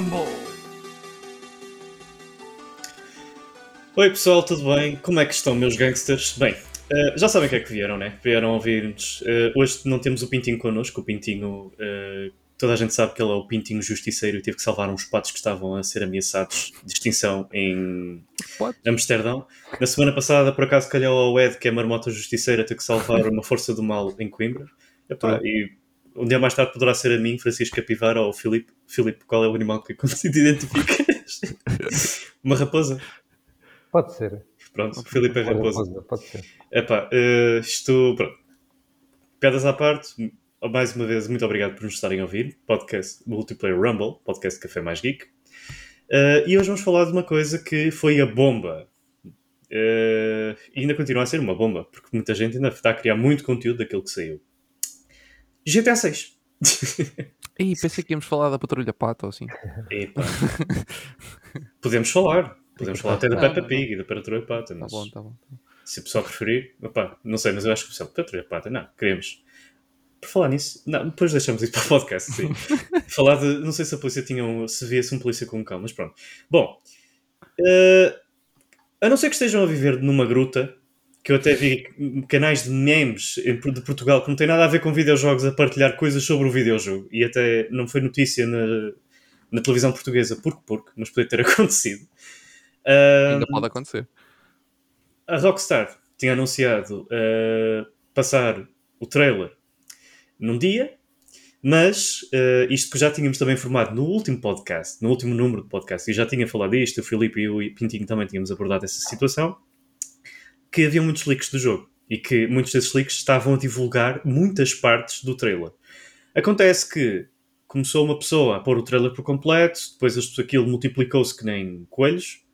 Rumble! Oi pessoal, tudo bem? Como é que estão, meus gangsters? Bem, uh, já sabem o que é que vieram, né? Vieram ouvir-nos. Uh, hoje não temos o Pintinho connosco. O Pintinho, uh, toda a gente sabe que ele é o Pintinho Justiceiro e teve que salvar uns patos que estavam a ser ameaçados de extinção em Amsterdão. Na semana passada, por acaso, calhou ao Ed, que é marmota justiceira, ter que salvar uma força do mal em Coimbra. Epá, e um dia mais tarde poderá ser a mim, Francisco Capivara ou o Filipe. Filipe, qual é o animal que te identificas? Uma raposa? Pode ser. Pronto, o Filipe é raposa. raposa. Pode ser. Epá, uh, isto, pronto. Piadas à parte, mais uma vez, muito obrigado por nos estarem a ouvir. Podcast Multiplayer Rumble, podcast Café Mais Geek. Uh, e hoje vamos falar de uma coisa que foi a bomba. Uh, e ainda continua a ser uma bomba, porque muita gente ainda está a criar muito conteúdo daquilo que saiu. GTA 6. Ih, pensei que íamos falar da Patrulha Pato ou assim. Epa. Podemos falar. Podemos falar até da Peppa Pig e da Patrulha Pata. Tá bom, tá bom. Se o pessoal preferir, opa, não sei, mas eu acho que o pessoal, Patrulha Pata, não, queremos. Por falar nisso, não, depois deixamos isso para o podcast, sim. falar de, não sei se a polícia tinha um, se via-se um polícia com um cão, mas pronto. Bom, uh, a não ser que estejam a viver numa gruta, que eu até vi canais de memes de Portugal que não tem nada a ver com videojogos a partilhar coisas sobre o videojogo, e até não foi notícia na, na televisão portuguesa, porque, porque, mas poderia ter acontecido. Uh, Ainda pode acontecer. A Rockstar tinha anunciado uh, passar o trailer num dia, mas uh, isto que já tínhamos também informado no último podcast, no último número de podcast, e já tinha falado disto, o Filipe e o Pintinho também tínhamos abordado essa situação, que havia muitos leaks do jogo e que muitos desses leaks estavam a divulgar muitas partes do trailer. Acontece que começou uma pessoa a pôr o trailer por completo, depois aquilo multiplicou-se que nem coelhos,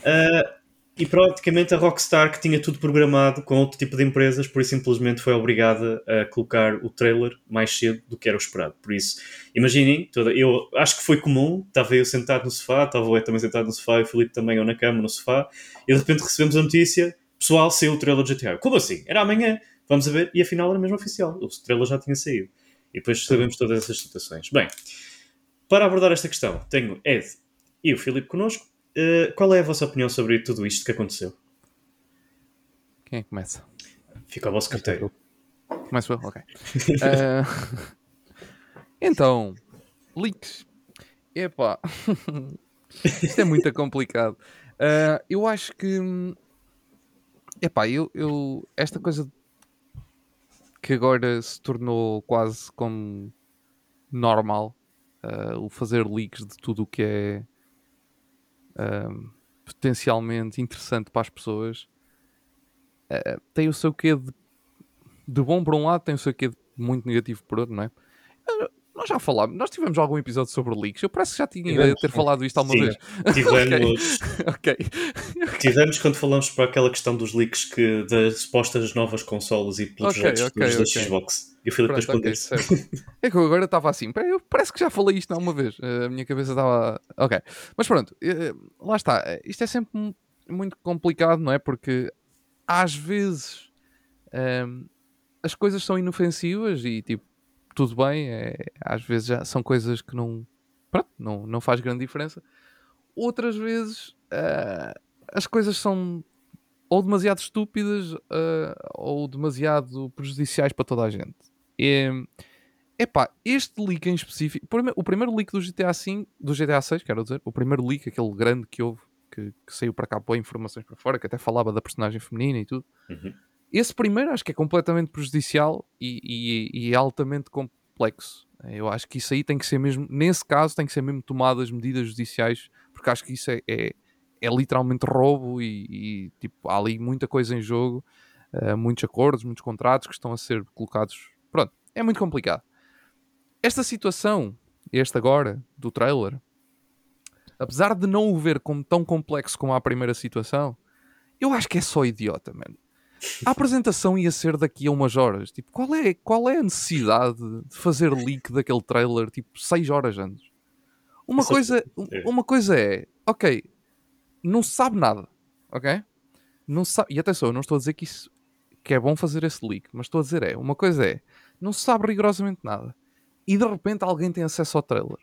Uh, e praticamente a Rockstar, que tinha tudo programado com outro tipo de empresas, por isso simplesmente foi obrigada a colocar o trailer mais cedo do que era o esperado. Por isso, imaginem, toda, eu acho que foi comum, estava eu sentado no sofá, estava eu também sentado no sofá e o Filipe também eu na cama no sofá, e de repente recebemos a notícia: pessoal, saiu o trailer de GTA. Como assim? Era amanhã, vamos a ver, e afinal era mesmo oficial, o trailer já tinha saído. E depois sabemos todas essas situações. Bem, para abordar esta questão, tenho Ed e o Filipe connosco. Uh, qual é a vossa opinião sobre tudo isto que aconteceu? Quem é que começa? Fica ao vosso critério. Começo eu? Ok. uh, então, leaks. Epá, isto é muito complicado. Uh, eu acho que. Epá, eu, eu. Esta coisa que agora se tornou quase como normal. Uh, o fazer leaks de tudo o que é potencialmente interessante para as pessoas, uh, tem o seu quê de, de, bom por um lado, tem o seu quê de muito negativo por outro, não é? Nós já falámos, nós tivemos algum episódio sobre leaks. Eu parece que já tinha de ter falado isto alguma Sim, vez. Tivemos, okay. okay. tivemos quando falamos para aquela questão dos leaks que, das supostas novas consoles e projetos okay, okay, da Xbox. E o Filipe respondeu okay, É que eu agora estava assim, parece que já falei isto uma vez. A minha cabeça estava. Ok. Mas pronto, eh, lá está. Isto é sempre muito complicado, não é? Porque às vezes um, ehm, as coisas são inofensivas e tipo tudo bem, é, às vezes já são coisas que não, pronto, não, não faz grande diferença. Outras vezes uh, as coisas são ou demasiado estúpidas uh, ou demasiado prejudiciais para toda a gente. É, epá, este leak em específico, o primeiro leak do GTA 5, do GTA 6, quero dizer, o primeiro leak, aquele grande que houve, que, que saiu para cá, pôr informações para fora, que até falava da personagem feminina e tudo. Uhum. Esse primeiro acho que é completamente prejudicial e, e, e, é altamente complexo. Eu acho que isso aí tem que ser mesmo, nesse caso, tem que ser mesmo tomadas medidas judiciais, porque acho que isso é, é, é literalmente roubo e, e, tipo, há ali muita coisa em jogo, uh, muitos acordos, muitos contratos que estão a ser colocados. Pronto, é muito complicado. Esta situação, este agora, do trailer, apesar de não o ver como tão complexo como a primeira situação, eu acho que é só idiota, mano. A apresentação ia ser daqui a umas horas. Tipo, qual é, qual é a necessidade de fazer leak daquele trailer tipo 6 horas antes? Uma coisa, é. uma coisa é, ok, não se sabe nada, ok? Não sabe, e atenção, eu não estou a dizer que isso que é bom fazer esse leak, mas estou a dizer é, uma coisa é, não se sabe rigorosamente nada. E de repente alguém tem acesso ao trailer.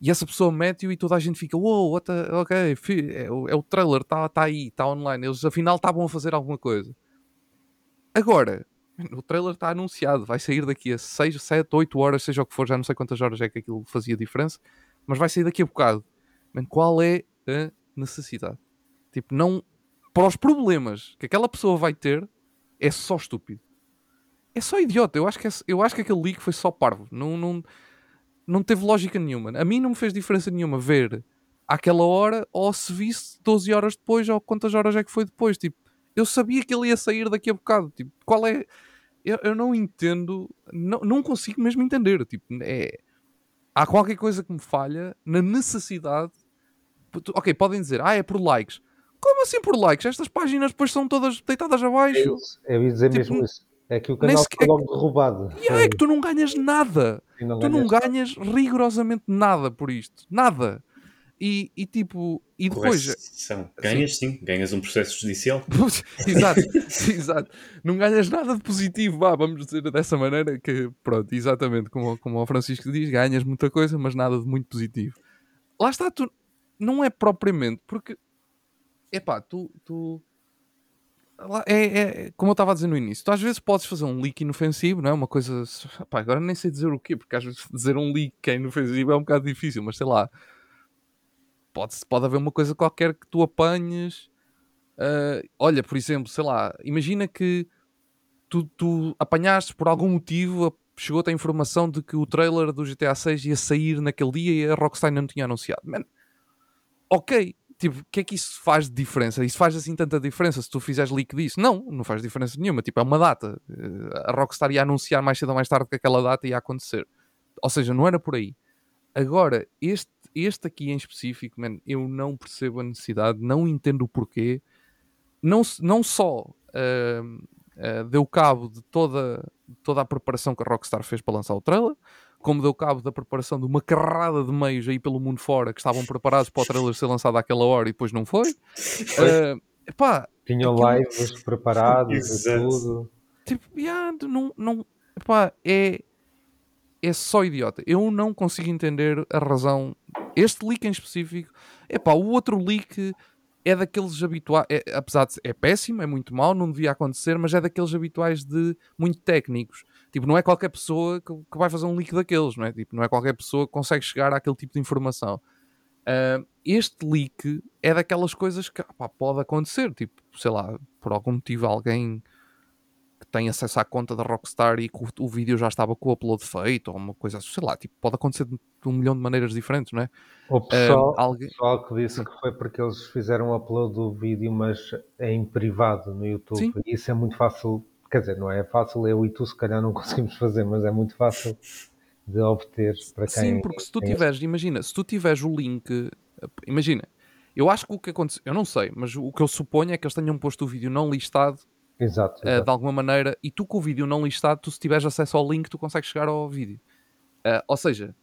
e essa pessoa mete-o e toda a gente fica, uou, wow, ok, é o, é o trailer, está tá aí, está online, eles afinal estavam a fazer alguma coisa. Agora, o trailer está anunciado, vai sair daqui a 6, 7, 8 horas, seja o que for, já não sei quantas horas é que aquilo fazia diferença, mas vai sair daqui a bocado. Man, qual é a necessidade? Tipo, não. Para os problemas que aquela pessoa vai ter, é só estúpido. É só idiota. Eu acho que, é, eu acho que aquele leak foi só parvo. Não, não, não teve lógica nenhuma. A mim não me fez diferença nenhuma ver àquela hora ou se visse 12 horas depois ou quantas horas é que foi depois. Tipo, eu sabia que ele ia sair daqui a bocado. Tipo, qual é. Eu, eu não entendo, não, não consigo mesmo entender. Tipo, é, há qualquer coisa que me falha na necessidade. Ok, podem dizer, ah, é por likes. Como assim por likes? Estas páginas depois são todas deitadas abaixo. É, eu ia dizer tipo, mesmo isso. É que o canal ficou logo derrubado. E é que tu não ganhas nada. Não tu não ganhas rigorosamente nada por isto. Nada. E, e tipo, e depois. Correção. Ganhas sim. sim. ganhas um processo judicial. exato, exato. Não ganhas nada de positivo, vá, vamos dizer dessa maneira que, pronto, exatamente como, como o Francisco diz, ganhas muita coisa, mas nada de muito positivo. Lá está, tu não é propriamente, porque epá, tu, tu é, é, como eu estava a dizer no início, tu às vezes podes fazer um leak inofensivo, não é? Uma coisa. Epá, agora nem sei dizer o quê, porque às vezes dizer um leak que é inofensivo é um bocado difícil, mas sei lá pode, pode haver uma coisa qualquer que tu apanhes. Uh, olha, por exemplo, sei lá, imagina que tu, tu apanhaste por algum motivo, chegou-te a informação de que o trailer do GTA 6 ia sair naquele dia e a Rockstar não tinha anunciado. Man, ok, tipo, o que é que isso faz de diferença? Isso faz assim tanta diferença se tu fizeres leak disso? Não, não faz diferença nenhuma. Tipo, é uma data. Ah, a Rockstar ia anunciar mais cedo ou mais tarde que aquela data ia acontecer. Ou seja, não era por aí. Agora, este este aqui em específico, man, eu não percebo a necessidade, não entendo o porquê. Não, não só uh, uh, deu cabo de toda, toda a preparação que a Rockstar fez para lançar o trailer, como deu cabo da preparação de uma carrada de meios aí pelo mundo fora que estavam preparados para o trailer ser lançado àquela hora e depois não foi. Uh, epá, Tinham aquilo... lives preparados e tudo. Tipo, yeah, não, não, epá, é, é só idiota. Eu não consigo entender a razão este leak em específico, é pá, o outro leak é daqueles habituais, é, apesar de é péssimo, é muito mau, não devia acontecer, mas é daqueles habituais de muito técnicos. Tipo, não é qualquer pessoa que, que vai fazer um leak daqueles, não é? Tipo, não é qualquer pessoa que consegue chegar àquele tipo de informação. Uh, este leak é daquelas coisas que pá, pode acontecer, tipo, sei lá, por algum motivo alguém que tem acesso à conta da Rockstar e que o, o, vídeo já estava com o upload feito, ou uma coisa assim, sei lá, tipo, pode acontecer de, um milhão de maneiras diferentes, não é? O pessoal, um, alguém... pessoal que disse que foi porque eles fizeram o upload do vídeo, mas é em privado no YouTube, Sim. e isso é muito fácil, quer dizer, não é fácil, eu e tu se calhar não conseguimos fazer, mas é muito fácil de obter para quem... Sim, porque se tu tiveres, imagina, se tu tiveres o link, imagina, eu acho que o que aconteceu, eu não sei, mas o que eu suponho é que eles tenham posto o vídeo não listado Exato, exato. Uh, de alguma maneira, e tu com o vídeo não listado, tu se tiveres acesso ao link, tu consegues chegar ao vídeo. Uh, ou seja,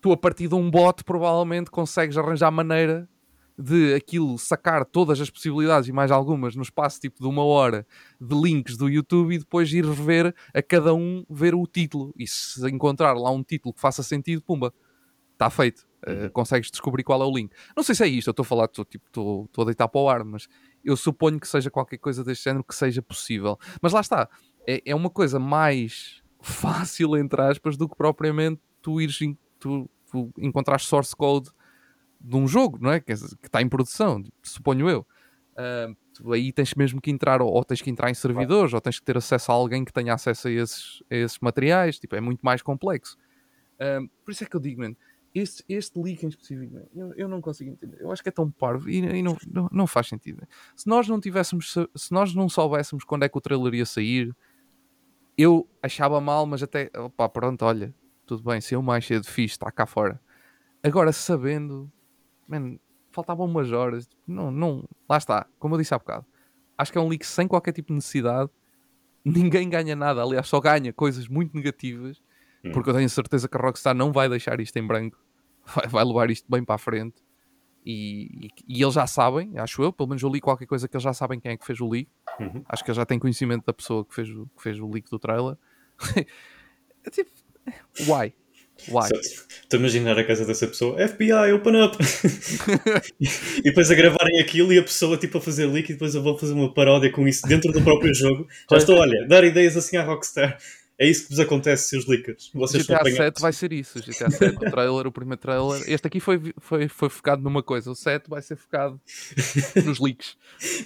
tu a partir de um bot provavelmente consegues arranjar maneira de aquilo sacar todas as possibilidades e mais algumas no espaço tipo de uma hora de links do YouTube e depois ir ver a cada um ver o título e se encontrar lá um título que faça sentido, pumba, está feito. Uh, consegues descobrir qual é o link. Não sei se é isto, eu estou a falar, estou tipo, a deitar para o ar, mas eu suponho que seja qualquer coisa deste género que seja possível. Mas lá está, é, é uma coisa mais fácil, entre aspas, do que propriamente tu ires tu, tu encontrar source code de um jogo, não é? Que, que está em produção, suponho eu. Uh, tu aí tens mesmo que entrar, ou, ou, tens que entrar em servidores, ou tens que ter acesso a alguém que tenha acesso a esses, a esses materiais, tipo, é muito mais complexo. Uh, por isso é que eu digo, mano, este, este leak em específico, eu, eu não consigo entender. Eu acho que é tão parvo e, e não, não, não, faz sentido. Se nós não tivéssemos, se nós não soubéssemos quando é que o trailer ia sair, eu achava mal, mas até, opá, pronto, olha, tudo bem, se eu mais cedo fiz, está cá fora. Agora, sabendo, man, faltavam umas horas, não, não, lá está, como eu disse há bocado. Acho que é um leak sem qualquer tipo de necessidade. Ninguém ganha nada, aliás, só ganha coisas muito negativas Hum. porque eu tenho certeza que a Rockstar não vai deixar isto em branco, vai, vai levar isto bem para a frente. E, e, e, eles já sabem, acho eu, pelo menos eu li qualquer coisa que eles já sabem quem é que fez o leak. Uhum. Acho que eles já têm conhecimento da pessoa que fez, que fez o leak do trailer. é tipo, why? Estou a imaginar a casa dessa pessoa, FBI, open up! e depois a gravarem aquilo e a pessoa tipo a fazer leak e depois vão fazer uma paródia com isso dentro do próprio jogo. Já estou, olha, dar ideias assim à Rockstar. É isso que vos acontece, seus leakers. Vocês o GTA 7 vai ser isso. O GTA 7, o trailer, o primeiro trailer. Este aqui foi, foi, foi focado numa coisa. O 7 vai ser focado nos leaks.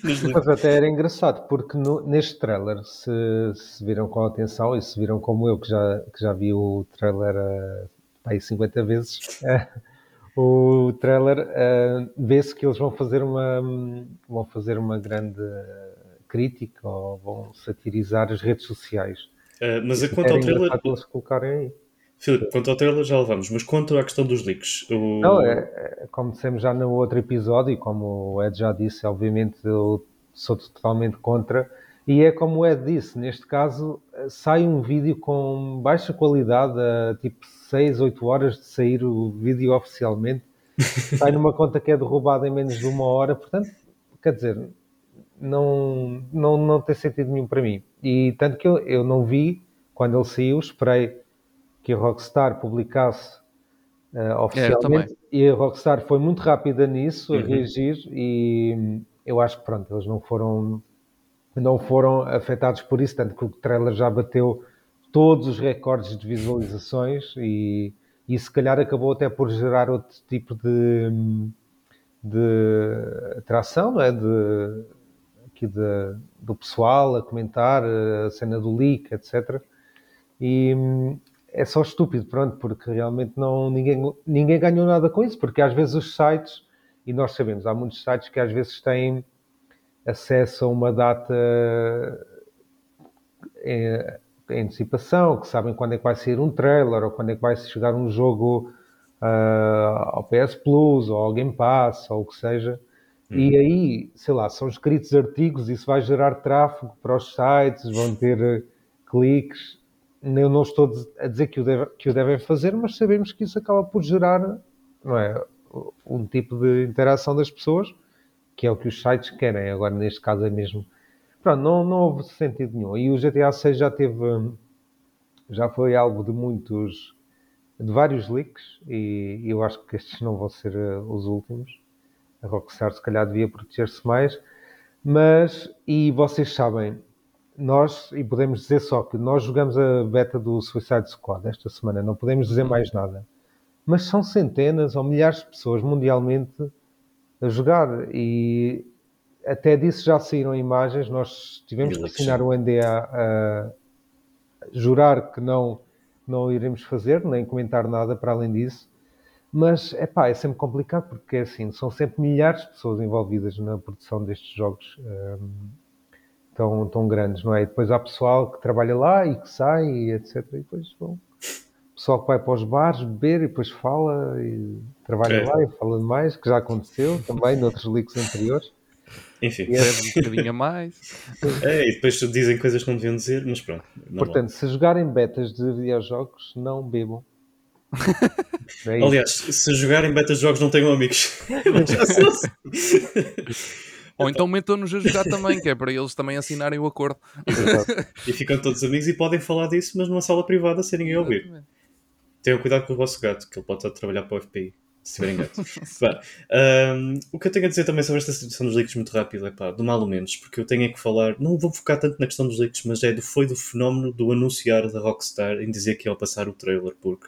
Mas até era engraçado, porque no, neste trailer, se, se, viram com atenção e se viram como eu, que já, que já vi o trailer uh, aí 50 vezes, uh, o trailer uh, vê-se que eles vão fazer uma, vão fazer uma grande crítica ou vão satirizar as redes sociais Uh, mas a quanto ao trailer. Filipe, quanto ao trailer já levamos, mas quanto à questão dos leaks. O... Não, é, é, como dissemos já no outro episódio, e como o Ed já disse, obviamente eu sou totalmente contra. E é como o Ed disse, neste caso sai um vídeo com baixa qualidade, a tipo 6, 8 horas de sair o vídeo oficialmente, sai numa conta que é derrubada em menos de uma hora, portanto, quer dizer, não, não, não tem sentido nenhum para mim. E tanto que eu, eu não vi, quando ele saiu, esperei que a Rockstar publicasse uh, oficialmente é, e a Rockstar foi muito rápida nisso, a uhum. reagir e eu acho que pronto, eles não foram não foram afetados por isso, tanto que o trailer já bateu todos os recordes de visualizações e, e se calhar acabou até por gerar outro tipo de, de atração, não é? De, aqui de, do pessoal a comentar a cena do leak, etc. E hum, é só estúpido, pronto, porque realmente não, ninguém, ninguém ganhou nada com isso, porque às vezes os sites, e nós sabemos, há muitos sites que às vezes têm acesso a uma data em, em antecipação, que sabem quando é que vai sair um trailer, ou quando é que vai chegar um jogo uh, ao PS Plus, ou ao Game Pass, ou o que seja, e uhum. aí, sei lá, são escritos artigos, isso vai gerar tráfego para os sites, vão ter eh, cliques. Eu não estou a dizer que o, deve, que o devem fazer, mas sabemos que isso acaba por gerar não é, um tipo de interação das pessoas, que é o que os sites querem. Agora, neste caso, é mesmo. Pronto, não, não houve sentido nenhum. E o GTA 6 já teve. Já foi alvo de muitos. de vários leaks, e eu acho que estes não vão ser eh, os últimos a Rockstar se calhar devia proteger-se mais, mas, e vocês sabem, nós, e podemos dizer só que nós jogamos a beta do Suicide Squad esta semana, não podemos dizer mais nada, mas são centenas ou milhares de pessoas mundialmente a jogar e até disso já saíram imagens, nós tivemos que assinar o NDA a jurar que não, não iremos fazer, nem comentar nada para além disso, mas epá, é sempre complicado porque assim, são sempre milhares de pessoas envolvidas na produção destes jogos um, tão, tão grandes, não é? E depois há pessoal que trabalha lá e que sai e etc. E depois bom, pessoal que vai para os bares beber e depois fala e trabalha é. lá e fala mais, que já aconteceu também noutros leaks anteriores. Enfim, é um bocadinho a mais. É, e depois dizem coisas que não deviam dizer, mas pronto. Portanto, se jogarem betas de videojogos, não bebam. É Aliás, se jogarem beta jogos não tenham amigos. Ou então metam-nos a jogar também, que é para eles também assinarem o acordo. e ficam todos amigos e podem falar disso, mas numa sala privada sem ninguém ouvir. Tenham cuidado com o vosso gato, que ele pode estar a trabalhar para o FBI. Se tiverem gato. um, o que eu tenho a dizer também sobre esta situação dos leaks muito rápido é pá, do mal ou menos, porque eu tenho é que falar, não vou focar tanto na questão dos leaks, mas é do, foi do fenómeno do anunciar da Rockstar em dizer que ia passar o trailer, porque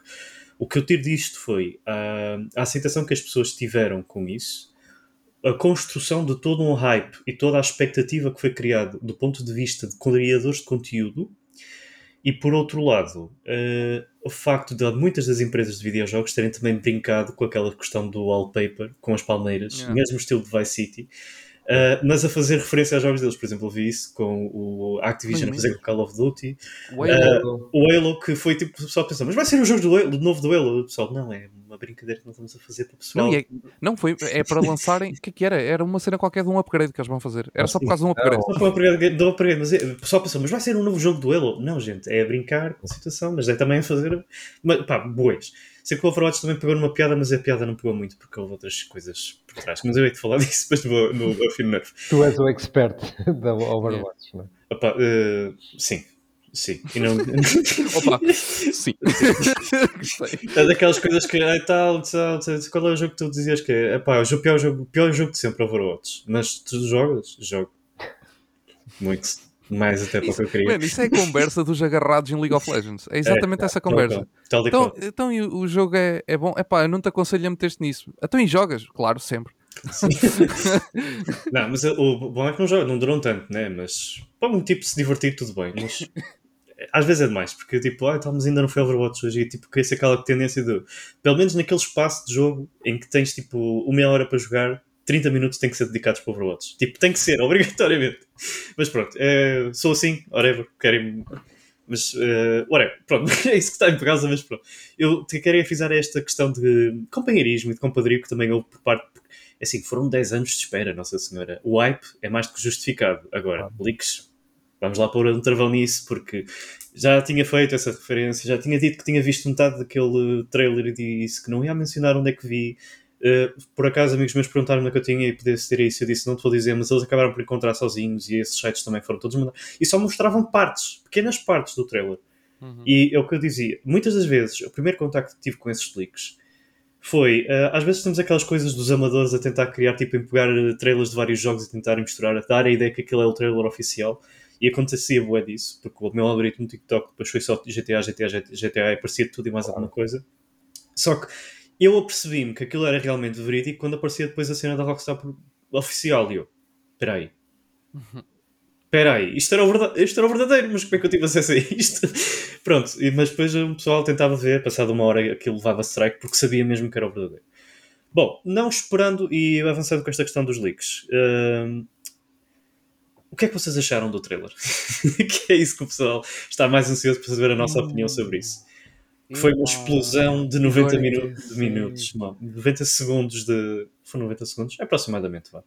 o que eu tiro disto foi uh, a aceitação que as pessoas tiveram com isso, a construção de todo um hype e toda a expectativa que foi criada do ponto de vista de criadores de conteúdo, e por outro lado, uh, o facto de muitas das empresas de videojogos terem também brincado com aquela questão do wallpaper, com as palmeiras, yeah. mesmo estilo de Vice City, Uh, mas a fazer referência aos jogos deles. Por exemplo, eu vi isso com o Activision a fazer com Call of Duty. O Halo. Uh, o Halo, que foi tipo, o pessoal pensou, mas vai ser um jogo do, Halo, novo do Halo? O pessoal, não, é uma brincadeira que nós estamos a fazer para o pessoal. Não, é, não foi, é para lançarem, o que, é que era? Era uma cena qualquer de um upgrade que eles vão fazer. Era só por causa de um upgrade. Só por um upgrade, do upgrade mas é, o pessoal pensou, mas vai ser um novo jogo do Halo? Não, gente, é a brincar com a situação, mas é também a fazer, mas, pá, boas. Sei que o Overwatch também pegou numa piada, mas a piada não pegou muito porque houve outras coisas por trás. Mas eu hei de falar disso depois vou no, no Nerf. Tu és o expert da Overwatch, não é? Opa, uh, sim, Sim. E não... Opa, sim. é daquelas coisas que é tal, tal, tal, qual é o jogo que tu dizias que é? Epá, é o pior jogo, pior jogo de sempre, Overwatch. Mas tu jogas? Jogo. Muito. Mais até para o que eu queria. Mano, isso é a conversa dos agarrados em League of Legends. É exatamente é, essa conversa. Tal, tal, então, então o jogo é, é bom. Epá, eu não te aconselho a meter-te nisso. Então e jogas? Claro, sempre. não, mas o bom é que não joga, não duram tanto, né? Mas para um tipo se divertir, tudo bem. Mas às vezes é demais, porque tipo, ah, estamos ainda no Overwatch hoje e tipo, cria-se aquela tendência de, pelo menos naquele espaço de jogo em que tens tipo uma hora para jogar, 30 minutos têm que ser dedicados para Overwatch. Tipo, tem que ser, obrigatoriamente. Mas pronto, é, sou assim, whatever, querem. Mas, uh, whatever, pronto, é isso que está em causa, mas pronto. Eu quero avisar esta questão de companheirismo e de compadrio que também houve por parte. Assim, foram 10 anos de espera, Nossa Senhora. O hype é mais do que justificado. Agora, leaks vamos lá pôr um travão nisso, porque já tinha feito essa referência, já tinha dito que tinha visto metade daquele trailer e disse que não ia mencionar onde é que vi. Uh, por acaso, amigos meus perguntaram-me que eu tinha e pudesse ter isso. Eu disse: Não te vou dizer, mas eles acabaram por encontrar sozinhos e esses sites também foram todos mandados. E só mostravam partes, pequenas partes do trailer. Uhum. E é o que eu dizia: muitas das vezes, o primeiro contacto que tive com esses leaks foi, uh, às vezes temos aquelas coisas dos amadores a tentar criar, tipo, em pegar trailers de vários jogos e tentar misturar, a dar a ideia que aquilo é o trailer oficial. E acontecia bué disso, porque o meu algoritmo no TikTok depois foi só GTA, GTA, GTA, e parecia tudo e mais alguma coisa. Só que eu apercebi-me que aquilo era realmente verídico quando aparecia depois a cena da Rockstar oficial. E eu, espera aí. Espera aí, isto era, o verdade, isto era o verdadeiro, mas como é que eu tive acesso a isto? Pronto, mas depois o pessoal tentava ver, passado uma hora aquilo levava strike, porque sabia mesmo que era o verdadeiro. Bom, não esperando e avançando com esta questão dos leaks, uh, o que é que vocês acharam do trailer? que é isso que o pessoal está mais ansioso para saber a nossa opinião sobre isso. Que foi uma explosão de 90 minutos, de minutos, não, 90 segundos de. Foi 90 segundos? Aproximadamente, vá.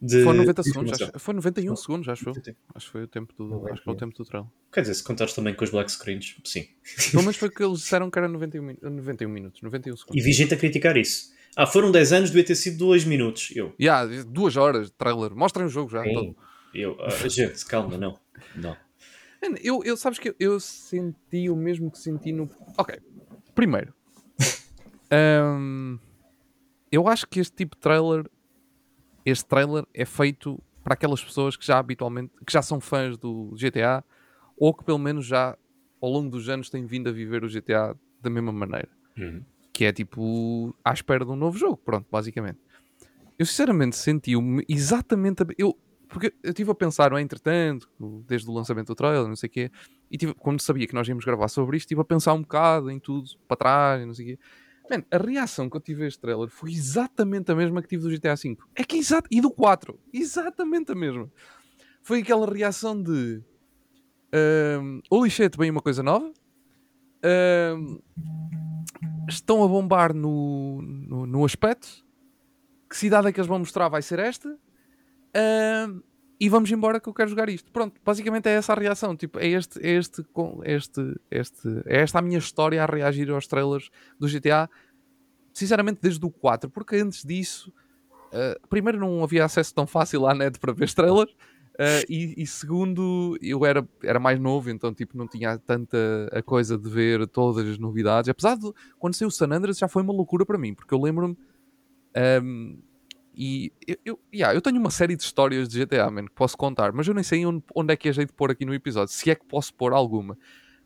De, foi 90 segundos, acho, foi 91 oh, segundos, acho eu. Acho que foi o tempo do, acho que foi o tempo do trailer. Quer dizer, se contares também com os black screens, sim. Pelo menos foi que eles disseram que era 91, 91 minutos, 91 segundos. E vi gente a criticar isso. Ah, foram 10 anos, devia ter sido 2 minutos. Eu. Yeah, duas horas de trailer. Mostrem o jogo já. Todo. Eu, uh, gente, calma, não. Não. Eu, eu sabes que eu, eu, senti o mesmo que senti no. Ok. Primeiro. um, eu acho que este tipo de trailer. Este trailer é feito para aquelas pessoas que já habitualmente. que já são fãs do GTA ou que pelo menos já ao longo dos anos têm vindo a viver o GTA da mesma maneira. Uhum. Que é tipo à espera de um novo jogo, pronto, basicamente. Eu sinceramente senti-me exatamente. A... Eu, porque eu estive a pensar, não é? Entretanto, desde o lançamento do trailer, não sei o quê, e tive, quando sabia que nós íamos gravar sobre isto, estive a pensar um bocado em tudo, para trás, não sei o quê. Man, a reação que eu tive a este trailer foi exatamente a mesma que tive do GTA V. É que exato, e do 4, exatamente a mesma. Foi aquela reação de um, holy shit, bem uma coisa nova. Um, estão a bombar no, no, no aspecto. Que cidade é que eles vão mostrar vai ser esta? Uh, e vamos embora que eu quero jogar isto. Pronto, basicamente é essa a reação. Tipo, é este, é este, este, este, é esta a minha história a reagir aos trailers do GTA. Sinceramente, desde o 4, porque antes disso, uh, primeiro não havia acesso tão fácil à net para ver trailers. Uh, e, e, segundo, eu era, era mais novo, então tipo, não tinha tanta a coisa de ver todas as novidades. Apesar de quando saiu o San Andreas já foi uma loucura para mim, porque eu lembro-me um, e eu, eu, yeah, eu tenho uma série de histórias de GTA, man, que posso contar, mas eu nem sei onde, onde é que é jeito de pôr aqui no episódio, se é que posso pôr alguma.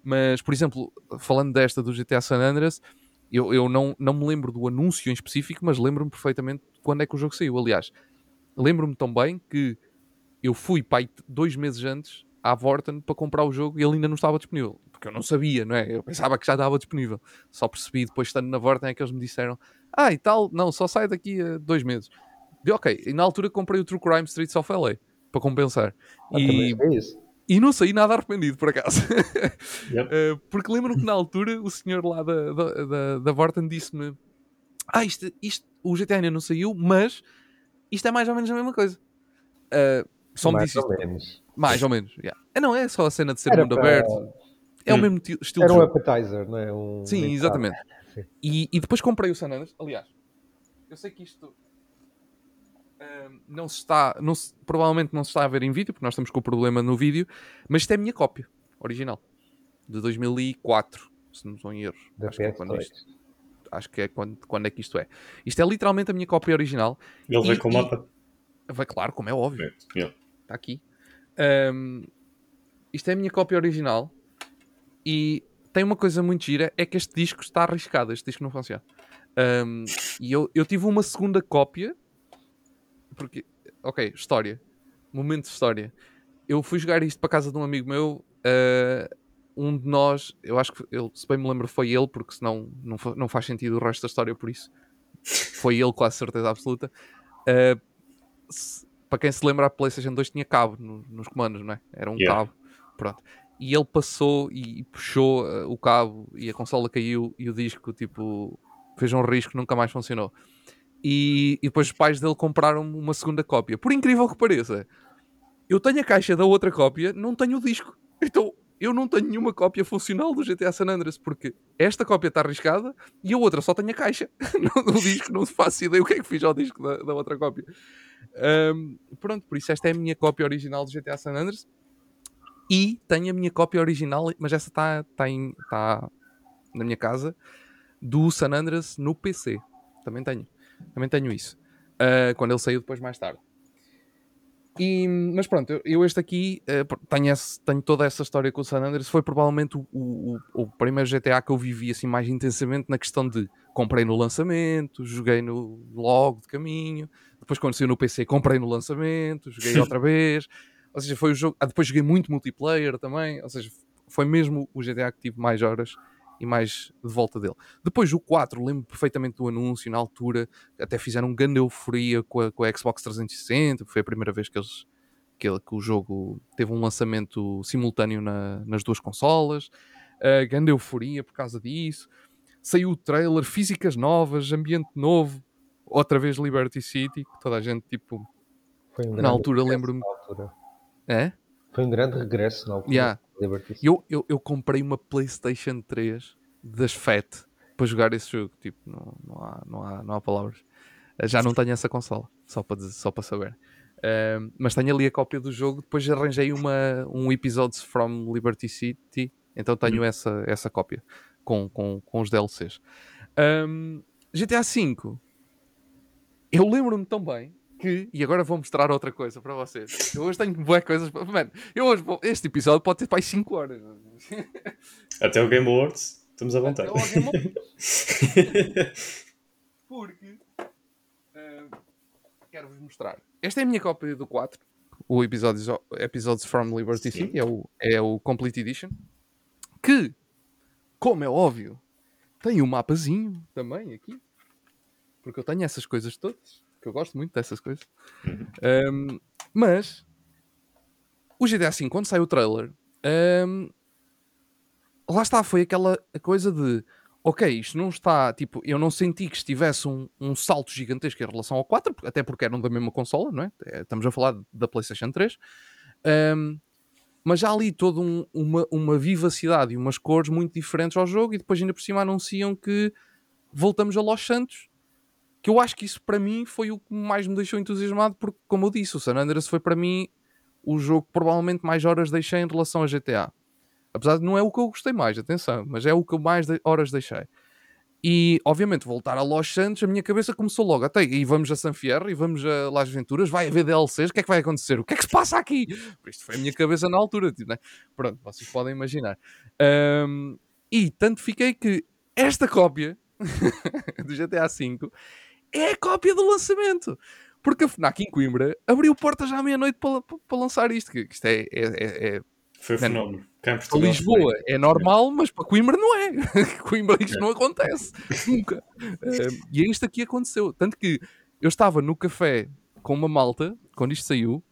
Mas, por exemplo, falando desta do GTA San Andreas, eu, eu não, não me lembro do anúncio em específico, mas lembro-me perfeitamente quando é que o jogo saiu. Aliás, lembro-me também que eu fui pai dois meses antes à Vorten para comprar o jogo e ele ainda não estava disponível. Porque eu não sabia, não é? Eu pensava que já estava disponível. Só percebi depois estando na Vorten é que eles me disseram: Ah, e tal, não, só sai daqui a dois meses. E ok, e na altura comprei o True Crime Streets of LA para compensar. Ah, e, é isso. e não saí nada arrependido, por acaso. Yep. uh, porque lembro que na altura o senhor lá da, da, da, da Vorten disse-me: Ah, isto, isto, o GTA ainda não saiu, mas isto é mais ou menos a mesma coisa. Uh, só mais me disse ou isto. menos. Mais ou menos, yeah. é, Não é só a cena de ser Era mundo para... aberto. É hum. o mesmo estilo Era um appetizer, não é? Um... Sim, exatamente. Sim. E, e depois comprei o San Andreas. Aliás, eu sei que isto não se está, não se, provavelmente não se está a ver em vídeo, porque nós estamos com o problema no vídeo, mas isto é a minha cópia. original, de 2004, se não estou em erros. Da acho, que é quando PS2. isto, acho que é quando, quando é que isto é. Isto é literalmente a minha cópia original. Ele E- veio com o mapa. Vai, claro, como é óbvio. Yeah. Está aqui. Ahm, isto é a minha cópia original. E tem uma coisa muito gira: é que este disco está arriscado. Este disco não funciona. Ahm, e eu, eu tive uma segunda cópia. Porque, ok, história. Momento de história. Eu fui jogar isto para casa de um amigo meu. ah, um de nós, eu acho que ele, se bem me lembro, foi ele, porque senão não, não faz sentido o resto da história por isso. Foi ele, com a certeza absoluta. Ah, se- para quem se lembra, a PlayStation 2 tinha cabo no- nos comandos, não é? Era um Yeah. cabo. Pronto. E ele passou e puxou ah, o cabo e a consola caiu e o disco, tipo, fez um risco, nunca mais funcionou. E, e depois os pais dele compraram uma segunda cópia. Por incrível que pareça, eu tenho a caixa da outra cópia, não tenho o disco. Então eu não tenho nenhuma cópia funcional do GTA San Andreas, porque esta cópia está arriscada e a outra só tem a caixa. No- o disco não faço ideia o que é que fiz ao disco da, da outra cópia. Ahm, pronto, por isso esta é a minha cópia original do GTA San Andreas. E tenho a minha cópia original, mas essa está tá em- tá na minha casa, do San Andreas no PC. Também tenho. Também tenho isso. Ah, quando ele saiu depois mais tarde. E, mas pronto, eu, eu este aqui pr- tenho, esse- tenho toda essa história com o San Andreas. Foi provavelmente o, o, o- o primeiro GTA que eu vivi assim mais intensamente na questão de comprei no lançamento, joguei no logo de caminho, depois quando saiu no PC comprei no lançamento, joguei outra vez. Ou seja, foi o jogo. Ah, depois joguei muito multiplayer também. Ou seja, foi mesmo o GTA que tive mais horas e mais de volta dele. Depois o 4, lembro perfeitamente do anúncio na altura, até fizeram um grande euforia com a, com a Xbox 360, foi a primeira vez que eles que, ele- que o jogo teve um lançamento simultâneo na- nas duas consolas, uh, grande euforia por causa disso. Saiu o trailer, físicas novas, ambiente novo, outra vez Liberty City, que toda a gente tipo. Foi um Na grande altura, regresso lembro-me- na altura. É? Foi um grande regresso na altura. Yeah. City. Eu, eu, eu comprei uma PlayStation 3 das FAT para jogar esse jogo. Tipo, não, não, há, não, há, não há palavras. Eh, Já não tenho essa consola, só para, dizer- só para saber. Ehm, mas tenho ali a cópia do jogo. Depois arranjei uma, um episódio from Liberty City, então tenho essa, essa cópia com, com, com os DLCs. Ehm, GTA V, eu lembro-me tão bem que, e agora vou mostrar outra coisa para vocês. Eu hoje tenho boas coisas. para- Mano, eu hoje vou- este episódio pode ter para aí 5 horas. Até o Game Awards, estamos à vontade. Game Porque eh, quero-vos mostrar. Esta é a minha cópia do 4, o Episodes, Episodes from Liberty Sim. City, é o, é o Complete Edition. Que, como é óbvio, tem um mapazinho também aqui. Porque eu tenho essas coisas todas. Que eu gosto muito dessas coisas. Um, mas o GTA V, quando sai o trailer, um, lá está, foi aquela coisa de ok, isto não está, tipo, eu não senti que estivesse um, um salto gigantesco em relação ao 4, até porque eram da mesma consola, não é? É, Estamos a falar da PlayStation 3. Um, mas já ali toda um- uma, uma vivacidade e umas cores muito diferentes ao jogo, e depois ainda por cima anunciam que voltamos a Los Santos. Que eu acho que isso para mim foi o que mais me deixou entusiasmado, porque, como eu disse, o San Andreas foi para mim o jogo que provavelmente mais horas deixei em relação a GTA. Apesar de não é o que eu gostei mais, atenção, mas é o que eu mais de- horas deixei. E, obviamente, voltar a Los Santos, a minha cabeça começou logo. Até, e vamos a San Fierro, e vamos a Las Venturas, vai haver DLCs, o que é que vai acontecer? O que é que se passa aqui? Isto foi a minha cabeça na altura, tipo, né? Pronto, vocês podem imaginar. Ahm, e tanto fiquei que esta cópia do GTA V é a cópia do lançamento. Porque a FNAC em Coimbra abriu portas já à meia-noite para, para, lançar isto. Que isto é, é- é- é Foi um Mano, fenómeno. Cá em Lisboa é normal, mas para Coimbra não é. Coimbra isto não acontece. Nunca. E é isto aqui aconteceu. Tanto que eu estava no café com uma malta, quando isto saiu,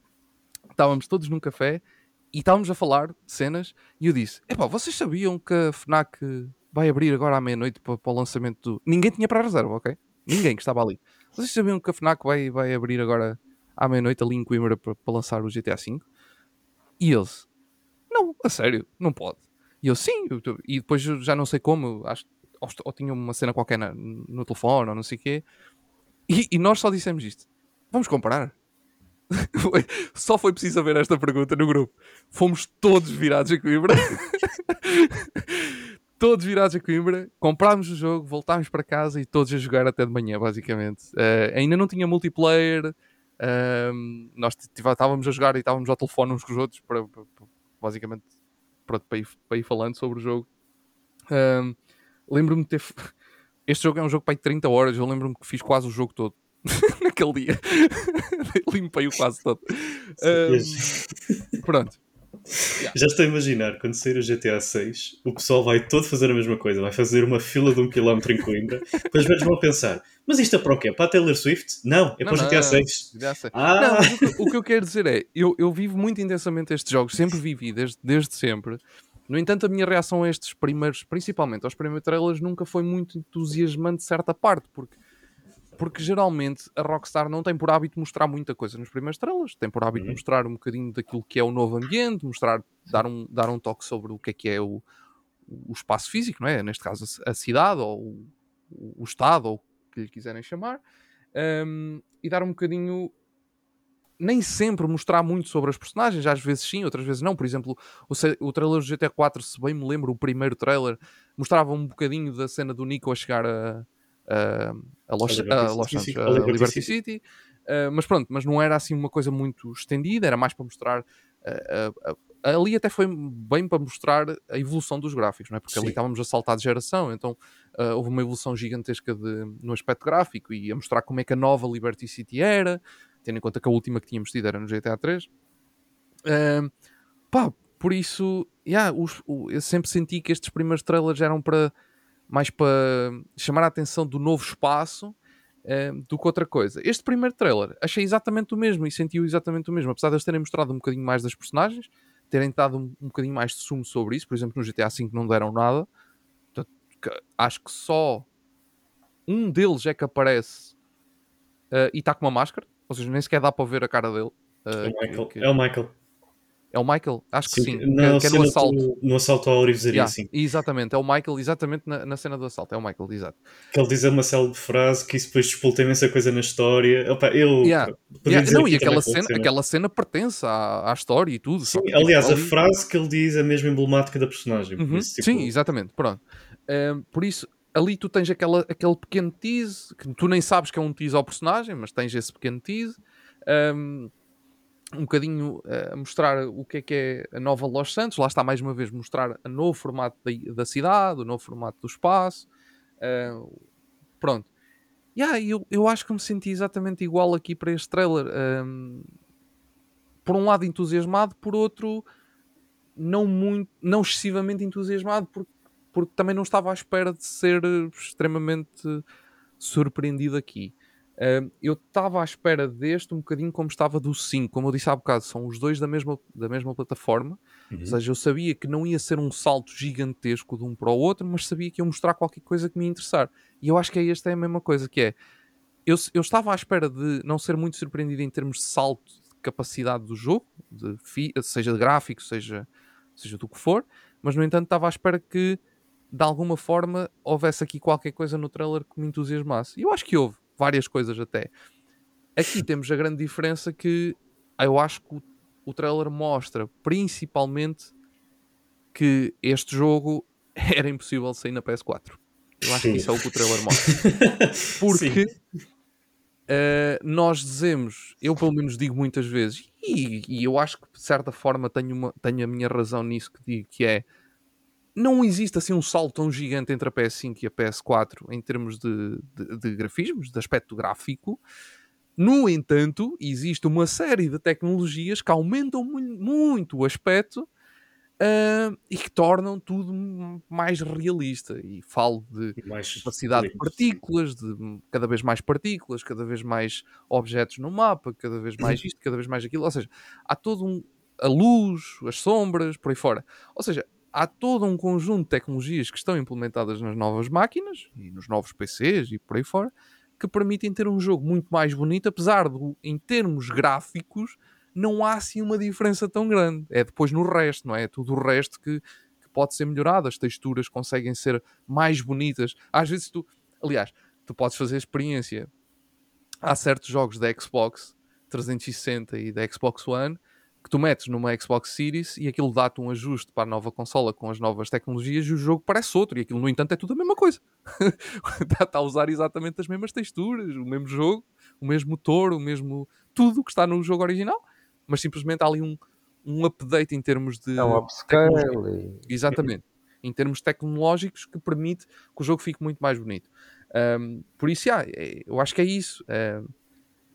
estávamos todos num café e estávamos a falar de cenas e eu disse, epá, vocês sabiam que a FNAC vai abrir agora à meia-noite para, para o lançamento do... Ninguém tinha para a reserva, ok? Ninguém que estava ali. Vocês sabiam que a FNAC vai, vai abrir agora à meia-noite ali em Coimbra para, lançar o GTA V? E eles, não, a sério, não pode. E eu, sim, eu e depois já não sei como, acho, ou, ou tinha uma cena qualquer na- no telefone ou não sei o quê, e, e nós só dissemos isto: vamos comprar. Só foi preciso haver esta pergunta no grupo. Fomos todos virados a Coimbra. todos virados a Coimbra, comprámos o jogo, voltámos para casa e todos a jogar até de manhã, basicamente. Uh, ainda não tinha multiplayer, uh, nós estávamos a jogar e estávamos ao telefone uns com os outros, para, para, para basicamente para, para, ir, para ir falando sobre o jogo. Uh, lembro-me de ter. Este jogo é um jogo para 30 horas, eu lembro-me que fiz quase o jogo todo. naquele dia. Limpei-o quase todo. Um, pronto. Yeah. Já estou a imaginar, quando sair o GTA 6, o pessoal vai todo fazer a mesma coisa, vai fazer uma fila de um quilómetro em Coimbra, depois vezes vão pensar, mas isto é para o quê? Para a Taylor Swift? Não, é para o GTA 6. Ah. Não, o, que, o, que eu quero dizer é, eu, eu vivo muito intensamente estes jogos, sempre vivi, desde, desde sempre. No entanto, a minha reação a estes primeiros, principalmente aos primeiros trailers, nunca foi muito entusiasmante de certa parte, porque porque geralmente a Rockstar não tem por hábito mostrar muita coisa nos primeiros trailers, tem por hábito uhum. mostrar um bocadinho daquilo que é o novo ambiente, mostrar, dar um, dar um toque sobre o que é que é o, o espaço físico, não é? Neste caso a, cidade ou o, o, estado ou o que lhe quiserem chamar, um, e dar um bocadinho nem sempre mostrar muito sobre as personagens, às vezes sim, outras vezes não. Por exemplo, o, trailer do GTA 4, se bem me lembro, o primeiro trailer mostrava um bocadinho da cena do Nico a chegar a, a, Los, a, Los Santos, a Liberty City. Uh, mas pronto, mas não era assim uma coisa muito estendida, era mais para mostrar. Uh, uh, ali até foi bem para mostrar a evolução dos gráficos, não é? porque Sim. ali estávamos a saltar de geração, então houve uma evolução gigantesca de, no aspecto gráfico e a mostrar como é que a nova Liberty City era, tendo em conta que a última que tínhamos tido era no GTA 3. pá, por isso, yeah, os, o, eu sempre senti que estes primeiros trailers eram para mais para chamar a atenção do novo espaço uh, do que outra coisa. Este primeiro trailer achei exatamente o mesmo e sentiu exatamente o mesmo, apesar de eles terem mostrado um bocadinho mais das personagens, terem dado um, um bocadinho mais de sumo sobre isso. Por exemplo, no GTA V não deram nada. Portanto, que, acho que só um deles é que aparece uh, e está com uma máscara, ou seja, nem sequer dá para ver a cara dele. Uh, é, o Michael. Que, que... é o Michael. É o Michael? Acho que sim. Na que, que é no assalto. no assalto à Orivesaria, yeah, sim. Exatamente, é o Michael, exatamente na, na, cena do assalto. É o Michael, exato. Que ele diz uma célebre frase que isso depois despolta imensa coisa na história. Opa, eu. Yeah. Yeah. Não, e aquela cena, aquela cena pertence à, à história e tudo. Sim, aliás, tipo, a ali... frase que ele diz é mesmo emblemática da personagem. Uhum. Isso, tipo... Sim, exatamente. Pronto. Um, por isso, ali tu tens aquela, aquele pequeno tease que tu nem sabes que é um tease ao personagem, mas tens esse pequeno tease. Um, um bocadinho a mostrar o que é que é a nova Los Santos, lá está mais uma vez mostrar o novo formato da, da cidade, o novo formato do espaço. Uh, pronto. Yeah, eu, eu acho que me senti exatamente igual aqui para este trailer. Um, por um lado entusiasmado, por outro não muito, não excessivamente entusiasmado, porque, porque também não estava à espera de ser extremamente surpreendido aqui. Uh, eu estava à espera deste um bocadinho como estava do 5, como eu disse há bocado, são os dois da mesma, da mesma plataforma, uhum. ou seja, eu sabia que não ia ser um salto gigantesco de um para o outro, mas sabia que ia mostrar qualquer coisa que me ia interessar. E eu acho que é esta é a mesma coisa, que é, eu, eu estava à espera de não ser muito surpreendido em termos de salto de capacidade do jogo, de fi, seja de gráfico, seja, seja do que for, mas no entanto estava à espera que de alguma forma houvesse aqui qualquer coisa no trailer que me entusiasmasse. E eu acho que houve várias coisas até. Aqui temos a grande diferença que eu acho que o, o trailer mostra principalmente que este jogo era impossível sair na PS4. Eu acho Sim. que isso é o que o trailer mostra. Porque uh, nós dizemos, eu pelo menos digo muitas vezes, e, e, eu acho que de certa forma tenho, uma, tenho a minha razão nisso que digo, que é não existe assim um salto tão gigante entre a PS5 e a PS4 em termos de, de, de grafismos, de aspecto gráfico. No entanto, existe uma série de tecnologias que aumentam muito, o aspecto uh, e que tornam tudo mais realista. E falo de mais capacidade de partículas, de cada vez mais partículas, cada vez mais objetos no mapa, cada vez mais isto, cada vez mais aquilo. Ou seja, há todo um. a luz, as sombras, por aí fora. Ou seja, há todo um conjunto de tecnologias que estão implementadas nas novas máquinas e nos novos PCs e por aí fora que permitem ter um jogo muito mais bonito, apesar de, em termos gráficos, não há assim uma diferença tão grande. É depois no resto, não é? É tudo o resto que, que pode ser melhorado. As texturas conseguem ser mais bonitas. Às vezes tu, aliás, tu podes fazer experiência. Há certos jogos da Xbox 360 e da Xbox One, que tu metes numa Xbox Series e aquilo dá-te um ajuste para a nova consola com as novas tecnologias e o jogo parece outro. E aquilo, no entanto, é tudo a mesma coisa. Está a usar exatamente as mesmas texturas, o mesmo jogo, o mesmo motor, o mesmo. tudo que está no jogo original, mas simplesmente há ali um, um update em termos de. É um upscale. Exatamente. Em termos tecnológicos que permite que o jogo fique muito mais bonito. Um, por isso, yeah, eu acho que é isso. Um,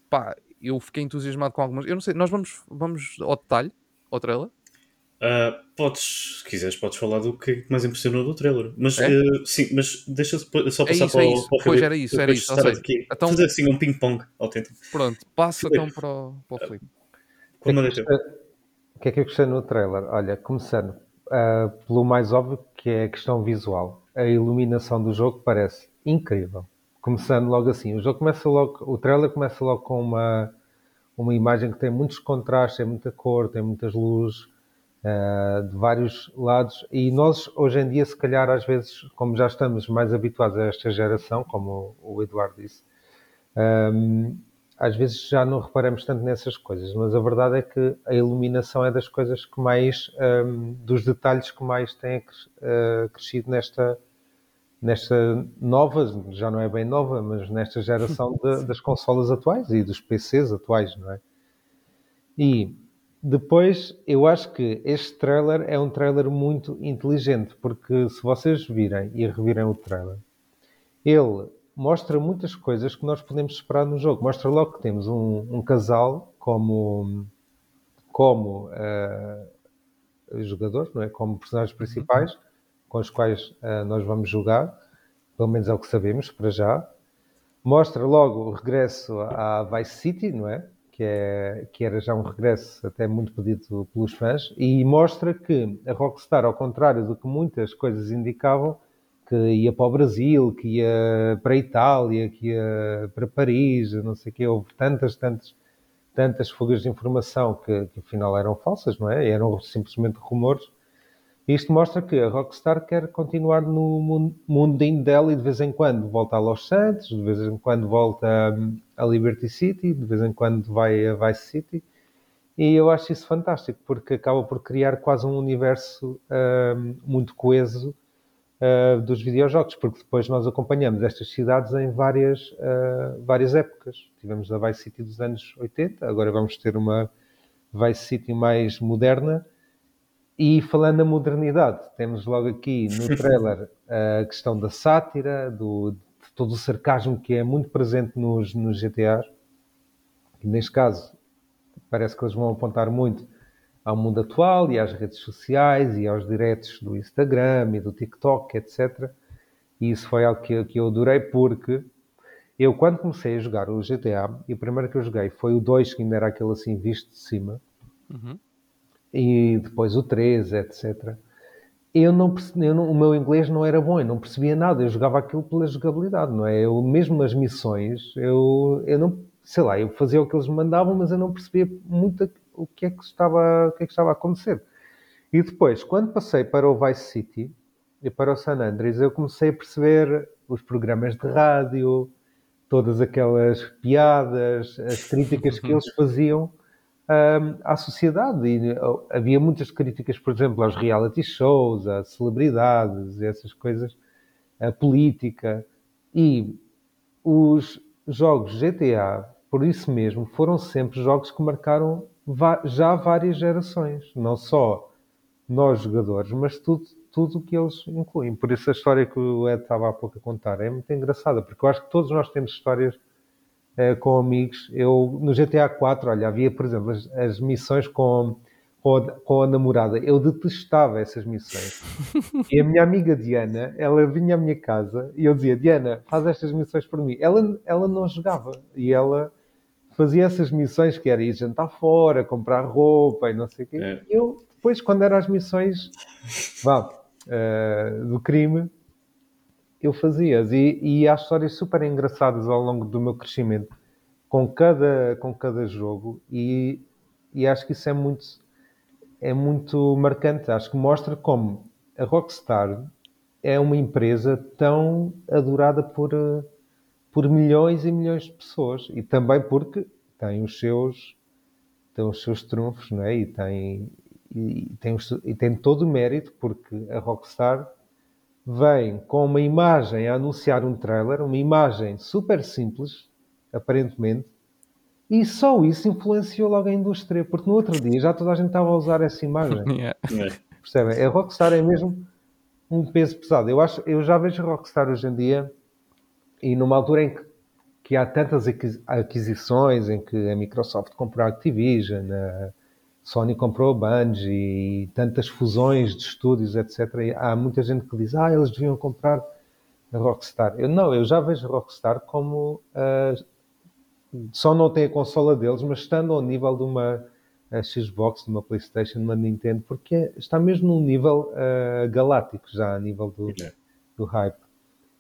pá, eu fiquei entusiasmado com algumas. Eu não sei, nós vamos, vamos ao detalhe, ao trailer? Uh, podes, se quiseres, podes falar do que mais impressionou do trailer. Mas é? uh, sim, mas deixa só é passar é isso, para, é isso. o, para Pois era isso, era isso. Aqui. Então, fazer assim um ping-pong autêntico. Pronto, passa então para o, para o Felipe. O que, é que eu gostei no trailer? Olha, começando uh, pelo mais óbvio, que é a questão visual. A iluminação do jogo parece incrível começando logo assim. O jogo começa logo, o trailer começa logo com uma, uma imagem que tem muitos contrastes, tem muita cor, tem muitas luzes uh, de vários lados. E nós, hoje em dia, se calhar, às vezes, como já estamos mais habituados a esta geração, como o Eduardo disse, um, ehm, às vezes já não reparamos tanto nessas coisas, mas a verdade é que a iluminação é das coisas que mais, um, ehm, dos detalhes que mais têm uh, crescido nesta, nesta nova, já não é bem nova, mas nesta geração de, das consolas atuais e dos PCs atuais, não é? E depois eu acho que este trailer é um trailer muito inteligente, porque se vocês virem e revirem o trailer, ele mostra muitas coisas que nós podemos esperar no jogo. Mostra logo que temos um, um casal como, como uh, jogador, não é? como personagens principais, com os quais uh, nós vamos jogar, pelo menos é o que sabemos para já. Mostra logo o regresso à Vice City, não é? Que, é, que era já um regresso até muito pedido pelos fãs, e mostra que a Rockstar, ao contrário do que muitas coisas indicavam, que ia para o Brasil, que ia para a Itália, que ia para Paris, não sei o quê, houve tantas, tantas, tantas fugas de informação que, que afinal eram falsas, não é? Eram simplesmente rumores isto mostra que a Rockstar quer continuar no mundinho dela e de vez em quando volta a Los Santos, de vez em quando volta a Liberty City, de vez em quando vai a Vice City. E eu acho isso fantástico, porque acaba por criar quase um universo uh, muito coeso uh, dos videojogos, porque depois nós acompanhamos estas cidades em várias, uh, várias épocas. Tivemos a Vice City dos anos 80, agora vamos ter uma Vice City mais moderna, e falando na modernidade, temos logo aqui no trailer a questão da sátira, do, de todo o sarcasmo que é muito presente nos, nos GTA. E neste caso, parece que eles vão apontar muito ao mundo atual e às redes sociais e aos diretos do Instagram e do TikTok, etc. E isso foi algo que, que eu adorei porque eu, quando comecei a jogar o GTA, e o primeiro que eu joguei foi o 2, que ainda era aquele assim visto de cima. Uhum e depois o 3, etc. Eu não, eu não, o meu inglês não era bom, eu não percebia nada, eu jogava aquilo pela jogabilidade, não é? Eu, mesmo nas missões, eu, eu não, sei lá, eu fazia o que eles mandavam, mas eu não percebia muito o que é que estava, o que é que estava a acontecer. E depois, quando passei para o Vice City e para o San Andreas, eu comecei a perceber os programas de rádio, todas aquelas piadas, as críticas que eles faziam à sociedade. E havia muitas críticas, por exemplo, aos reality shows, às celebridades, essas coisas, a política. E os jogos GTA, por isso mesmo, foram sempre jogos que marcaram já várias gerações. Não só nós jogadores, mas tudo tudo o que eles incluem. Por isso a história que o Ed estava há pouco a contar é muito engraçada, porque eu acho que todos nós temos histórias uh, com amigos. Eu, no GTA 4, olha, havia, por exemplo, as, as missões com, com a, com, a, namorada. Eu detestava essas missões. e a minha amiga Diana, ela vinha à minha casa e eu dizia, Diana, faz estas missões por mim. Ela, ela não jogava. E ela fazia essas missões que era ir jantar fora, comprar roupa e não sei o quê. É. Eu, depois, quando eram as missões vá, uh, do crime, eu fazia. E, e há histórias super engraçadas ao longo do meu crescimento com cada, com cada jogo e, e acho que isso é muito, é muito marcante. Acho que mostra como a Rockstar é uma empresa tão adorada por, por milhões e milhões de pessoas e também porque tem os seus, tem os seus trunfos, não é? E tem, e, tem, e tem todo o mérito, porque a Rockstar vem com uma imagem a anunciar um trailer, uma imagem super simples, aparentemente, e só isso influenciou logo a indústria, porque no outro dia já toda a gente estava a usar essa imagem. Yeah. Percebem? A Rockstar é mesmo um peso pesado. Eu, acho, eu já vejo a Rockstar hoje em dia, e numa altura em que, que há tantas aquisições, em que a Microsoft comprou a Activision, a Sony comprou a Bungie, e tantas fusões de estúdios, etc. E há muita gente que diz, ah, eles deviam comprar a Rockstar. Eu não, eu já vejo a Rockstar como uh, só não tem a consola deles, mas estando ao nível de uma Xbox, de uma PlayStation, de uma Nintendo, porque está mesmo num nível uh, galáctico já, a nível do, é. do hype.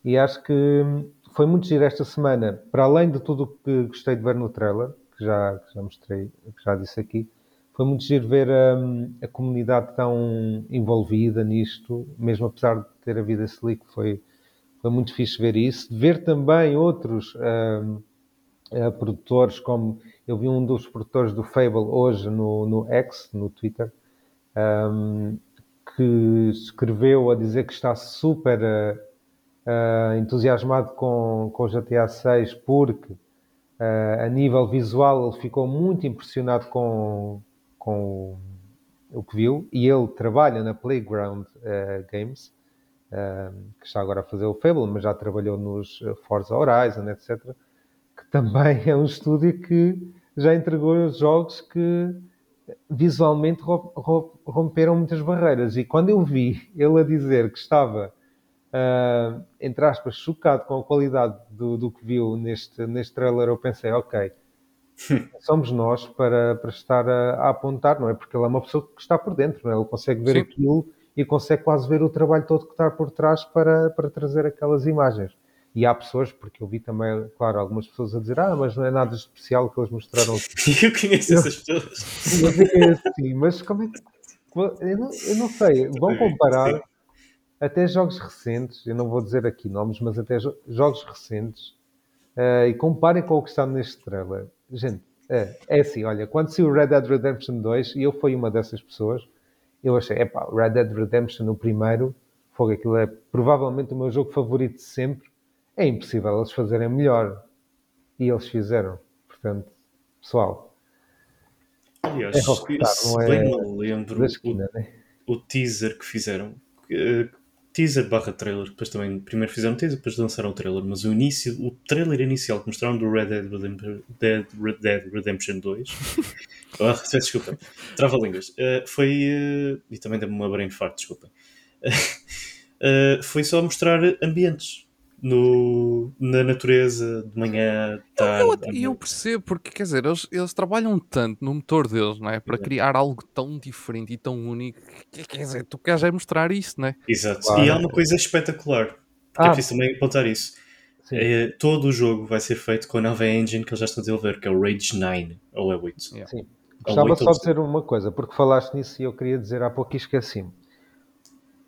E acho que foi muito giro esta semana, para além de tudo o que gostei de ver no trailer, que já, que já mostrei, que já disse aqui, foi muito giro ver um, a comunidade tão envolvida nisto, mesmo apesar de ter a vida slick, foi, foi muito fixe ver isso. Ver também outros. Um, uh, produtores, como eu vi um dos produtores do Fable hoje no, no X, no Twitter, um, que escreveu a dizer que está super uh, uh, entusiasmado com, com o GTA 6 porque a nível visual ele ficou muito impressionado com, com o que viu e ele trabalha na Playground Games, que está agora a fazer o Fable, mas já trabalhou nos Forza Horizon, etc que também é um estúdio que já entregou jogos que visualmente romperam muitas barreiras. E quando eu vi ele a dizer que estava, uh, entre aspas, chocado com a qualidade do, do que viu neste, neste trailer, eu pensei, ok, somos nós para, para estar a, a, apontar, não é? Porque ele é uma pessoa que está por dentro, não é? Ele consegue ver Sim. aquilo e consegue quase ver o trabalho todo que está por trás para, para trazer aquelas imagens. E há pessoas, porque eu vi também, claro, algumas pessoas a dizer, ah, mas não é nada especial que eles mostraram. eu conheço essas pessoas. Eu conheço, sim, mas como é que. Eu não, eu não sei, vão comparar até jogos recentes, eu não vou dizer aqui nomes, mas até jo jogos recentes, uh, e comparem com o que está neste trailer. Gente, é, é assim, olha, quando saiu Red Dead Redemption 2, e eu fui uma dessas pessoas, eu achei, epá, Red Dead Redemption, o primeiro, foi aquilo é provavelmente o meu jogo favorito de sempre, é impossível eles fazerem melhor. E eles fizeram. Portanto, pessoal. Aliás, é Rockstar, não é bem me lembro esquina, o, né? o, teaser que fizeram. Uh, teaser barra trailer, depois também primeiro fizeram teaser, depois lançaram o trailer, mas o início, o trailer inicial que mostraram do Red Dead Redemption, Dead, Red Dead Redemption 2 oh, desculpa, trava-línguas uh, foi, uh, e também deu-me uma brain fart, desculpa uh, foi só mostrar ambientes no, na natureza, de manhã, tarde. Eu, eu, eu, percebo, porque quer dizer, eles, eles trabalham tanto no motor deles, não é? Para é. criar algo tão diferente e tão único. Que, quer dizer, tu queres é mostrar isso, não é? Exato. Claro. E há uma coisa espetacular. Que é ah. é preciso também apontar isso. É, todo o jogo vai ser feito com a nova engine que eles já estão a desenvolver, que é o Rage 9 ou é 8. Sim. Gostava só de dizer uma coisa, porque falaste nisso e eu queria dizer há pouco e esqueci-me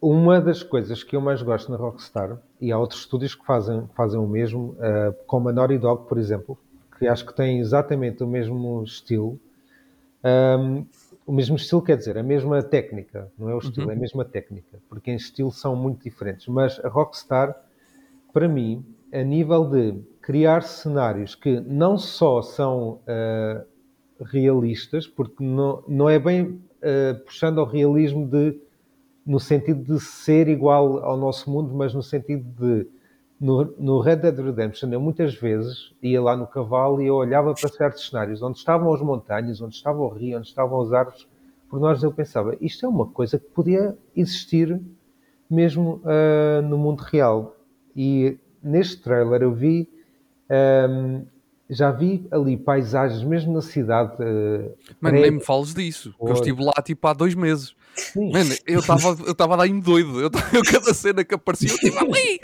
uma das coisas que eu mais gosto na Rockstar, e há outros estúdios que fazem, fazem o mesmo, uh, como a Naughty Dog, por exemplo, que acho que tem exatamente o mesmo estilo. Um, o mesmo estilo quer dizer, a mesma técnica, não é o estilo, uhum. é a mesma técnica, porque em estilo são muito diferentes. Mas a Rockstar, para mim, a nível de criar cenários que não só são uh, realistas, porque não, não é bem uh, puxando ao realismo de no sentido de ser igual ao nosso mundo, mas no sentido de no, no, Red Dead Redemption eu muitas vezes ia lá no cavalo e eu olhava para certos cenários onde estavam as montanhas, onde estava o rio, onde estavam as árvores, por nós eu pensava, isto é uma coisa que podia existir mesmo uh, no mundo real. E neste trailer eu vi um, já vi ali paisagens, mesmo na cidade. Uh, Mano, nem me fales disso, eu estive lá tipo há dois meses. Mano, eu estava eu tava lá em doido, eu, eu cada cena que aparecia eu estive ali.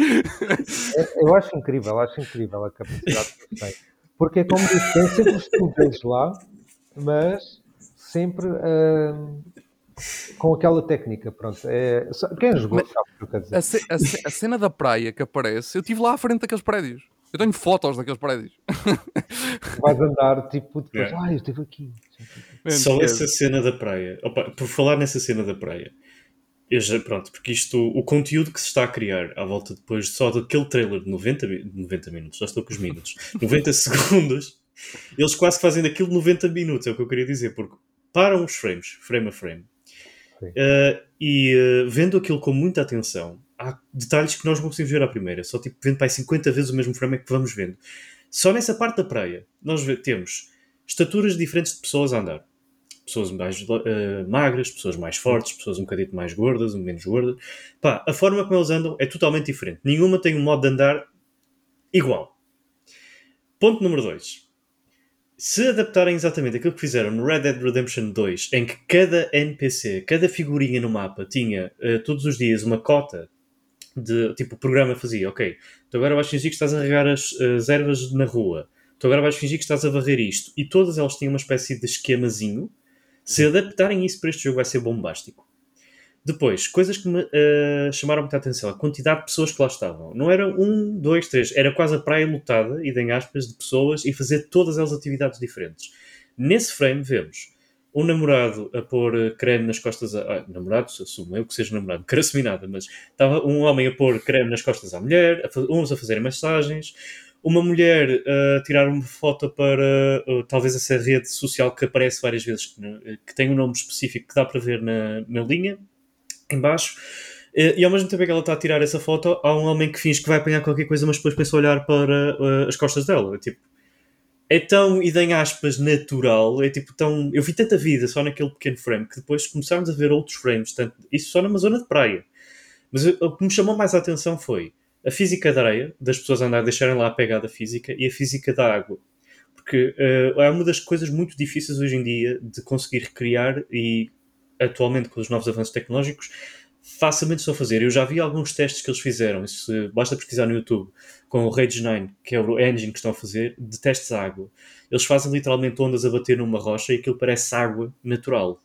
É, eu acho incrível, acho incrível a capacidade que tem. Porque é como disse, tem sempre os estudos lá, mas sempre uh, com aquela técnica, pronto. É, quem jogou sabe o que eu quero dizer. A, a, a, cena da praia que aparece, eu estive lá à frente daqueles prédios. Eu tenho fotos daqueles prédios. Vais andar, tipo, depois, yeah. ah, eu estive aqui. Só essa cena da praia. Opa, por falar nessa cena da praia, eu já, pronto, porque isto, o conteúdo que se está a criar à volta depois só daquele trailer de 90, 90 minutos, já estou com os minutos, 90 segundos, eles quase fazem daquilo 90 minutos, é o que eu queria dizer, porque param os frames, frame a frame, uh, e uh, vendo aquilo com muita atenção, há detalhes que nós não conseguimos ver à primeira, só tipo vendo para 50 vezes o mesmo frame é que vamos vendo. Só nessa parte da praia, nós temos estaturas diferentes de pessoas a andar. Pessoas mais uh, magras, pessoas mais fortes, pessoas um bocadinho mais gordas, um menos gordas. Pá, a forma como eles andam é totalmente diferente. Nenhuma tem um modo de andar igual. Ponto número 2 se adaptarem exatamente aquilo que fizeram no Red Dead Redemption 2, em que cada NPC, cada figurinha no mapa tinha uh, todos os dias uma cota de tipo o programa fazia, ok, tu agora vais fingir que estás a regar as, as ervas na rua, tu agora vais fingir que estás a varrer isto, e todas elas tinham uma espécie de esquemazinho. Se adaptarem isso para este jogo, vai ser bombástico. Depois, coisas que me uh, chamaram muita atenção, a quantidade de pessoas que lá estavam. Não era um, dois, três, era quase a praia lotada, e em aspas, de pessoas e fazer todas as atividades diferentes. Nesse frame vemos um namorado a pôr eh, creme nas costas a. Ah, namorado, assumo eu que seja namorado, nada, mas estava um homem a pôr creme nas costas à mulher, a, uns a fazerem massagens, uma mulher a tirar uma foto para uh, talvez essa rede social que aparece várias vezes, que, que tem um nome específico que dá para ver na, na linha embaixo. Eh, e ao mesmo tempo que ela está a tirar essa foto, há um homem que finge que vai apanhar qualquer coisa, mas depois pensa olhar para as costas dela. É tipo, é tão, e em aspas, natural. É tipo tão. Eu vi tanta vida só naquele pequeno frame que depois começámos a ver outros frames, tanto, isso só numa zona de praia. Mas o que me chamou mais a atenção foi a física da areia, das pessoas andar, deixarem lá a pegada física, e a física da água. Porque uh, é uma das coisas muito difíceis hoje em dia de conseguir recriar e atualmente com os novos avanços tecnológicos, facilmente estou a fazer. Eu já vi alguns testes que eles fizeram, isso basta pesquisar no YouTube, com o Rage 9, que é o engine que estão a fazer, de testes de água. Eles fazem literalmente ondas a bater numa rocha e aquilo parece água natural.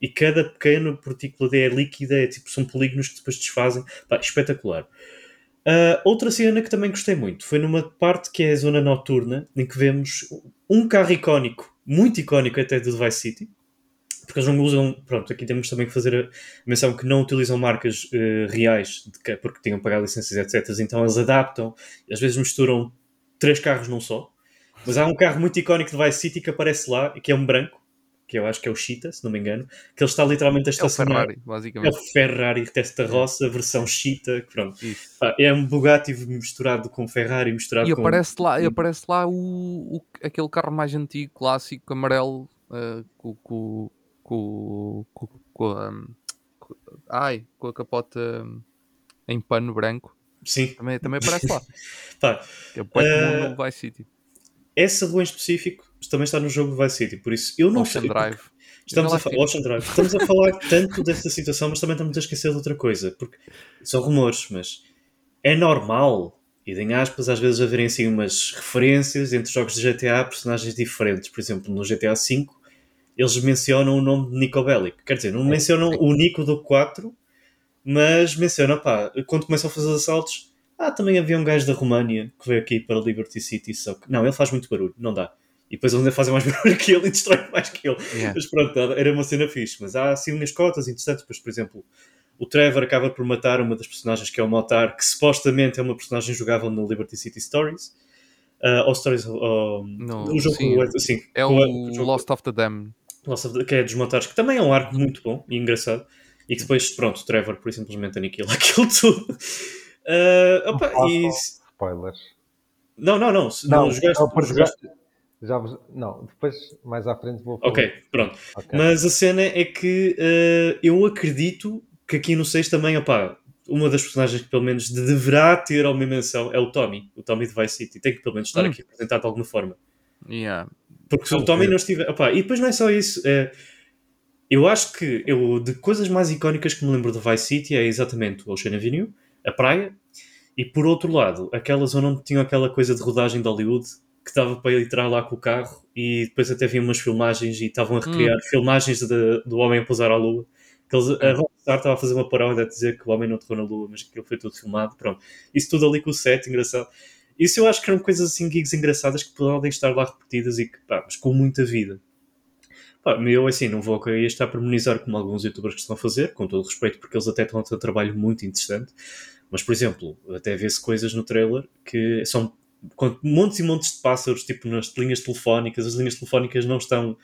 E cada pequena partícula é líquida, é tipo, são polígonos que depois desfazem. Pá, espetacular. Uh, outra cena que também gostei muito foi numa parte que é a zona noturna, em que vemos um carro icónico, muito icónico até do Vice City, porque eles não usam, pronto, aqui temos também que fazer a menção que não utilizam marcas uh, reais, que, porque tinham pagado licenças, etc. Então eles adaptam, às vezes misturam três carros num só. Mas há um carro muito icónico de Vice City que aparece lá, que é um branco, que eu acho que é o Cheetah, se não me engano, que ele está literalmente a estacionar. É o Ferrari, basicamente. É o Ferrari testa roça, versão Cheetah, pronto. é um Bugatti misturado com Ferrari, misturado e com... Aparece lá, e aparece lá o, o, aquele carro mais antigo, clássico, amarelo, uh, com, com, com, com, com, a, com, ai, com a capota em pano branco. Sim. Também, também aparece lá. Que é uh, no Vice City. Essa rua em específico também está no jogo do Vice City, por isso eu não Ocean sei. Drive. Estamos a, Ocean Drive. estamos a falar tanto dessa situação, mas também estamos a esquecer de outra coisa, porque são rumores, mas é normal, e em aspas, às vezes haverem assim umas referências entre jogos de GTA personagens diferentes. Por exemplo, no GTA V eles mencionam o nome de Nico Bellic. Quer dizer, não é, mencionam o Nico do 4, mas mencionam, pá, quando começam a fazer os assaltos, ah, também havia um gajo da România que veio aqui para Liberty City, só que... Não, ele faz muito barulho, não dá. E depois eles ainda fazem mais barulho que ele e destroem mais que ele. Yeah. Mas pronto, era uma cena fixe. Mas há assim umas cotas interessantes, pois, por exemplo, o Trevor acaba por matar uma das personagens que é o Motar, que supostamente é uma personagem jogável no Liberty City Stories. Uh, ou Stories, uh, no, o jogo, sim, assim, é o, o Lost of the Dam que é desmontares, que também é um arco muito bom e engraçado. E que depois, pronto, o Trevor por simplesmente aniquila aquilo tudo. Uh, opa, não e... Spoilers. Não, não, não. Não, não jogaste, não, jogaste... Já, não, depois mais à frente vou falar. Ok, pronto. Okay. Mas a cena é que uh, eu acredito que aqui no 6 também, opá, uma das personagens que pelo menos deverá ter alguma menção é o Tommy, o Tommy de Vice City. Tem que pelo menos estar hum. aqui apresentado de alguma forma. Yeah. Porque se o Tommy não estiver. Opa, e depois não é só isso. É, eu acho que eu, de coisas mais icónicas que me lembro do Vice City é exatamente o Ocean Avenue, a praia, e por outro lado, aquela zona onde tinha aquela coisa de rodagem de Hollywood que dava para entrar lá com o carro e depois até havia umas filmagens e estavam a recriar hum. filmagens de, do homem a pousar à lua. Que eles, a hum. Rockstar estava a fazer uma paródia a dizer que o homem não aterrou na lua, mas aquilo foi tudo filmado. Pronto, isso tudo ali com o set, engraçado. Isso eu acho que eram coisas assim, gigs engraçadas que podem estar lá repetidas e que, pá, mas com muita vida. Pá, eu assim, não vou querer estar a pormenizar como alguns youtubers que estão a fazer, com todo respeito, porque eles até estão a ter um trabalho muito interessante. Mas, por exemplo, até vê-se coisas no trailer que são montes e montes de pássaros, tipo nas linhas telefónicas, as linhas telefónicas não estão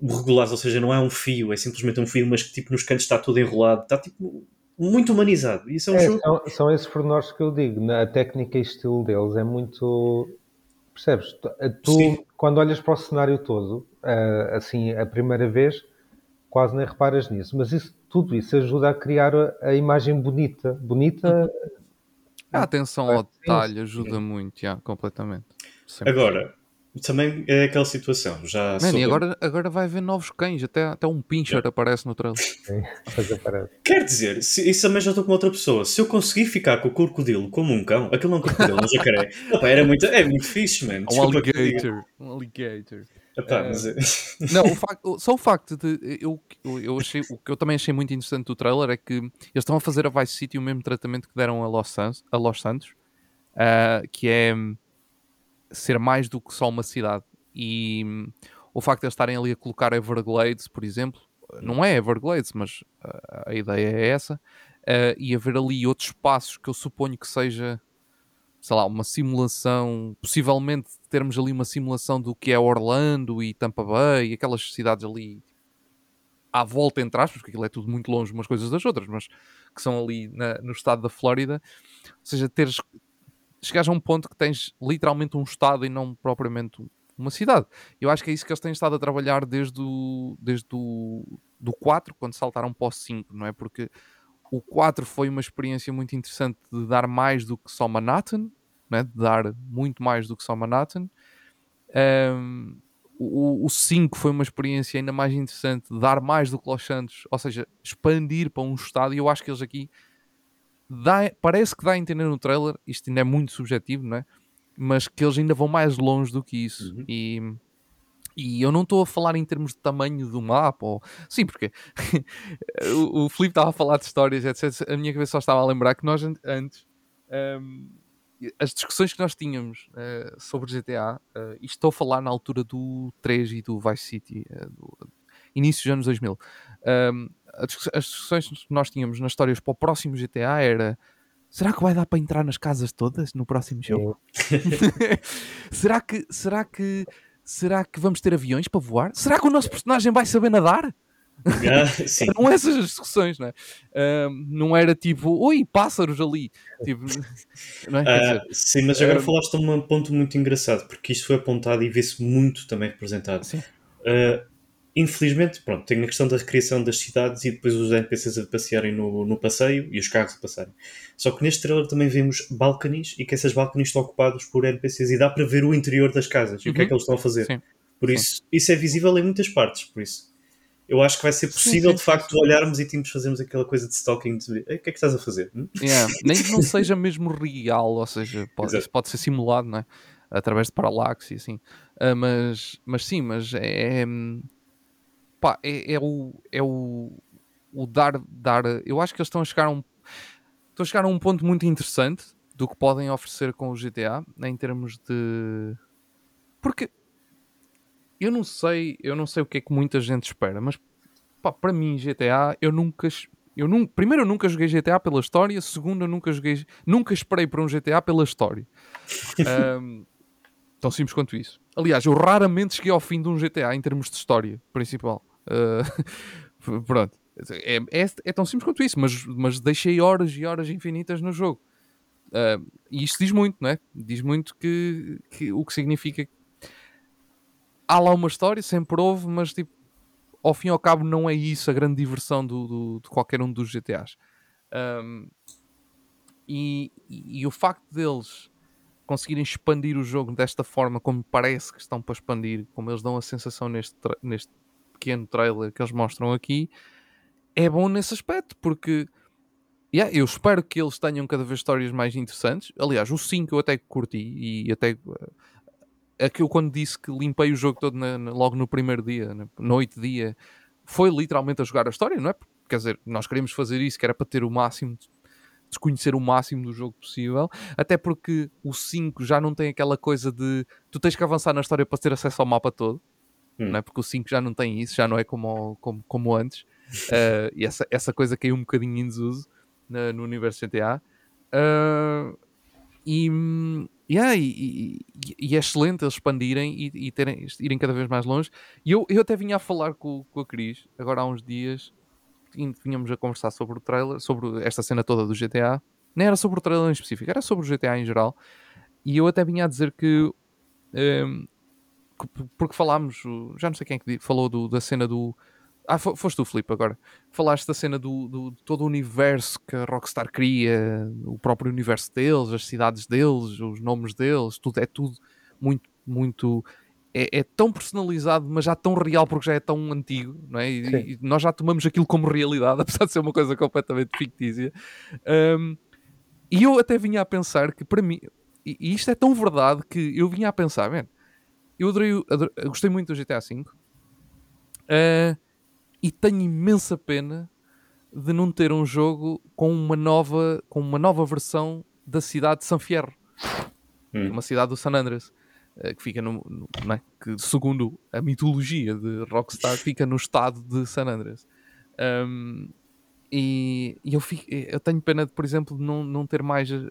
reguladas, ou seja, não é um fio, é simplesmente um fio, mas que tipo nos cantos está tudo enrolado, está tipo muito humanizado. Isso é um é, jogo... são, são esses pormenores que eu digo, a técnica e estilo deles é muito. Percebes? Tu, Sim. quando olhas para o cenário todo, eh, assim, a primeira vez, quase nem reparas nisso, mas isso, tudo isso ajuda a criar a, imagem bonita. Bonita. A atenção ao detalhe ajuda muito, já, completamente. Sempre. Agora, também é aquela situação. Já Man, e agora, agora vai haver novos cães, até, até um pincher é. aparece no trailer. Quer dizer, se, isso também já estou com outra pessoa. Se eu conseguir ficar com o crocodilo como um cão, aquilo não é um crocodilo, um jacaré, opa, era muito, é muito fixe, mano. Um alligator. Um alligator. Epá, mas... É- não, o facto, só o facto de. Eu, eu achei, o que eu também achei muito interessante do trailer é que eles estão a fazer a Vice City o mesmo tratamento que deram a Los, Santos, a Los Santos, uh, que é ser mais do que só uma cidade. E um, o facto de eles estarem ali a colocar Everglades, por exemplo, não é Everglades, mas uh, a ideia é essa, uh, e haver ali outros espaços que eu suponho que seja, sei lá, uma simulação, possivelmente termos ali uma simulação do que é Orlando e Tampa Bay, e aquelas cidades ali à volta, entre aspas, porque aquilo é tudo muito longe umas coisas das outras, mas que são ali na, no estado da Flórida, ou seja, teres, chegares a um ponto que tens literalmente um estado e não propriamente uma cidade. Eu acho que é isso que eles têm estado a trabalhar desde o, desde o do 4, quando saltaram para o 5, não é? Porque o 4 foi uma experiência muito interessante de dar mais do que só Manhattan, é? de dar muito mais do que só Manhattan. Um, o, o 5 foi uma experiência ainda mais interessante de dar mais do que Los Santos, ou seja, expandir para um estado, e eu acho que eles aqui dá, parece que dá a entender no trailer, isto ainda é muito subjetivo, não é? Mas que eles ainda vão mais longe do que isso. Uhum. E, e eu não estou a falar em termos de tamanho do mapa, ou... sim, porque o, o Filipe estava a falar de histórias, etc. A minha cabeça só estava a lembrar que nós antes. Um, as discussões que nós tínhamos uh, sobre GTA, uh, isto estou a falar na altura do 3 e do Vice City, uh, do, início dos anos 2000. Um, as discussões que nós tínhamos nas histórias para o próximo GTA era será que vai dar para entrar nas casas todas no próximo jogo? será que será que será que vamos ter aviões para voar? Será que o nosso personagem vai saber nadar? Ah, não essas as discussões, não é? não era tipo, oi, pássaros ali. Tipo, é? Uh, sim, mas agora falaste de um ponto muito engraçado, porque isto foi apontado e vê-se muito também representado. Sim. Uh, Infelizmente, pronto, tem a questão da recriação das cidades e depois os NPCs a passearem no, no passeio e os carros a passarem. Só que neste trailer também vemos balconies e que essas balconies estão ocupadas por NPCs e dá para ver o interior das casas e uhum. o que é uhum. que eles estão a fazer. Sim. Por isso, Sim. isso é visível em muitas partes, por isso. Eu acho que vai ser possível, sim, de facto, olharmos e temos fazermos aquela coisa de stalking de o que é que estás a fazer? Hum? Yeah. Nem que não seja mesmo real, ou seja, pode, isso pode ser simulado, não é? Através de paralaxe e assim. Uh, mas, mas sim, mas é, é pá, é, é, o, é o, o dar, dar. Eu acho que eles estão a chegar a um, estão a chegar a um ponto muito interessante do que podem oferecer com o GTA em termos de. Porque eu não sei, eu não sei o que é que muita gente espera, mas pá, para mim GTA eu nunca eu primeiro eu nunca joguei GTA pela história, segundo eu nunca joguei, nunca esperei por um GTA pela história. um, tão simples quanto isso. Aliás, eu raramente cheguei ao fim de um GTA em termos de história principal. Uh, pronto. É, é, é, tão simples quanto isso, mas, mas deixei horas e horas infinitas no jogo. Uh, e isto diz muito, não é? Diz muito que, que o que significa há lá uma história, sempre houve, mas tipo, ao fim e ao cabo não é isso a grande diversão do, do de qualquer um dos GTAs. Um, e, e, e, o facto deles conseguirem expandir o jogo desta forma, como parece que estão para expandir, como eles dão a sensação neste, neste pequeno trailer que eles mostram aqui, é bom nesse aspecto, porque yeah, eu espero que eles tenham cada vez histórias mais interessantes. Aliás, o 5 eu até curti e até é que eu quando disse que limpei o jogo todo na, na, logo no primeiro dia, na noite dia, foi literalmente a jogar a história, não é? Quer dizer, nós queríamos fazer isso, que era para ter o máximo desconhecer o máximo do jogo possível, até porque o 5 já não tem aquela coisa de tu tens que avançar na história para ter acesso ao mapa todo, hum. não é? porque o 5 já não tem isso, já não é como, como, como antes, uh, e essa, essa coisa caiu um bocadinho em desuso na, no universo GTA. Uh, e, yeah, e, e, e, é excelente eles expandirem e, e terem, irem cada vez mais longe. E eu, eu até vinha a falar com, com a Cris, agora há uns dias, vinhamos a conversar sobre o trailer, sobre esta cena toda do GTA. Nem era sobre o trailer em específico, era sobre o GTA em geral. E eu até vinha a dizer que. Um, porque falámos, já não sei quem é que falou do, da cena do, ah, foste tu, Filipe, agora. Falaste da cena do, do, todo o universo que a Rockstar cria, o próprio universo deles, as cidades deles, os nomes deles, tudo é tudo muito, muito. É, é tão personalizado, mas já tão real porque já é tão antigo, não é? E, e, nós já tomamos aquilo como realidade, apesar de ser uma coisa completamente fictícia. Um, e eu até vinha a pensar que, para mim, e, isto é tão verdade que eu vinha a pensar, man, eu, adorei, adorei, gostei muito do GTA V. Uh, e tenho imensa pena de não ter um jogo com uma nova, com uma nova versão da cidade de San Fierro, hum. uma cidade do San Andreas, que fica no, no é? que segundo a mitologia de Rockstar fica no estado de San Andreas. Um, e, e eu, fico, eu, tenho pena de, por exemplo, de não, não ter mais uh,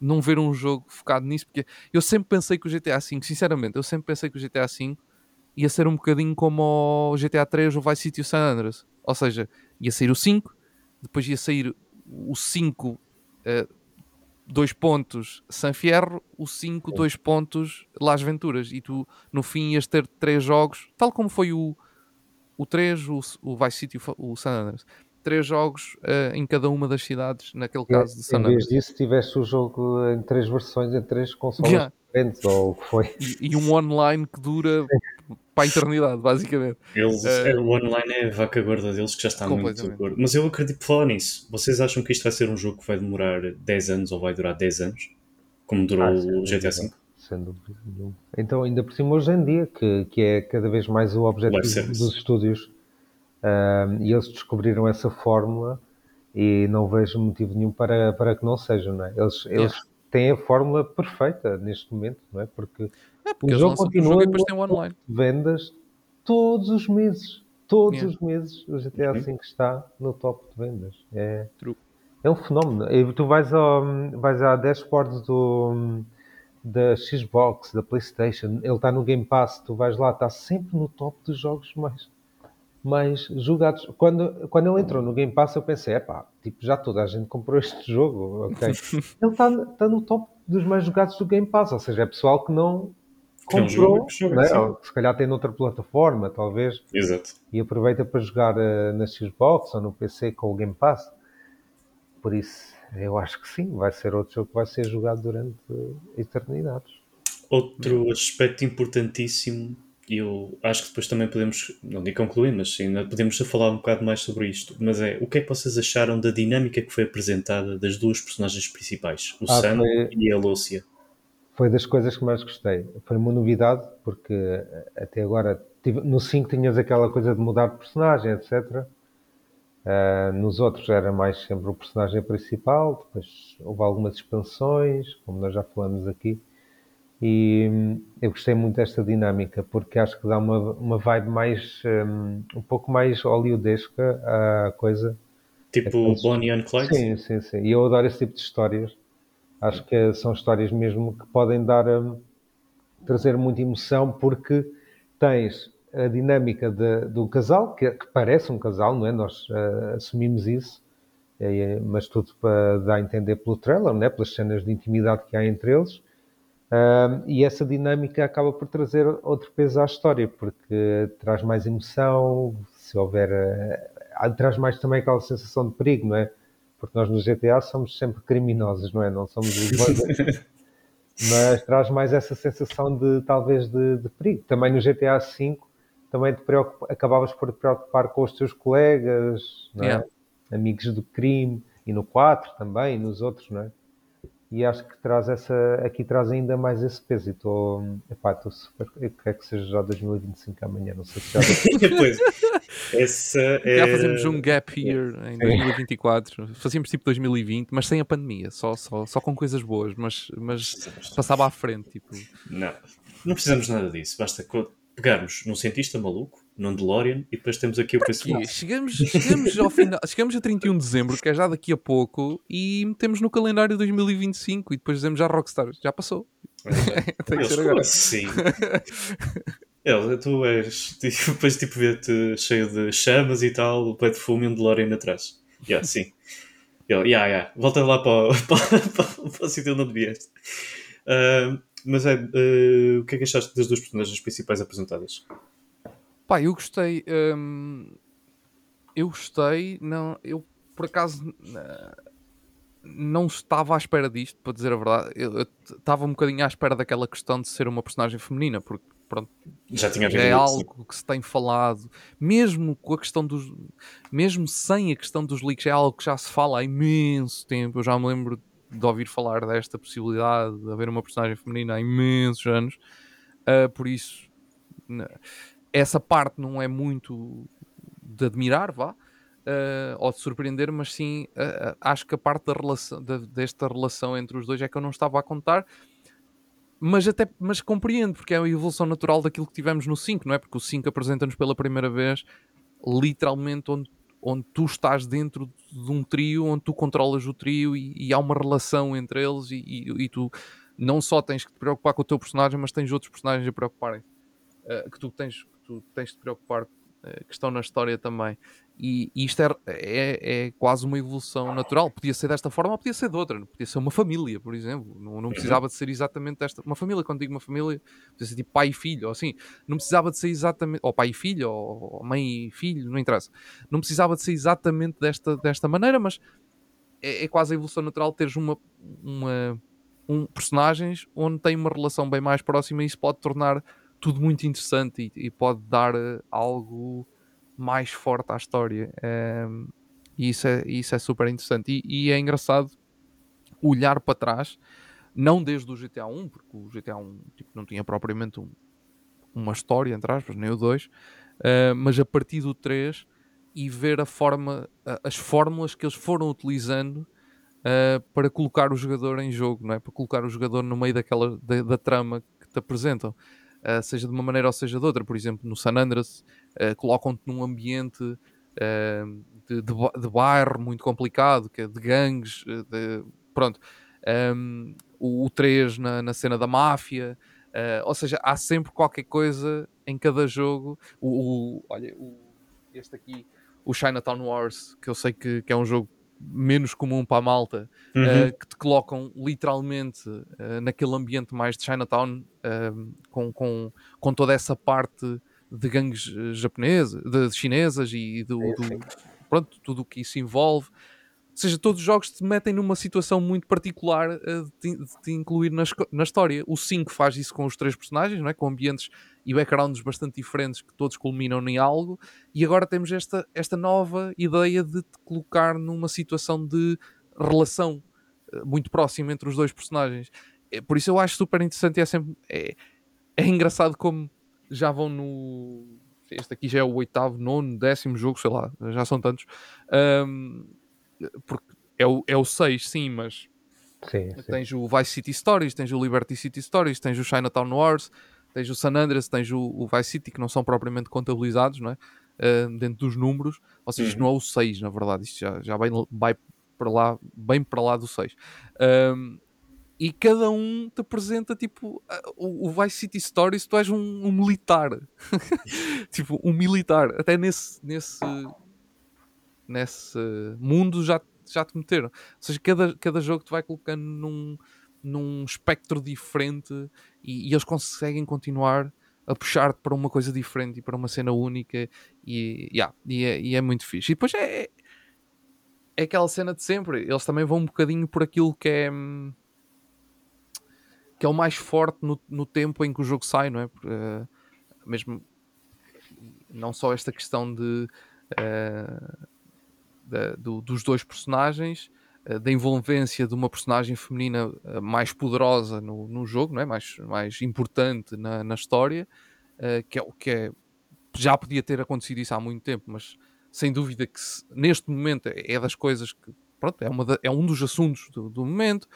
não ver um jogo focado nisso, porque eu sempre pensei que o GTA V, sinceramente, eu sempre pensei que o GTA V ia ser um bocadinho como o GTA 3 ou Vice City o San Andreas. Ou seja, ia sair o 5, depois ia sair o 5, uh, eh, dois pontos San Fierro, o 5, dois pontos Las Venturas. E tu, no fim, ias ter três jogos, tal como foi o, o 3, o, o Vice City o, o San Andreas. Três jogos uh, em cada uma das cidades, naquele caso de San Andreas. Em vez disso, tiveste o jogo em três versões, em três consoles yeah. diferentes, ou o que foi. E, e um online que dura para a eternidade, basicamente. Eles, uh, o online é a vaca gorda deles que já está muito gordo. Mas eu acredito que falar nisso. Vocês acham que isto vai ser um jogo que vai demorar 10 anos ou vai durar 10 anos? Como durou ah, o GTA V? Sem dúvida Então, ainda por cima, hoje em dia, que, que é cada vez mais o objetivo dos estúdios, e eles descobriram essa fórmula e não vejo motivo nenhum para, para que não sejam, não é? Eles, eles têm a fórmula perfeita neste momento, não é? Porque é, porque o jogo continua o jogo online. vendas todos os meses. Todos yeah. os meses o GTA V está no top de vendas. É, True. é um fenómeno. E tu vais, ao, vais à dashboard do, da Xbox, da Playstation, ele está no Game Pass, tu vais lá, está sempre no top dos jogos mais, mais jogados. Quando, quando ele entrou no Game Pass eu pensei, epá, tipo, já toda a gente comprou este jogo, ok? ele está, está no top dos mais jogados do Game Pass, ou seja, é pessoal que não comprou, é um né? ou, se calhar tem noutra plataforma, talvez, Exato. e aproveita para jogar uh, na Xbox ou no PC com o Game Pass. Por isso, eu acho que sim, vai ser outro jogo que vai ser jogado durante eternidades. Outro aspecto importantíssimo, eu acho que depois também podemos, não digo concluir, mas sim, podemos falar um bocado mais sobre isto, mas é, o que é que vocês acharam da dinâmica que foi apresentada das duas personagens principais, o ah, Sam foi... e a Lúcia? foi das coisas que mais gostei. Foi uma novidade, porque até agora, no 5 tinhas aquela coisa de mudar de personagem, etc. Uh, ah, nos outros era mais sempre o personagem principal, depois houve algumas expansões, como nós já falamos aqui, e hum, eu gostei muito desta dinâmica, porque acho que dá uma, uma vibe mais, um, um pouco mais hollywoodesca à coisa. Tipo Aqueles... Bonnie and Clyde? Sim, sim, sim. E eu adoro esse tipo de histórias Acho que são histórias mesmo que podem dar um, trazer muita emoção porque tens a dinâmica de, do casal, que, que, parece um casal, não é? Nós uh, assumimos isso, é, mas tudo para dar a entender pelo trailer, não é? pelas cenas de intimidade que há entre eles. E essa dinâmica acaba por trazer outro peso à história, porque traz mais emoção, se houver. Uh, traz mais também aquela sensação de perigo, não é? porque nós no GTA somos sempre criminosos, não é? Não somos os Mas traz mais essa sensação de talvez de, de perigo. Também no GTA V também te acabavas por te preocupar com os teus colegas, é? Yeah. amigos do crime, e no 4 também, e nos outros, não é? E acho que traz essa, aqui traz ainda mais esse peso. E estou, epá, estou super. Eu quero que seja já 2025 amanhã, não sei se já. pois, essa é... Já fazemos um gap year em 2024. Fazíamos tipo 2020, mas sem a pandemia, só, só, só com coisas boas, mas, mas passava à frente. Tipo... Não, não precisamos nada disso, basta pegarmos num cientista maluco, num DeLorean e depois temos aqui o preço chegamos, chegamos ao final, chegamos a 31 de dezembro, que é já daqui a pouco, e metemos no calendário 2025 e depois dizemos já Rockstar, já passou. É. Tem que ser agora. Assim? Ele, tu és, tipo, depois tipo ver-te cheio de chamas e tal, o pé de fumo e um DeLorean atrás. Yeah, sim. Ele, yeah, yeah. volta lá para, para, para, para o sítio onde vieste. Uh, mas é, uh, o que é que achaste das duas personagens principais apresentadas? Pá, eu gostei. Hum, eu gostei. Não, eu por acaso não estava à espera disto, para dizer a verdade. Eu estava um bocadinho à espera daquela questão de ser uma personagem feminina, porque pronto, já tinha é algo que se tem falado, mesmo com a questão dos, mesmo sem a questão dos leaks, é algo que já se fala há imenso tempo. Eu já me lembro de ouvir falar desta possibilidade de haver uma personagem feminina há imensos anos, uh, por isso essa parte não é muito de admirar, vá. Uh, ou de surpreender, mas sim uh, acho que a parte da relação, da, desta relação entre os dois é que eu não estava a contar, mas até mas compreendo, porque é a evolução natural daquilo que tivemos no 5, não é? Porque o 5 apresenta-nos pela primeira vez literalmente onde onde tu estás dentro de um trio, onde tu controlas o trio e, e há uma relação entre eles e, e, e, tu não só tens que te preocupar com o teu personagem, mas tens outros personagens a preocuparem. Uh, que tu tens, tu tens de preocupar uh, que estão na história também. E, e isto é, é, é, quase uma evolução natural. Podia ser desta forma ou podia ser de outra. Podia ser uma família, por exemplo. Não, não precisava de ser exatamente desta. Uma família, quando digo uma família, podia ser tipo pai e filho, ou assim. Não precisava de ser exatamente. Ou pai e filho, ou mãe e filho, não interessa. Não precisava de ser exatamente desta, desta maneira, mas é, é quase a evolução natural teres uma, uma, um, personagens onde tem uma relação bem mais próxima e isso pode tornar tudo muito interessante e, e pode dar uh, algo mais forte à história. Um, e isso é, isso é super interessante. E, e, é engraçado olhar para trás, não desde o GTA 1, porque o GTA 1 tipo, não tinha propriamente um, uma história, entre aspas, nem o 2, uh, mas a partir do 3 e ver a forma, as fórmulas que eles foram utilizando uh, para colocar o jogador em jogo, não é? para colocar o jogador no meio daquela, da, da trama que te apresentam uh, seja de uma maneira ou seja de outra. Por exemplo, no San Andreas, uh, colocam-te num ambiente uh, de, de, de, bairro muito complicado, que é de gangues, de, pronto. Um, o, o 3 na, na cena da máfia, ou seja, há sempre qualquer coisa em cada jogo. O, o olha, o, este aqui, o Chinatown Wars, que eu sei que, que é um jogo menos comum para a malta, uhum. uh, que te colocam literalmente uh, naquele ambiente mais de Chinatown, uh, com, com, com toda essa parte de gangues japonesas, de, de chinesas e do, do, pronto, tudo o que isso envolve. Ou seja, todos os jogos te metem numa situação muito particular uh, de, de, te incluir na, na, história. O 5 faz isso com os três personagens, não é? com ambientes e backgrounds bastante diferentes que todos culminam em algo. E agora temos esta, esta nova ideia de te colocar numa situação de relação uh, muito próxima entre os dois personagens. É, por isso eu acho super interessante e é sempre. É, é engraçado como já vão no. Este aqui já é o oitavo, nono, décimo jogo, sei lá, já são tantos. Um, porque é o, é o 6, sim, mas sim, sim. tens o Vice City Stories, tens o Liberty City Stories, tens o Chinatown Wars, tens o San Andreas, tens o, o Vice City, que não são propriamente contabilizados, não é? Uh, dentro dos números, ou seja, isto não é o 6, na verdade, isto já, já vai, vai para lá, bem para lá do 6. Um, e cada um te apresenta tipo o, o Vice City Stories, tu és um, um militar, tipo um militar, até nesse, nesse nesse mundo já, já te meteram. Ou seja, cada, cada jogo te vai colocando num, num espectro diferente e, e eles conseguem continuar a puxar-te para uma coisa diferente e para uma cena única e, yeah, e, é, e é muito fixe. E depois é, é aquela cena de sempre. Eles também vão um bocadinho por aquilo que é que é o mais forte no, no tempo em que o jogo sai, não é? Uh, mesmo não só esta questão de uh, da, do, dos dois personagens, uh, da envolvência de uma personagem feminina uh, mais poderosa no, no jogo, não é? mais, mais importante na, na história, que, é, que é, já podia ter acontecido isso há muito tempo, mas sem dúvida que se, neste momento é, é das coisas que pronto, é, uma é um dos assuntos do, do momento,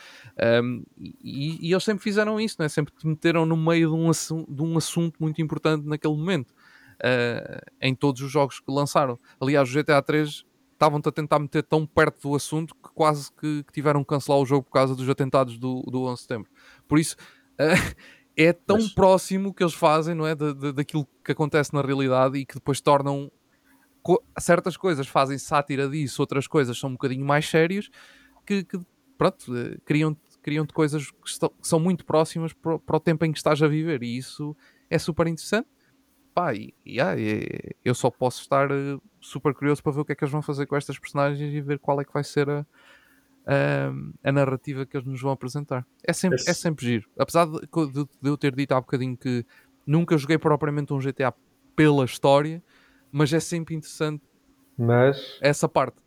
um, e, e, eles sempre fizeram isso, né? sempre te meteram no meio de um, assunto, de um assunto muito importante naquele momento, uh, em todos os jogos que lançaram. Aliás, o GTA 3 estavam-te a tentar meter tão perto do assunto que quase que, que, tiveram que cancelar o jogo por causa dos atentados do, do 11 de setembro. Por isso, uh, é tão Mas... próximo que eles fazem, não é? De, daquilo que acontece na realidade e que depois tornam co certas coisas fazem sátira disso, outras coisas são um bocadinho mais sérias, que, que pronto, eh, criam, criam coisas que, estão, que, são muito próximas para, o tempo em que estás a viver, e isso é super interessante. Pá, e, yeah, eu só posso estar uh, super curioso para ver o que é que eles vão fazer com estas personagens e ver qual é que vai ser a, a, a narrativa que eles nos vão apresentar. É sempre, é sempre giro. Apesar de, de, de eu ter dito há bocadinho que nunca joguei propriamente um GTA pela história, mas é sempre interessante mas, essa parte.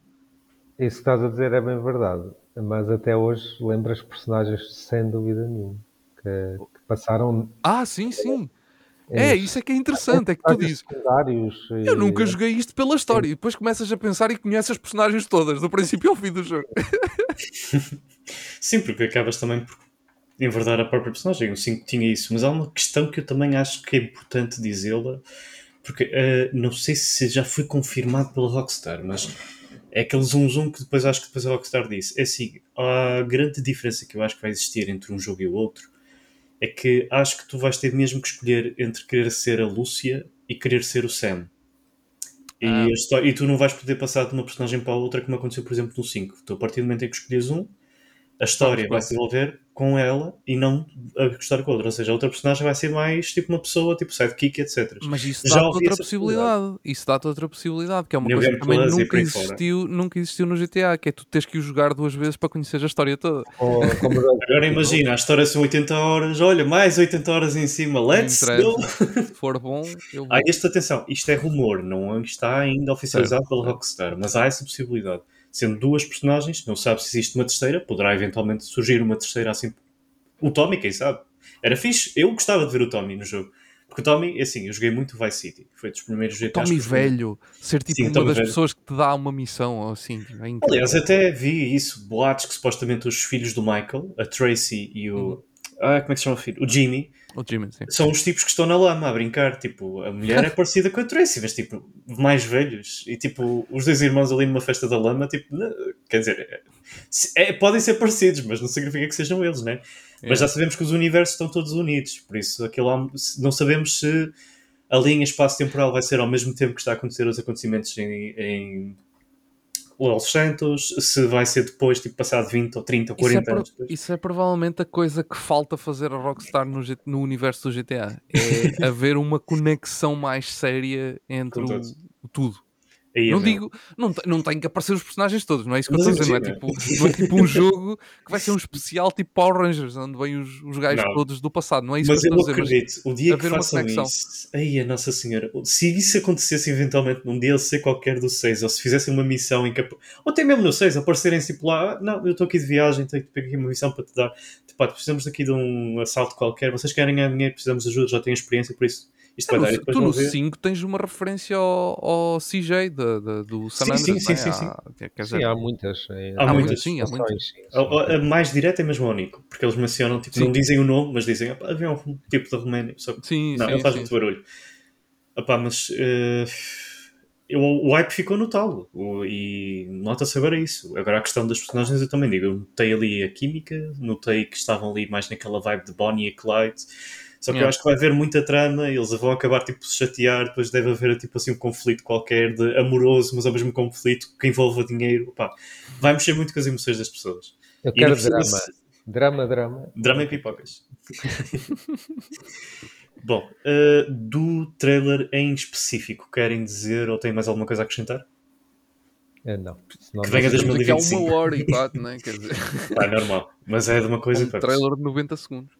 Isso que estás a dizer é bem verdade, mas até hoje lembras personagens sem dúvida nenhuma que, que passaram. Ah, sim, sim. É, isso é que é interessante, é que tu dizes. Eu nunca joguei isto pela história. E depois começas a pensar e conheces as personagens todas, do princípio ao fim do jogo. Sim, porque acabas também por enverdar a própria personagem. O 5 tinha isso, mas há uma questão que eu também acho que é importante dizê-la, porque uh, não sei se já foi confirmado pela Rockstar, mas é aquele zoom zoom que depois acho que depois a Rockstar disse. É assim, a grande diferença que eu acho que vai existir entre um jogo e o outro é que acho que tu vais ter mesmo que escolher entre querer ser a Lúcia e querer ser o Sam. E, ah. história, e tu não vais poder passar de uma personagem para a outra, como aconteceu, por exemplo, no 5. Tu, a partir do momento em que escolhes um, a história vai se desenvolver com ela e não a gostar com a outra. Ou seja, a outra personagem vai ser mais tipo uma pessoa, tipo sidekick, etc. Mas isso dá-te outra possibilidade. Isso dá-te outra possibilidade, que é uma New coisa que também nunca existiu, nunca existiu no GTA, que é tu tens que o jogar duas vezes para conhecer a história toda. Oh, Agora imagina, a história são 80 horas, olha, mais 80 horas em cima, let's go! Se for bom, eu vou. Ah, isto, atenção, isto é rumor, não está ainda oficializado certo. pela Rockstar, mas há essa possibilidade sendo duas personagens, não sabe se existe uma terceira, poderá eventualmente surgir uma terceira assim. O Tommy, quem sabe? Era fixe, eu gostava de ver o Tommy no jogo. Porque o Tommy, é assim, eu joguei muito Vice City, foi dos primeiros GTAs. Tommy velho, ser tipo Sim, uma das velho. pessoas que te dá uma missão, ou assim. É Aliás, até vi isso, boatos que supostamente os filhos do Michael, a Tracy e o. Uhum. Ah, como é que se chama o filho? O Jimmy, Jimmy. São os tipos que estão na lama a brincar. Tipo, a mulher é parecida com a Tracy, mas tipo, mais velhos. E tipo, os dois irmãos ali numa festa da lama, tipo, não, quer dizer, é, é, podem ser parecidos, mas não significa que sejam eles, né? É. Mas já sabemos que os universos estão todos unidos, por isso aquilo não sabemos se a linha espaço-temporal vai ser ao mesmo tempo que está a acontecer os acontecimentos em, em Los Santos, se vai ser depois, tipo, passado 20 ou 30 ou 40 isso é anos. Depois. Isso é provavelmente a coisa que falta fazer a Rockstar no, no universo do GTA. É haver uma conexão mais séria entre o, o tudo. Aí, não, digo, não, não tem que aparecer os personagens todos, não é isso que eu estou a dizer. Não é, tipo, não é tipo um jogo que vai ser um especial tipo Power Rangers, onde vêm os, os gajos não. todos do passado, não é isso mas que eu estou a dizer. Mas eu acredito, o dia que façam isso, aí a Nossa Senhora, se isso acontecesse eventualmente num DLC qualquer do 6, ou se fizessem uma missão em que, ou até mesmo no 6, aparecerem tipo lá, ah, não, eu estou aqui de viagem, tenho que pegar aqui uma missão para te dar, tipo, precisamos aqui de um assalto qualquer, vocês querem ganhar dinheiro, precisamos de ajuda, já têm experiência, por isso isto vai dar, tu no 5 tens uma referência ao, ao CJ de, de, do San Andreas. Sim, sim, sim, sim, há muitas. É, há, muitas, sim, há muitas. A, a, mais direta é mesmo o Nico, porque eles mencionam, tipo, sim. não dizem o nome, mas dizem havia um tipo da Roménia. Só que, sim, não, sim, ele faz sim. muito barulho. Opá, mas uh, eu, o hype ficou no talo e nota-se agora isso. Agora a questão das personagens eu também digo. Eu notei ali a química, notei que estavam ali mais naquela vibe de Bonnie e Clyde só que yeah. eu acho que vai haver muita trama, eles vão acabar tipo se chatear, depois deve haver tipo assim um conflito qualquer de amoroso, mas ao mesmo conflito que envolva dinheiro. Opa, vai mexer muito com as emoções das pessoas. Eu quero drama. Se... Drama, drama. Drama e pipocas. Bom, uh, do trailer em específico, querem dizer ou têm mais alguma coisa a acrescentar? É, não. Senão que venha 2025. Que é uma hora e quatro, né? Quer dizer... É normal. Mas é de uma coisa... Um trailer de 90 segundos.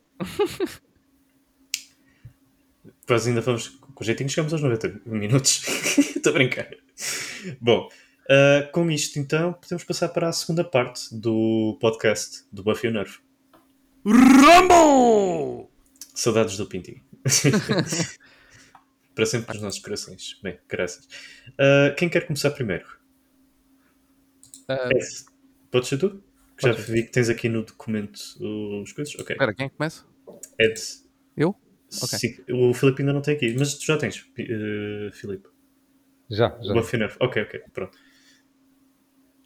Depois ainda fomos com jeitinho, chegamos aos 90 minutos. Estou a brincar. Bom, Uh, com isto, então, podemos passar para a segunda parte do podcast do Buffy o Nervo. Rumble! Saudades do Pintinho. para sempre nos nossos corações. Bem, graças. Uh, quem quer começar primeiro? Uh, Ed, podes ser tu? Já vi que tens aqui no documento os coisas. Ok. Espera, quem começa? Ed. Eu? Okay. Sim, o Filipe ainda não tem aqui, mas tu já tens, uh, Filipe. Já, já. O Buffy Ok, ok, pronto.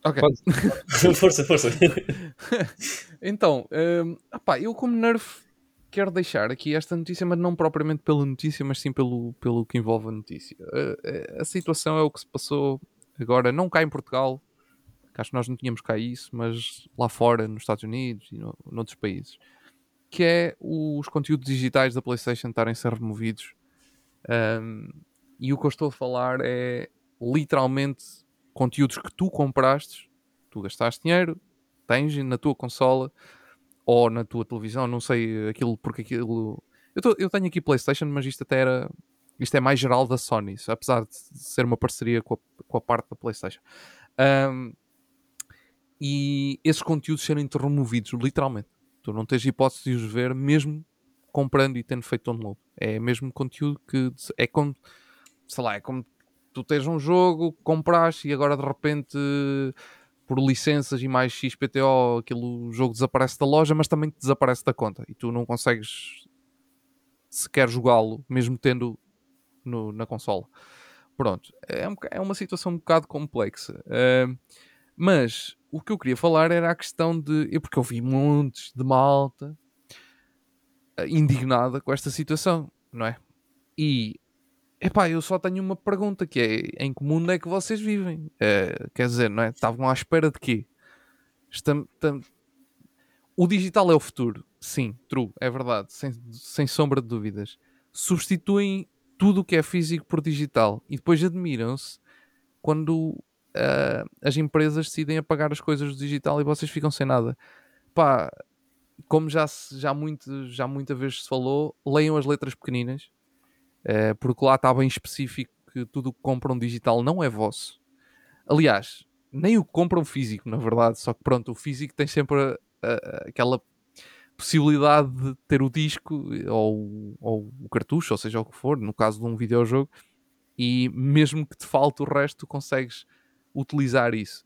Ok. força, força. então, um, opá, eu como nerf quero deixar aqui esta notícia, mas não propriamente pela notícia, mas sim pelo, pelo que envolve a notícia. A, a situação é o que se passou agora, não cá em Portugal, que acho que nós não tínhamos cá isso, mas lá fora, nos Estados Unidos e no, noutros países, que é os conteúdos digitais da PlayStation estarem a ser removidos. Um, e o que eu estou a falar é literalmente conteúdos que tu compraste, tu gastaste dinheiro, tens na tua consola ou na tua televisão, não sei aquilo, porque aquilo. Eu, tô, eu tenho aqui PlayStation, mas isto até era. Isto é mais geral da Sony, apesar de ser uma parceria com a, com a parte da PlayStation. Um, e esses conteúdos serem removidos, literalmente. Tu não tens hipótese de os ver, mesmo comprando e tendo feito download. É mesmo conteúdo que é como, sei lá, é como tu tens um jogo, compraste e agora de repente por licenças e mais XPTO aquele jogo desaparece da loja, mas também desaparece da conta e tu não consegues sequer jogá-lo, mesmo tendo no, na consola. Pronto, é, um, é, uma situação um bocado complexa. Uh, mas o que eu queria falar era a questão de. Porque eu vi montes de malta uh, indignada com esta situação, não é? E Epá, eu só tenho uma pergunta que é em que mundo é que vocês vivem? É, quer dizer, não é? Estavam à espera de quê? O digital é o futuro. Sim, true, é verdade, sem, sem sombra de dúvidas. Substituem tudo o que é físico por digital e depois admiram-se quando uh, as empresas decidem apagar as coisas do digital e vocês ficam sem nada. Pá, como já, já, muito, já muita vez se falou, leiam as letras pequeninas uh, porque lá está bem específico que tudo o que compram digital não é vosso. Aliás, nem o que compram físico, na verdade, só que pronto, o físico tem sempre a, aquela possibilidade de ter o disco ou, ou, o cartucho, ou seja o que for, no caso de um videojogo, e mesmo que te falte o resto, consegues utilizar isso.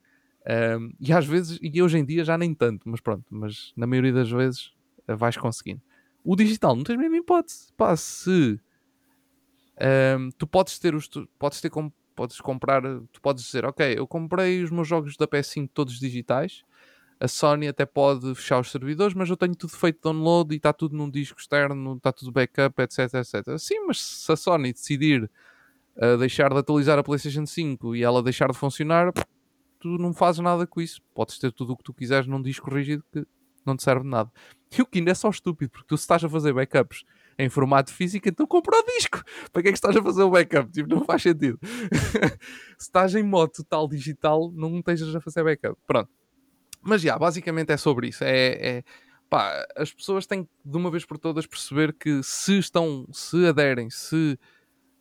Um, e às vezes, e hoje em dia já nem tanto, mas pronto, mas na maioria das vezes uh, vais conseguindo. O digital não tens mesmo hipótese. Pá, se um, tu podes ter os. Tu, podes ter como. Podes comprar. Tu podes dizer, ok, eu comprei os meus jogos da PS5 todos digitais. A Sony até pode fechar os servidores, mas eu tenho tudo feito download e está tudo num disco externo, está tudo backup, etc, etc. Sim, mas se a Sony decidir uh, deixar de atualizar a PlayStation 5 e ela deixar de funcionar, tu não fazes nada com isso. Podes ter tudo o que tu quiseres num disco rígido que não te serve de nada. E o que ainda é só estúpido, porque tu se estás a fazer backups em formato físico, então compra o disco. Para que é que estás a fazer o backup? Tipo, não faz sentido. Se estás em modo total digital, não estejas a fazer backup. Pronto. Mas já, basicamente é sobre isso. É, é pá, as pessoas têm de uma vez por todas perceber que se estão, se aderem, se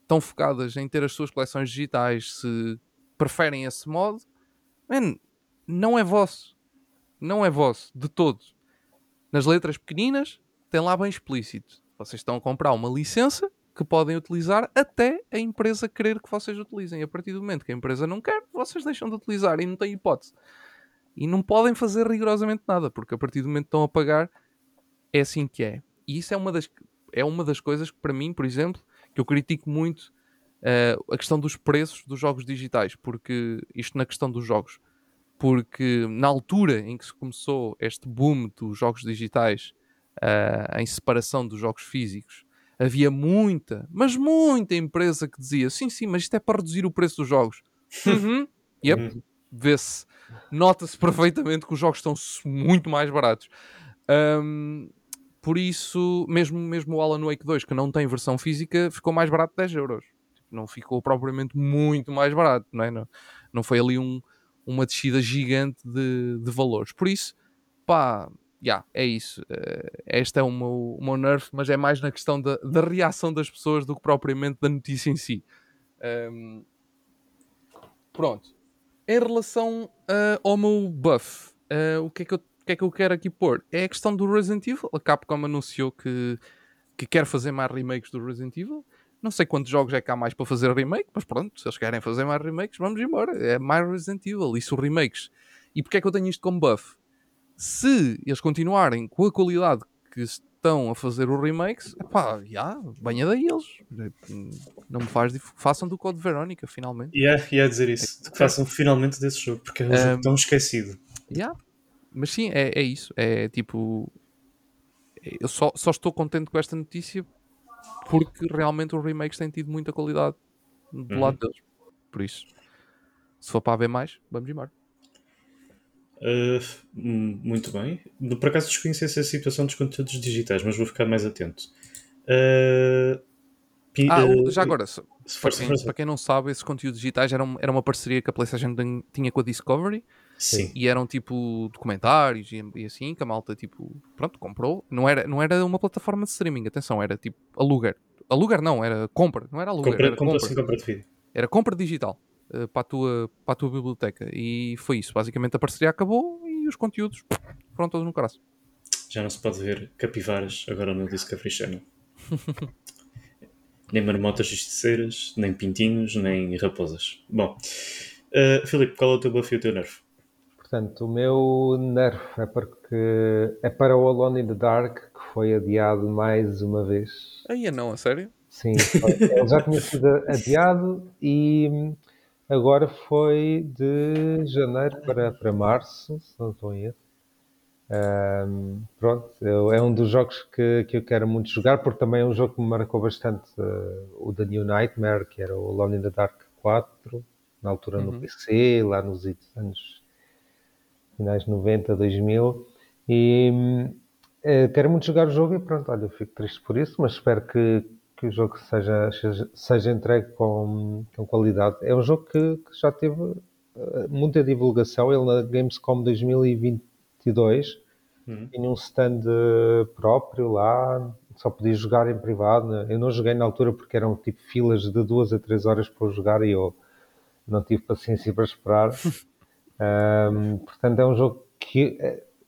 estão focadas em ter as suas coleções digitais, se preferem esse modo, man, não é vosso. Não é vosso, de todo. Nas letras pequeninas, tem lá bem explícito. Vocês estão a comprar uma licença que podem utilizar até a empresa querer que vocês utilizem. A partir do momento que a empresa não quer, vocês deixam de utilizar e não têm hipótese. E não podem fazer rigorosamente nada, porque a partir do momento que estão a pagar, é assim que é. E isso é uma das, é uma das coisas que, para mim, por exemplo, eu critico muito uh, a questão dos preços dos jogos digitais, porque isto na questão dos jogos, porque na altura em que se começou este boom dos jogos digitais uh, em separação dos jogos físicos, havia muita, mas muita empresa que dizia: sim, sim, mas isto é para reduzir o preço dos jogos. uhum. Yep. Uhum. Vê-se, nota-se perfeitamente que os jogos estão muito mais baratos. Um, por isso, mesmo, mesmo o Alan Wake 2, que não tem versão física, ficou mais barato de 10 euros. Tipo, não ficou propriamente muito mais barato, não é? Não, não foi ali um, uma descida gigante de, de valores. Por isso, pá, yeah, é isso. Uh, este é o meu, o meu nerf, mas é mais na questão da, da reação das pessoas do que propriamente da notícia em si. Um, pronto. Em relação uh, ao meu buff, uh, o, que é que eu, que é que eu quero aqui pôr? É a questão do Resident Evil. A Capcom anunciou que, que quer fazer mais remakes do Resident Evil. Não sei quantos jogos é que há mais para fazer remake, mas pronto, se eles querem fazer mais remakes, vamos embora. É mais Resident Evil. Isso remakes. E porquê é que eu tenho isto como buff? Se eles continuarem com a qualidade que estão a fazer os remakes, pá, já, banha daí eles. Não me faz façam do Code Verónica, finalmente. E yeah, ia dizer isso, é, que façam finalmente desse jogo, porque é um, um jogo tão esquecido. Yeah. Mas sim, é, é isso. É tipo. Eu só, só estou contente com esta notícia porque realmente os remakes têm tido muita qualidade do uhum. lado deles. Por isso, se for para haver mais, vamos embora. Uh, muito bem. Por acaso desconheci essa situação dos conteúdos digitais, mas vou ficar mais atento. Uh, ah, uh, já agora, se, para, quem, para, quem, não sabe, esses conteúdos digitais eram, era uma parceria que a PlayStation tinha com a Discovery. Sim. E eram tipo documentários e, e, assim, que a malta tipo, pronto, comprou. Não era, não era uma plataforma de streaming, atenção, era tipo alugar. Alugar não, era compra, não era alugar. Compra, era compra, compra. Sim, compra de vídeo. Era compra digital. Eh, para, a tua, para a tua biblioteca. E foi isso. Basicamente a parceria acabou e os conteúdos foram todos no crasso. Já não se pode ver capivaras agora no Discovery Channel. nem marmotas justiceiras, nem pintinhos, nem raposas. Bom, uh, Filipe, qual é o teu buff e o teu nerf? Portanto, o meu nerf é, porque é para o Alone in the Dark, que foi adiado mais uma vez. Aí não, a sério? Sim, ele já tinha sido adiado e Agora foi de janeiro para, para março, se não estou em erro. Um, pronto, é um dos jogos que, que eu quero muito jogar, porque também é um jogo que me marcou bastante uh, o The New Nightmare, que era o Alone in the Dark 4, na altura uhum. no PC, lá nos anos finais de 90, 2000. E uh, quero muito jogar o jogo e pronto, olha, eu fico triste por isso, mas espero que, que o jogo seja, seja, seja entregue com, com qualidade. É um jogo que, que já teve uh, muita divulgação. Ele na Gamescom 2022 uhum. tinha um stand próprio lá, só podia jogar em privado. Eu não joguei na altura porque eram tipo filas de duas a três horas para jogar e eu não tive paciência para esperar. um, portanto, é um jogo que,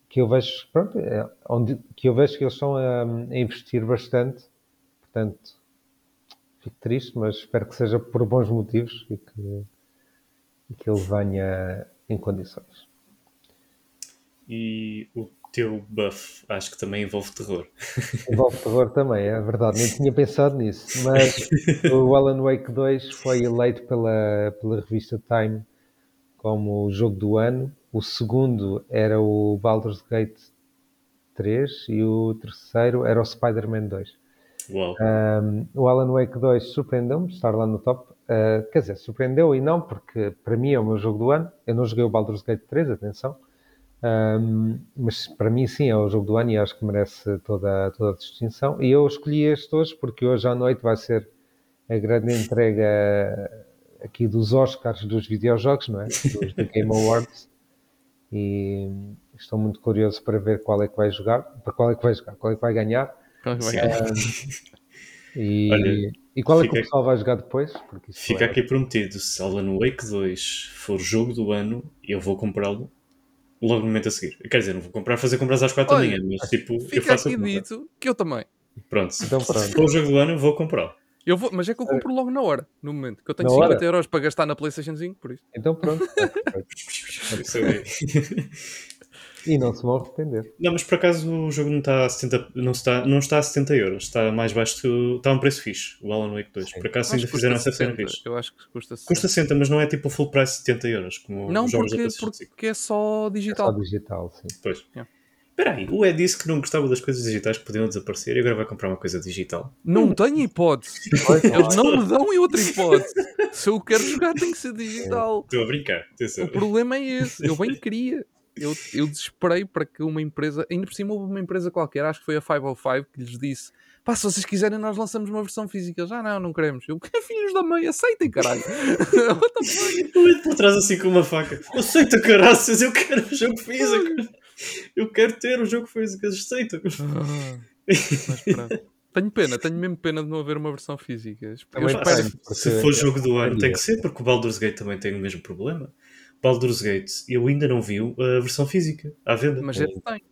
que eu vejo, pronto, é onde, que eu vejo que eles estão a, a investir bastante. Portanto, fico triste, mas espero que seja por bons motivos e que, e que ele venha em condições. E o teu buff acho que também envolve terror. Envolve terror também, é verdade, nem tinha pensado nisso. Mas o Alan Wake 2 foi eleito pela, pela revista Time como o jogo do ano. O segundo era o Baldur's Gate 3 e o terceiro era o Spider-Man 2. Um, o Alan Wake 2 surpreendeu-me estar lá no top. Uh, quer dizer, surpreendeu e não, porque para mim é o meu jogo do ano. Eu não joguei o Baldur's Gate 3, atenção. Um, mas para mim sim é o jogo do ano e acho que merece toda, toda a distinção. E eu escolhi este hoje porque hoje à noite vai ser a grande entrega aqui dos Oscars dos videojogos, não é? Dos The Game Awards. E estou muito curioso para ver qual é que vai jogar, para qual é que vai jogar, qual é que vai ganhar. e, Olha, e qual é que o pessoal vai jogar depois? fica é... aqui prometido: se Alan Wake 2 for jogo do ano, eu vou comprá-lo logo no momento a seguir. Quer dizer, não vou comprar, fazer compras às 4 da manhã, mas tipo, fica eu faço aqui dito que eu também. Pronto, então, pronto. se for o jogo do ano, eu vou comprar. Eu vou, mas é que eu compro logo na hora, no momento. Que eu tenho na 50 hora? euros para gastar na PlayStation 5, por isso. Então pronto. E não se vão arrepender. Não, mas por acaso o jogo não está a 70, não está, não está a 70 euros, está mais baixo, do, está a um preço fixe, o Alan Wake 2. Sim. Por acaso ainda fizeram essa cena fixe. Eu acho que custa 60. Custa 60, mas não é tipo o full price de 70 euros, como não, os jogos porque, da porque é só digital. É só digital, sim. Pois. Yeah. Espera aí, o Ed disse que não gostava das coisas digitais que podiam desaparecer e agora vai comprar uma coisa digital. Não tenho hipótese. Eles não me dão outra hipótese. Se eu quero jogar tem que ser digital. Estou a brincar. Atenção. O problema é esse. Eu bem queria eu, eu desesperei para que uma empresa, ainda por cima houve uma empresa qualquer, acho que foi a 505, que lhes disse: pá, se vocês quiserem, nós lançamos uma versão física. Já não, não queremos. Eu, filhos da mãe, aceitem, caralho. What the fuck? Eu por trás assim com uma faca: aceita, caraças, eu quero o jogo físico. Eu quero ter o jogo físico, aceita. Ah, mas pronto. Tenho pena, tenho mesmo pena de não haver uma versão física. Eu espero... Se for jogo do ano, tem que ser, porque o Baldur's Gate também tem o mesmo problema Baldur's Gate, eu ainda não vi a versão física à venda. Mas esse tem.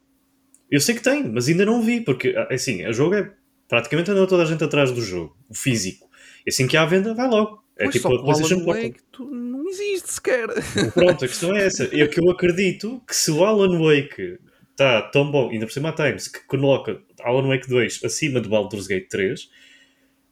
Eu sei que tem, mas ainda não vi, porque assim, o jogo é praticamente andou toda a gente atrás do jogo, o físico. E assim que há à venda, vai logo. É Pois tipo só a PlayStation Alan Portal. Wake tu não existe sequer. Pronto, a questão é essa. É que eu acredito que se o Alan Wake está tão bom, ainda por cima a Times, que coloca Alan Wake 2 acima do Baldur's Gate 3,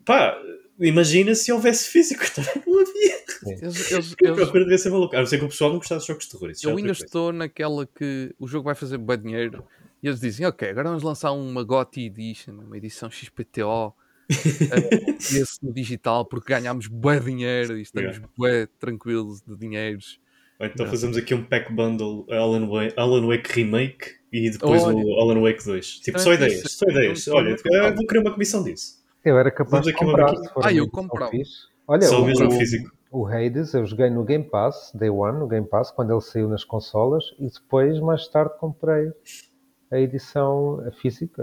pá, imagina se houvesse físico, também não havia. Eles- eles- Eu eles- devia ser maluco. A não ser que o pessoal não gostasse de jogos de terror. É eu outra ainda coisa. estou naquela que o jogo vai fazer bem dinheiro e eles dizem, ok, agora vamos lançar uma GOTY Edition, uma edição XPTO, esse no digital, porque ganhámos bué dinheiro e estamos bué tranquilos de dinheiros. Ou então Não. fazemos aqui um pack bundle Alan Wake, Alan Wake Remake e depois Olha, o Alan Wake 2. Tipo, só ideias, só ideias. Olha, vou criar uma comissão disso. Eu era capaz Vamos de aqui uma comprar, for Ah, eu comprava. fixe. Olha, Só o, mesmo o, físico. o Hades eu joguei no Game Pass, Day One, no Game Pass, quando ele saiu nas consolas, e depois, mais tarde, comprei a edição física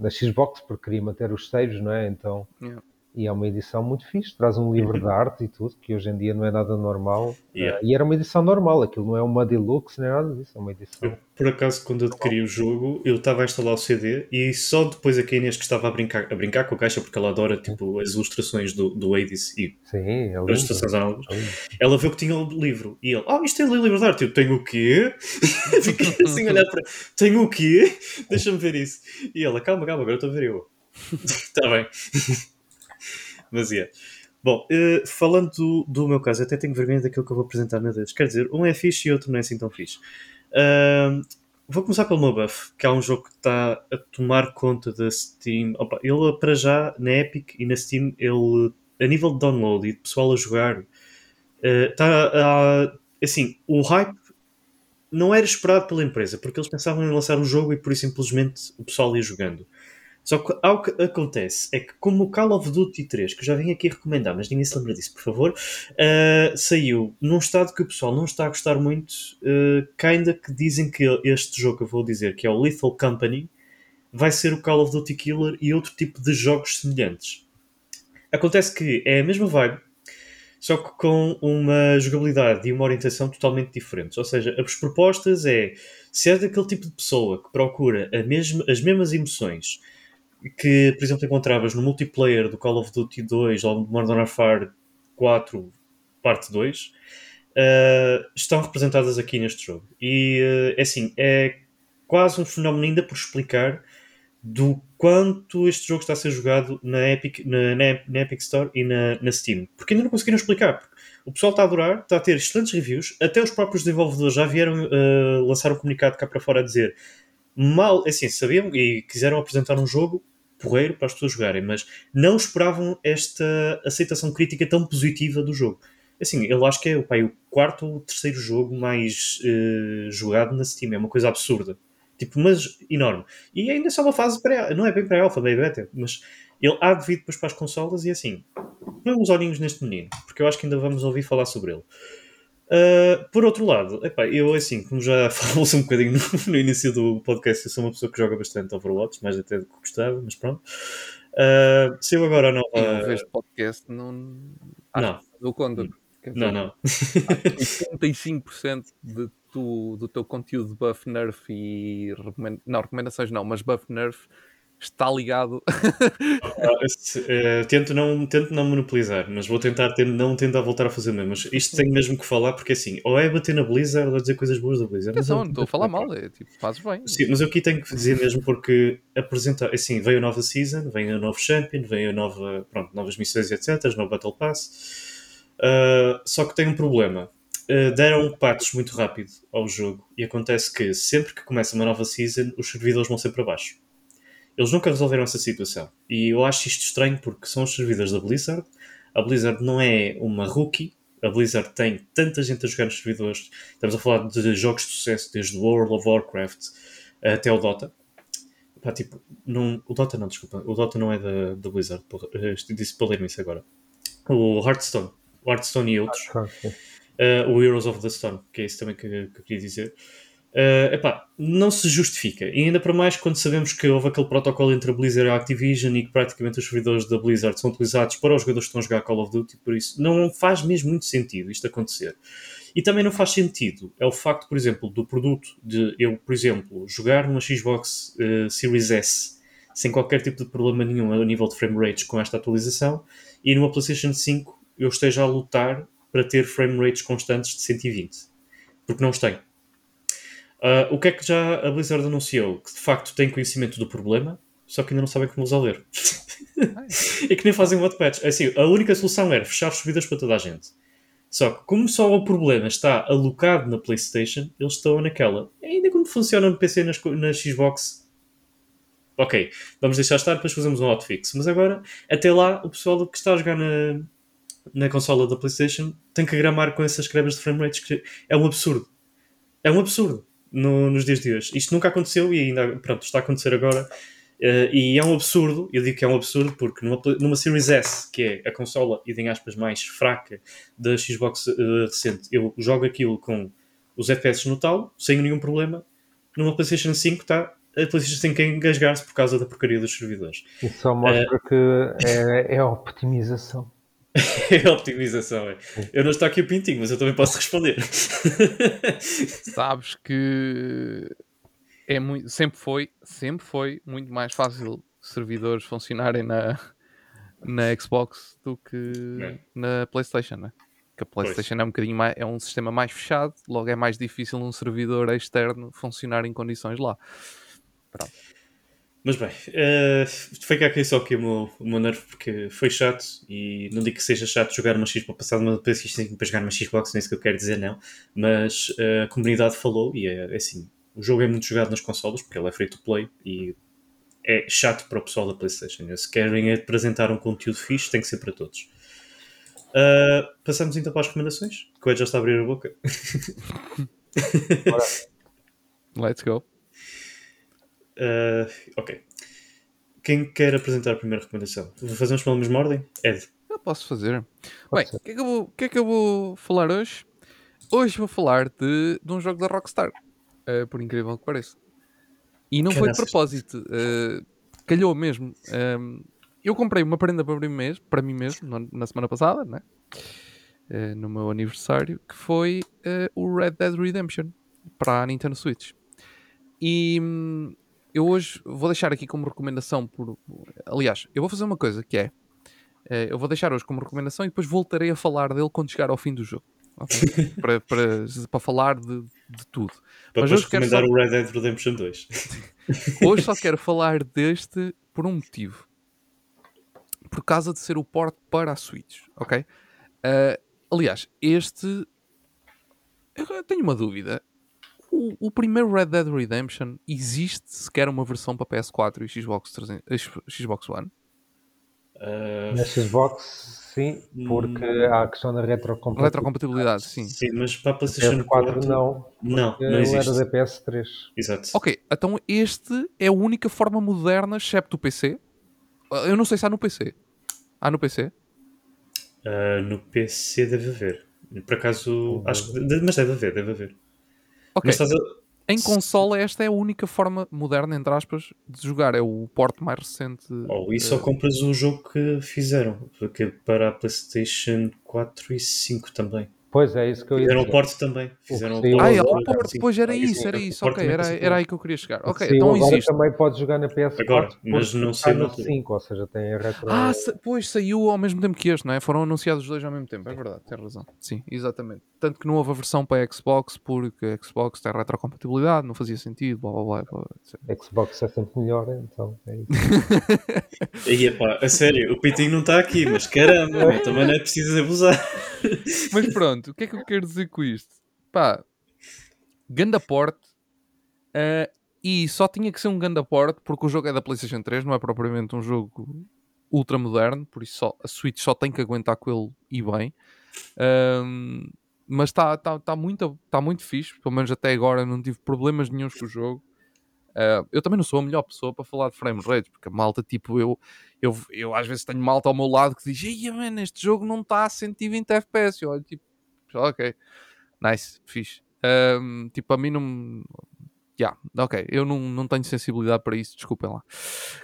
na Xbox, porque queria manter os saves, não é? Então, Yeah. E é uma edição muito fixe, traz um livro de arte e tudo, que hoje em dia não é nada normal. Yeah. Eh, e era uma edição normal, aquilo não é uma deluxe nem nada disso, é uma edição. Eu, por acaso, quando adquiri o jogo, eu estava a instalar o CD e só depois a Inês que estava a brincar, a brincar com a caixa, porque ela adora tipo, as ilustrações do, do Hades e Sim, é as lindo. ilustrações análogas, é lindo. ela viu que tinha o livro e ele, ah, isto tem livro de arte. Eu tenho o quê? Fiquei assim a olhar para tenho o quê? Deixa-me ver isso. E ela, calma, calma, agora estou a ver eu. Está bem. Mas é. Bom, eh, falando do, do meu caso, até tenho vergonha daquilo que eu vou apresentar, meu Deus. Quer dizer, um é fixe e outro não é assim tão fixe. Ahm, vou começar pelo meu buff, que é um jogo que está a tomar conta da Steam. Opa, ele, para já, na Epic e na Steam, ele, a nível de download e de pessoal a jogar, está a. Assim, o hype não era esperado pela empresa, porque eles pensavam em lançar um jogo e por simplesmente o pessoal ia jogando. Só que algo que acontece é que, como o Call of Duty 3, que eu já vim aqui recomendar, mas ninguém se lembra disso, por favor, uh, saiu num estado que o pessoal não está a gostar muito, uh, que ainda que dizem que este jogo, eu vou dizer, que é o Lethal Company, vai ser o Call of Duty Killer e outro tipo de jogos semelhantes. Acontece que é a mesma vibe, só que com uma jogabilidade e uma orientação totalmente diferentes. Ou seja, as propostas é se é daquele tipo de pessoa que procura mesma, as mesmas emoções que, por exemplo, encontravas no multiplayer do Call of Duty 2 ou do Modern Warfare 4 parte 2, uh, estão representadas aqui neste jogo. E uh, é assim, é quase um fenómeno ainda por explicar do quanto este jogo está a ser jogado na Epic, na, na, na Epic Store e na, na, Steam. Porque ainda não conseguiram explicar. O pessoal está a adorar, está a ter excelentes reviews, até os próprios desenvolvedores já vieram uh, lançar um comunicado cá para fora a dizer mal, assim, sabiam e quiseram apresentar um jogo porreiro para as pessoas jogarem, mas não esperavam esta aceitação crítica tão positiva do jogo. Assim, eu acho que é o quarto ou terceiro jogo mais uh, jogado na Steam, é uma coisa absurda. Tipo, mas enorme. E ainda é só uma fase pré não é bem pré-alpha, bem beta, mas ele há de vir depois para as consolas e assim, põe uns olhinhos neste menino, porque eu acho que ainda vamos ouvir falar sobre ele. Uh, por outro lado, epá, eu assim, como já falou-se um bocadinho no, no, início do podcast, eu sou uma pessoa que joga bastante Overwatch, mais até do que gostava, mas pronto. Uh, saiu agora a nova. Eu vejo podcast, não. Não. Dou conta. Não, não. 85% de tu, do teu conteúdo de buff nerf e não, recomendações não, mas buff nerf está ligado. uh, tento, não, tento não monopolizar, mas vou tentar ter, não tentar voltar a fazer mesmo. Mas isto tenho mesmo que falar, porque assim, ou é bater na Blizzard ou é dizer coisas boas da Blizzard. Atenção, não estou a falar mal, é tipo, fazes bem. Sim, mas eu aqui tenho que dizer mesmo porque apresentar, assim, veio a nova season, vem a novo champion, vem a nova, pronto, novas missões, etc, novo Battle Pass. Uh, só que tem um problema. Uh, deram patches muito rápido ao jogo e acontece que sempre que começa uma nova season, os servidores vão ser para baixo. Eles nunca resolveram essa situação. E eu acho isto estranho porque são os servidores da Blizzard. A Blizzard não é uma rookie. A Blizzard tem tanta gente a jogar nos servidores. Estamos a falar de jogos de sucesso, desde World of Warcraft até o Dota. Pá, tipo, não, o Dota não, desculpa. O Dota não é da, da Blizzard. Porra, disse para isso agora. O Hearthstone. O Hearthstone e outros. Uh, o Heroes of the Storm, que é isso também que, que eu queria dizer. Uh, epá, não se justifica. E ainda para mais quando sabemos que houve aquele protocolo entre a Blizzard e a Activision e que praticamente os servidores da Blizzard são utilizados para os jogadores que estão a jogar Call of Duty, por isso não faz mesmo muito sentido isto acontecer. E também não faz sentido é o facto, por exemplo, do produto de eu, por exemplo, jogar numa Xbox uh, Series S sem qualquer tipo de problema nenhum a nível de frame rates com esta atualização e numa PlayStation 5 eu esteja a lutar para ter frame rates constantes de 120. Porque não os tenho. Uh, o que é que já a Blizzard anunciou? Que de facto tem conhecimento do problema, só que ainda não sabem como resolver. e que nem fazem um patch. É assim, a única solução era fechar os servidores para toda a gente. Só que, como só o problema está alocado na PlayStation, eles estão naquela. Ainda quando funciona no PC nas, na Xbox, ok, vamos deixar estar, depois fazemos um hotfix. Mas agora, até lá, o pessoal que está a jogar na, na consola da PlayStation tem que gramar com essas crebas de frame rates, que é um absurdo. É um absurdo no, nos dias de hoje. Isto nunca aconteceu e ainda pronto, está a acontecer agora. Uh, e é um absurdo, eu digo que é um absurdo porque numa, numa Series S, que é a consola, e em aspas, mais fraca da Xbox uh, recente, eu jogo aquilo com os FPS no tal, sem nenhum problema. Numa PlayStation 5 está a PlayStation 5 a engasgar-se por causa da porcaria dos servidores. Isso só mostra uh, que é, é a optimização. é a optimização, é. Eu não estou aqui o pintinho, mas eu também posso responder. Sabes que é muito, sempre foi, sempre foi muito mais fácil servidores funcionarem na, na Xbox do que é. na PlayStation, né? Que a PlayStation pois. é um bocadinho mais, é um sistema mais fechado, logo é mais difícil um servidor externo funcionar em condições lá. Pronto. Mas bem, uh, fica aqui só aqui o meu, o meu nervo porque foi chato e não digo que seja chato jogar uma Xbox passado uma PlayStation para jogar uma Xbox, não é isso que eu quero dizer, não. Mas uh, a comunidade falou e é, é, assim: o jogo é muito jogado nas consolas porque ele é free to play e é chato para o pessoal da PlayStation. Se querem apresentar um conteúdo fixe, tem que ser para todos. Uh, passamos então para as recomendações, que o Ed já está a abrir a boca. Let's go. Uh, ok. Quem quer apresentar a primeira recomendação? Fazemos pela mesma ordem? Ed. Eu posso fazer. Bem, o que, é que, que, é que, eu vou falar hoje? Hoje vou falar de, de um jogo da Rockstar. Uh, por incrível que pareça. E não foi de propósito. Uh, calhou mesmo. Um, eu comprei uma prenda para mim mesmo, para mim mesmo na semana passada, né? Uh, no meu aniversário, que foi o Red Dead Redemption para a Nintendo Switch. E hum, eu hoje vou deixar aqui como recomendação por. Aliás, eu vou fazer uma coisa que é. Eh, eu vou deixar hoje como recomendação e depois voltarei a falar dele quando chegar ao fim do jogo. Okay? para, para, para falar de, de tudo. Para Mas hoje recomendar só... o Red Dead Redemption 2. hoje só quero falar deste por um motivo. Por causa de ser o port para a Switch. Ok? Uh, aliás, este. Eu tenho uma dúvida o, o, primeiro Red Dead Redemption existe sequer uma versão para PS4 e Xbox, 300, Xbox One? Uh, Na Xbox, sim, porque hum, há a questão da retrocompatibilidade. Retrocompatibilidade, sim. Sim, mas para a PlayStation 4, 4 não. Não, não existe. era da PS3. Exato. Ok, então este é a única forma moderna, excepto o PC. Eu não sei se há no PC. Há no PC? Uh, no PC deve haver. Por acaso, acho que, mas deve haver, deve haver. Ok. A... Em consola, esta é a única forma moderna, entre aspas, de jogar. É o porte mais recente. Oh, e só uh... compras o jogo que fizeram. Porque para a PlayStation 4 e 5 também. Pois é, isso que eu ia Fizeram o porte também. Fizeram o porte. Ah, é o porte, depois era isso, era isso. Ok, era, era aí que eu queria chegar. Ok, Sim, então agora existe. também pode jogar na PS4. Agora, mas não sei no 5, ou seja, tem a retro. Ah, pois saiu ao mesmo tempo que este, não é? Foram anunciados os dois ao mesmo tempo, é verdade, tem razão. Sim, exatamente. Tanto que não houve a versão para a Xbox, porque a Xbox tem retrocompatibilidade, não fazia sentido, blá blá blá. blá Xbox é sempre melhor, então é isso. e epá, a sério, o Pitinho não está aqui, mas caramba, também não é preciso abusar. mas pronto, o que é que eu quero dizer? com isto? Pá, ganda porte uh, e só tinha que ser um ganda porte porque o jogo é da PlayStation 3, não é propriamente um jogo ultra moderno, por isso só, a Switch só tem que aguentar com ele e bem. Um, mas está tá, tá muito, tá muito fixe, pelo menos até agora não tive problemas nenhums com o jogo. Uh, eu também não sou a melhor pessoa para falar de frame rate, porque a malta, tipo, eu, eu, eu às vezes tenho malta ao meu lado que diz: Ei, man, este jogo não está a 120 FPS. Eu olho, tipo, ok, nice, fixe. Um, tipo, a mim não. Yeah, ok, eu não, não tenho sensibilidade para isso, desculpem lá.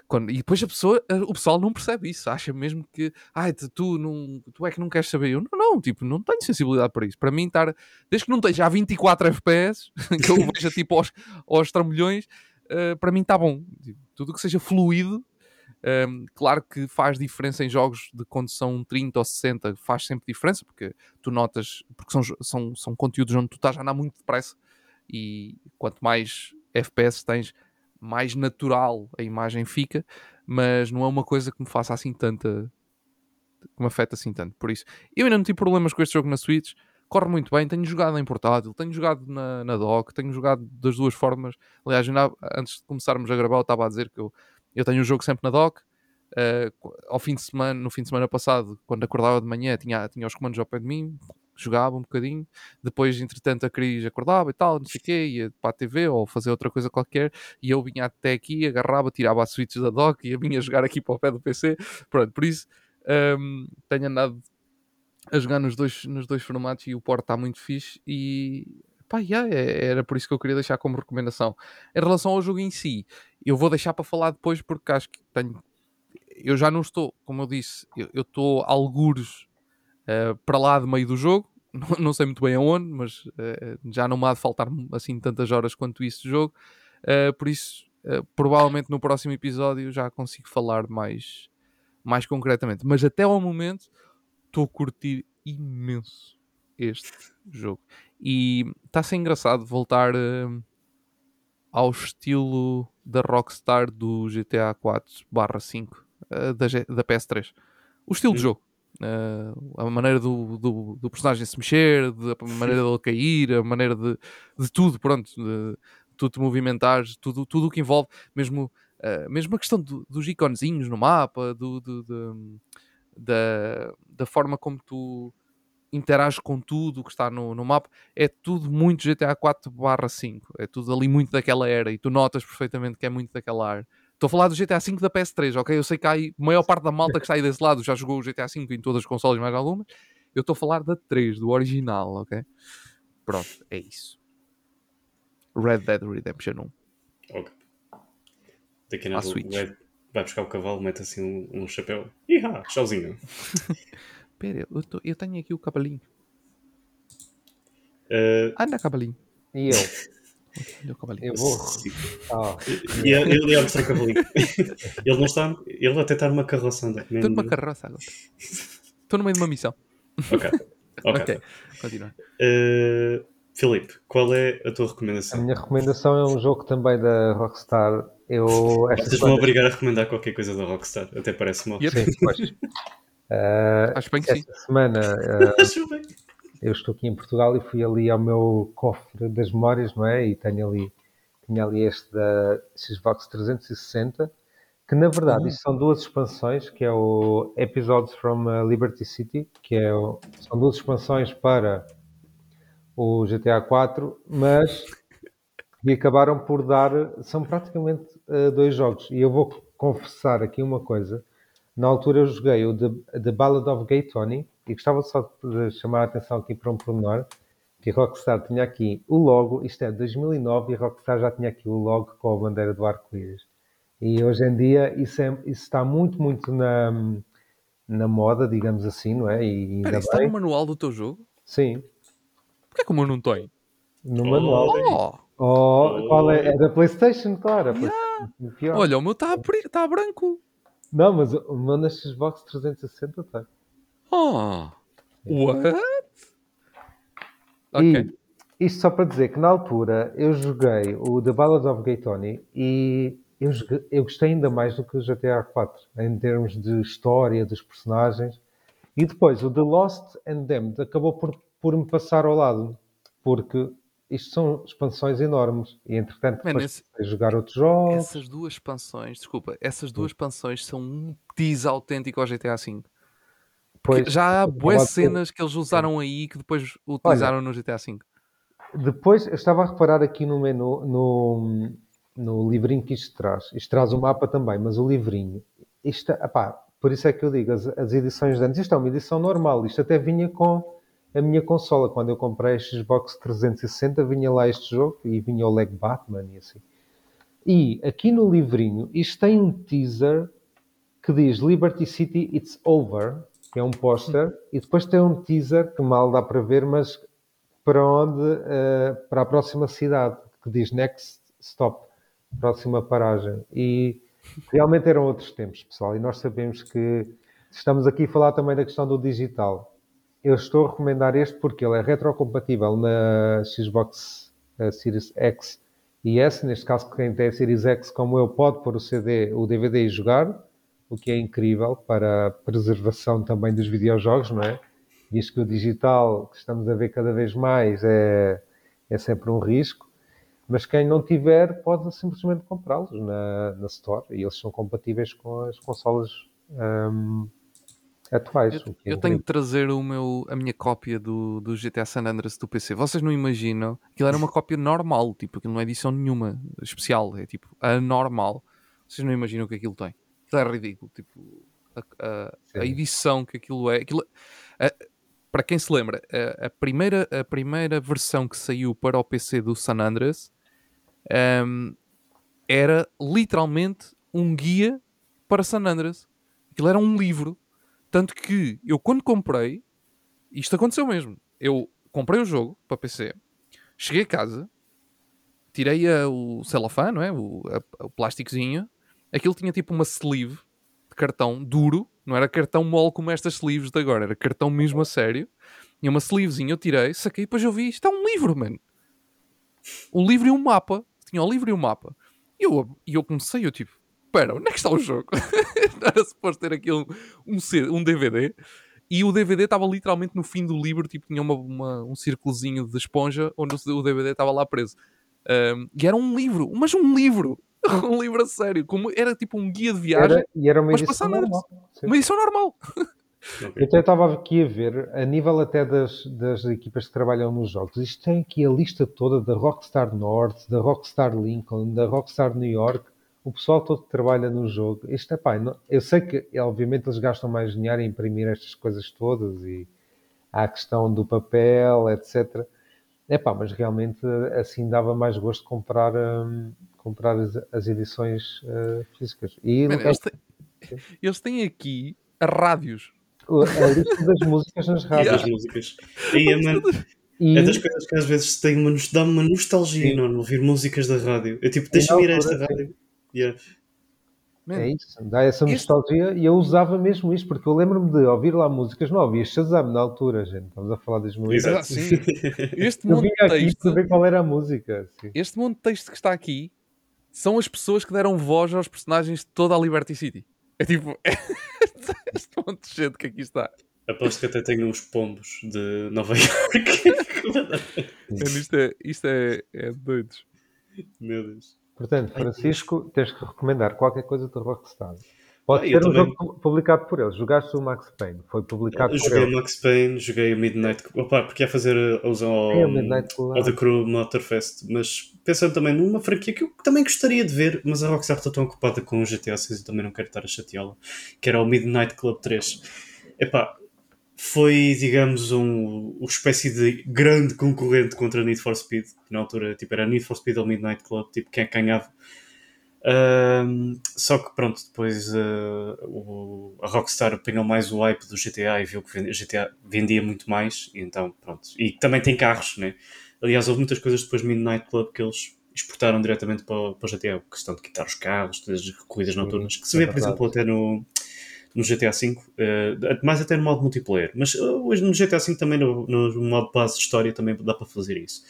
Quando, e depois a pessoa, o pessoal não percebe isso, acha mesmo que ai, tu, não, tu é que não queres saber. Eu não, não, tipo, não tenho sensibilidade para isso. Para mim, estar, desde que não esteja a 24 FPS, que eu veja tipo aos, aos trambolhões, uh, para mim está bom. Tipo, tudo que seja fluido, um, claro que faz diferença em jogos de condução 30 ou 60, faz sempre diferença, porque tu notas, porque são, são, são conteúdos onde tu estás a andar muito depressa e quanto mais FPS tens, mais natural a imagem fica, mas não é uma coisa que me faça assim tanta. que me afeta assim tanto. Por isso, eu ainda não tive problemas com este jogo na Switch, corre muito bem. Tenho jogado em portátil, tenho jogado na, na dock, tenho jogado das duas formas. Aliás, ainda, antes de começarmos a gravar, eu estava a dizer que eu, eu tenho o jogo sempre na dock. Uh, ao fim de semana, no fim de semana passado, quando acordava de manhã, tinha, tinha os comandos ao pé de mim, jogava um bocadinho, depois entretanto a Cris acordava e tal, não sei o quê, ia para a TV ou fazer outra coisa qualquer, e eu vinha até aqui, agarrava, tirava as switches da dock e vinha jogar aqui para o pé do PC, pronto, por isso um, tenho andado a jogar nos dois, nos dois formatos e o port está muito fixe e pá, yeah, é, era por isso que eu queria deixar como recomendação. Em relação ao jogo em si, eu vou deixar para falar depois porque acho que tenho eu já não estou, como eu disse, eu estou algures uh, para lá de meio do jogo. Não, não, sei muito bem aonde, mas uh, já não me há de faltar assim tantas horas quanto isso de jogo. Uh, por isso, provavelmente no próximo episódio já consigo falar mais, mais concretamente. Mas até ao momento estou a curtir imenso este jogo. E está a ser engraçado voltar ao estilo da Rockstar do GTA 4 5 da, da PS3. O estilo de jogo. Uh, a maneira do, do, do, personagem se mexer, de, a maneira dele cair, a maneira de, de tudo, pronto, de, tudo te movimentar, tudo, tudo o que envolve, mesmo, uh, mesmo a questão do, dos iconezinhos no mapa, do, do, da, da forma como tu interages com tudo o que está no, no mapa, é tudo muito GTA 4 5, é tudo ali muito daquela era e tu notas perfeitamente que é muito daquela era. Estou a falar do GTA V da PS3, ok? Eu sei que há aí, a maior parte da malta que está aí desse lado já jogou o GTA V em todas as consoles, mais algumas. Eu estou a falar da 3, do original, ok? Pronto, é isso. Red Dead Redemption 1. Ok. Daqui na Red vai buscar o cavalo, mete assim um, um chapéu. Ihá, tchauzinho. Espera, eu, eu, tenho aqui o cavalinho. Uh... Anda, cavalinho. E eu? Eu vou. Ah. E ele ia mostrar o cavalinho. ele não está. Ele até está numa carroça ainda. Estou numa carroça agora. Estou no meio de uma missão. Ok. Ok. okay. Continua. Uh, Filipe, qual é a tua recomendação? A minha recomendação é um jogo também da Rockstar. Eu, Vocês vão obrigar a recomendar qualquer coisa da Rockstar, até parece mal. Sim, pois. Uh, Acho bem que esta sim. semana uh, eu estou aqui em Portugal e fui ali ao meu cofre das memórias, não é? E tenho ali, tinha ali este da Xbox 360, que na verdade uhum. isto são duas expansões, que é o Episodes from uh, Liberty City, que é o, são duas expansões para o GTA 4, mas e acabaram por dar, são praticamente uh, dois jogos. E eu vou confessar aqui uma coisa. Na altura eu joguei o The, The Ballad of Gay Tony, e gostava só de chamar a atenção aqui para um pormenor, que a Rockstar tinha aqui o logo, isto é 2009, e a Rockstar já tinha aqui o logo com a bandeira do arco-íris. E hoje em dia isso, é, isso está muito, muito na, na moda, digamos assim, não é? E Pera, está no manual do teu jogo? Sim. Porquê que o meu não tem? No manual. Oh! Oh, qual é? É da PlayStation, claro. Yeah. Olha, o meu está tá branco. Não, mas o meu na Xbox 360 está. Oh, what? Ok. E isto só para dizer que na altura eu joguei o The Ballad of Gay Tony e eu, joguei, eu gostei ainda mais do que o GTA 4 em termos de história dos personagens. E depois o The Lost and Damned acabou por, por me passar ao lado porque isto são expansões enormes e entretanto Man, esse, jogar outros jogos. Essas duas expansões, desculpa, essas duas expansões são um tease autêntico ao GTA V. Pois, já há boas cenas que eles usaram aí que depois utilizaram Olha, no GTA V. Depois, eu estava a reparar aqui no menu, no, no livrinho que isto traz. Isto traz o mapa também, mas o livrinho. Isto, epá, por isso é que eu digo, as, as edições de antes, isto é uma edição normal. Isto até vinha com a minha consola. Quando eu comprei a Xbox 360, vinha lá este jogo e vinha o Leg Batman e assim. E aqui no livrinho, isto tem um teaser que diz Liberty City It's Over, que é um póster, e depois tem um teaser que mal dá para ver, mas para onde? Uh, para a próxima cidade, que diz Next Stop, próxima paragem. E realmente eram outros tempos, pessoal, e nós sabemos que estamos aqui a falar também da questão do digital. Eu estou a recomendar este porque ele é retrocompatível na Xbox uh, Series X e S, neste caso quem tem a Series X como eu pode pôr o CD, o DVD e jogar, o que é incrível para a preservação também dos videojogos, não é? Visto que o digital, que estamos a ver cada vez mais, é, é sempre um risco. Mas quem não tiver pode simplesmente comprá-los na, na Store e eles são compatíveis com as consolas um, atuais. Eu, é eu tenho de trazer o meu, a minha cópia do, do GTA San Andreas do PC. Vocês não imaginam? Aquilo era uma cópia normal, tipo, aquilo não é edição nenhuma especial, é tipo a normal. Vocês não imaginam o que aquilo tem. Aquilo é ridículo, tipo, a, a, a edição que aquilo é. Aquilo, a, para quem se lembra, a, primeira, a primeira versão que saiu para o PC do San Andreas um, era literalmente um guia para San Andreas. Aquilo era um livro. Tanto que eu, quando comprei, isto aconteceu mesmo. Eu comprei o jogo para PC, cheguei a casa, tirei a, o celofane, não é? o, o plásticozinho. Aquilo tinha tipo uma sleeve de cartão duro, não era cartão mole como estas sleeves de agora, era cartão mesmo a sério. E uma sleevezinha eu tirei, saquei, depois eu vi, isto é um livro, mano. Um livro e um mapa tinha o livro e o mapa. E eu, e eu comecei, eu tipo, espera, onde é que está o jogo? Era suposto ter aqui um, um, um DVD. E o DVD estava literalmente no fim do livro, tipo, tinha uma, uma, um círculozinho de esponja onde o DVD estava lá preso. Um, e era um livro, mas um livro, um livro a sério, como era tipo um guia de viagem. Era, e era uma edição normal. Uma edição normal. Eu até estava aqui a ver, a nível até das, das equipas que trabalham nos jogos, isto tem aqui a lista toda da Rockstar North, da Rockstar Lincoln, da Rockstar New York, o pessoal todo que trabalha no jogo. Isto é pá, não, eu sei que obviamente eles gastam mais dinheiro em imprimir estas coisas todas e há a questão do papel, etc. É pá, mas realmente assim dava mais gosto de comprar, um, comprar as, as edições uh, físicas. E, Man, eles, têm, eles têm aqui rádios a lista das músicas nas rádios. Yeah. Das músicas. E, é, mano, e... é das coisas que às vezes dá-me uma nostalgia não, ouvir músicas da rádio. Eu tipo, deixa-me ir a esta rádio. Yeah. é isso, dá essa nostalgia este... e eu usava mesmo isto, porque eu lembro-me de ouvir lá músicas, não ouvia Shazam na altura, gente. Estamos a falar das músicas. Exato, sim. Este monte de texto. Ver qual era a música. Sim. Este monte de texto que está aqui são as pessoas que deram voz aos personagens de toda a Liberty City. É tipo, este monte de gente que aqui está. Aposto que até tenho uns pombos de Nova York. isto é, isto é, é doidos. Meu Deus. Portanto, Francisco, tens que recomendar qualquer coisa do Rockstar. Pode ah, ser um também... jogo publicado por eles. Jogaste o Max Payne, foi publicado eu por joguei o Max Payne, joguei o Midnight Opa, porque ia fazer alusão ao, é, ao The Crew Motorfest, mas pensando também numa franquia que eu também gostaria de ver, mas a Rockstar está tão ocupada com o GTA 6 e também não quero estar a chateá-la, que era o Midnight Club 3. Epá, foi, digamos, um, uma espécie de grande concorrente contra Need for Speed, que na altura tipo, era Need for Speed ou Midnight Club, tipo, quem é ganhava? Só que pronto, depois uh, o, a Rockstar apanhou mais o hype do GTA e viu que o GTA vendia muito mais, e então pronto. E também tem carros, né? Aliás, houve muitas coisas depois do Midnight Club que eles exportaram diretamente para, para o GTA, a. Questão de quitar os carros, todas as corridas noturnas, que se vê, por exemplo, até no, no GTA V, uh, mais até no modo multiplayer, mas uh, hoje no GTA V também no, no modo base de história também dá para fazer isso.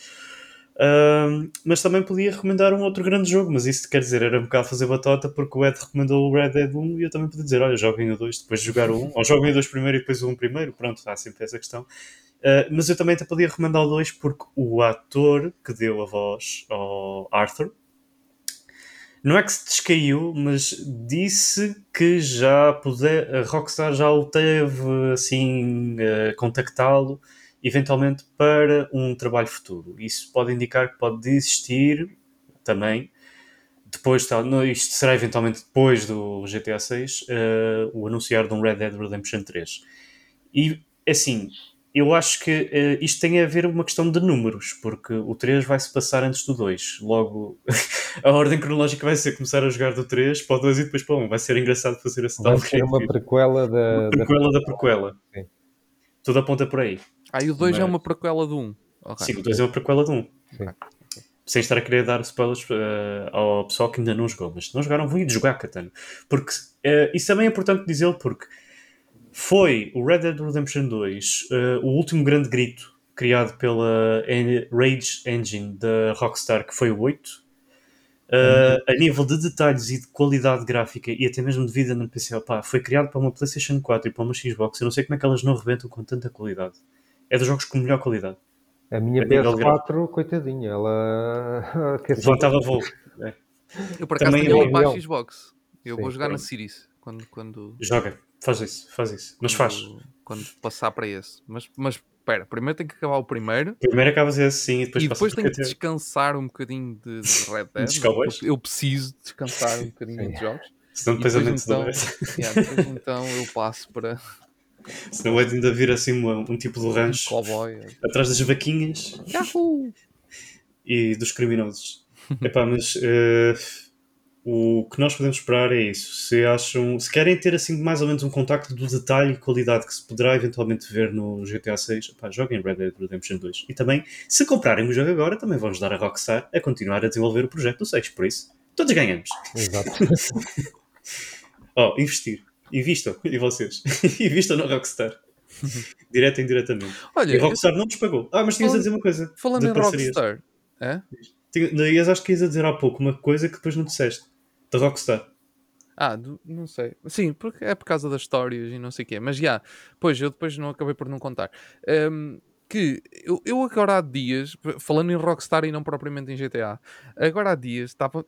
Uh, mas também podia recomendar um outro grande jogo, mas isso quer dizer, era um bocado fazer batota porque o Ed recomendou o Red Dead 1 e eu também podia dizer, olha, joguem o 2 depois de jogar o 1, ou joguem o 2 primeiro e depois o 1 primeiro, pronto, há sempre essa questão. Uh, mas eu também até podia recomendar o 2 porque o ator que deu a voz ao Arthur não é que se descaiu, mas disse que já puder, a Rockstar já o teve assim contactá-lo eventualmente para um trabalho futuro. Isso pode indicar que pode desistir também. Depois, isto será eventualmente depois do GTA 6, uh, o anunciar de um Red Dead Redemption 3. E assim, eu acho que uh, isto tem a ver uma questão de números, porque o 3 vai se passar antes do 2. Logo, a ordem cronológica vai ser começar a jogar do 3 para o 2 e depois para o 1. Vai ser engraçado fazer esse tal. Vai ser uma prequela da. Uma prequela da, da prequela. Sim. Tudo aponta por aí. Ah, e o 2 Mas... é uma prequela do 1. Okay. Sim, o 2 é uma prequela do 1. Sim. Sem estar a querer dar spoilers uh, ao pessoal que ainda não jogou, mas se não jogaram, vão ir jogar Catano. Porque uh, isso também é importante dizê-lo, porque foi o Red Dead Redemption 2 uh, eh, o último grande grito criado pela Rage Engine da Rockstar, que foi o 8. Uh, uhum. a nível de detalhes e de qualidade gráfica e até mesmo de vida no PC, opá, foi criado para uma PlayStation 4 e para uma Xbox. Eu não sei como é que elas não rebentam com tanta qualidade. É dos jogos com melhor qualidade. A minha a PS4, coitadinha, ela. Levantava voo. É. Eu por acaso Também tenho ela para a Xbox. Eu Sim, vou jogar pronto. na Series. Quando, quando... Joga, faz isso, faz isso. Mas faz. Quando passar para esse. Mas, mas espera, primeiro tem que acabar o primeiro. Primeiro acabas esse sim e depois E depois tenho que descansar um bocadinho de, de Red Dead. eu, eu preciso descansar um bocadinho de jogos. Senão depois, depois então, yeah, depois então eu passo para Senão é de ainda vir assim um, um tipo de rancho Cowboy. É. atrás das vaquinhas Yahoo! e dos criminosos. Epá, mas uh, o que nós podemos esperar é isso. Se acham, se querem ter assim mais ou menos um contacto do detalhe e qualidade que se poderá eventualmente ver no GTA 6, epá, joguem Red Dead Redemption 2. E também, se comprarem o jogo agora, também vão ajudar a Rockstar a continuar a desenvolver o projeto do 6. Por isso, todos ganhamos. Exato. oh, investir. Invistam, e vocês? Invistam na Rockstar. Direto e indiretamente. Olha, e a Rockstar eu... não nos pagou. Ah, mas tinhas a dizer uma coisa. Falando em Rockstar, é? Ias, acho que ias a dizer há pouco uma coisa que depois não disseste. Da Rockstar. Ah, não sei. Sim, porque é por causa das histórias e não sei o quê. Mas já, yeah, pois eu depois não acabei por não contar. Um, que eu, eu, agora há dias, falando em Rockstar e não propriamente em GTA, agora há dias tipo,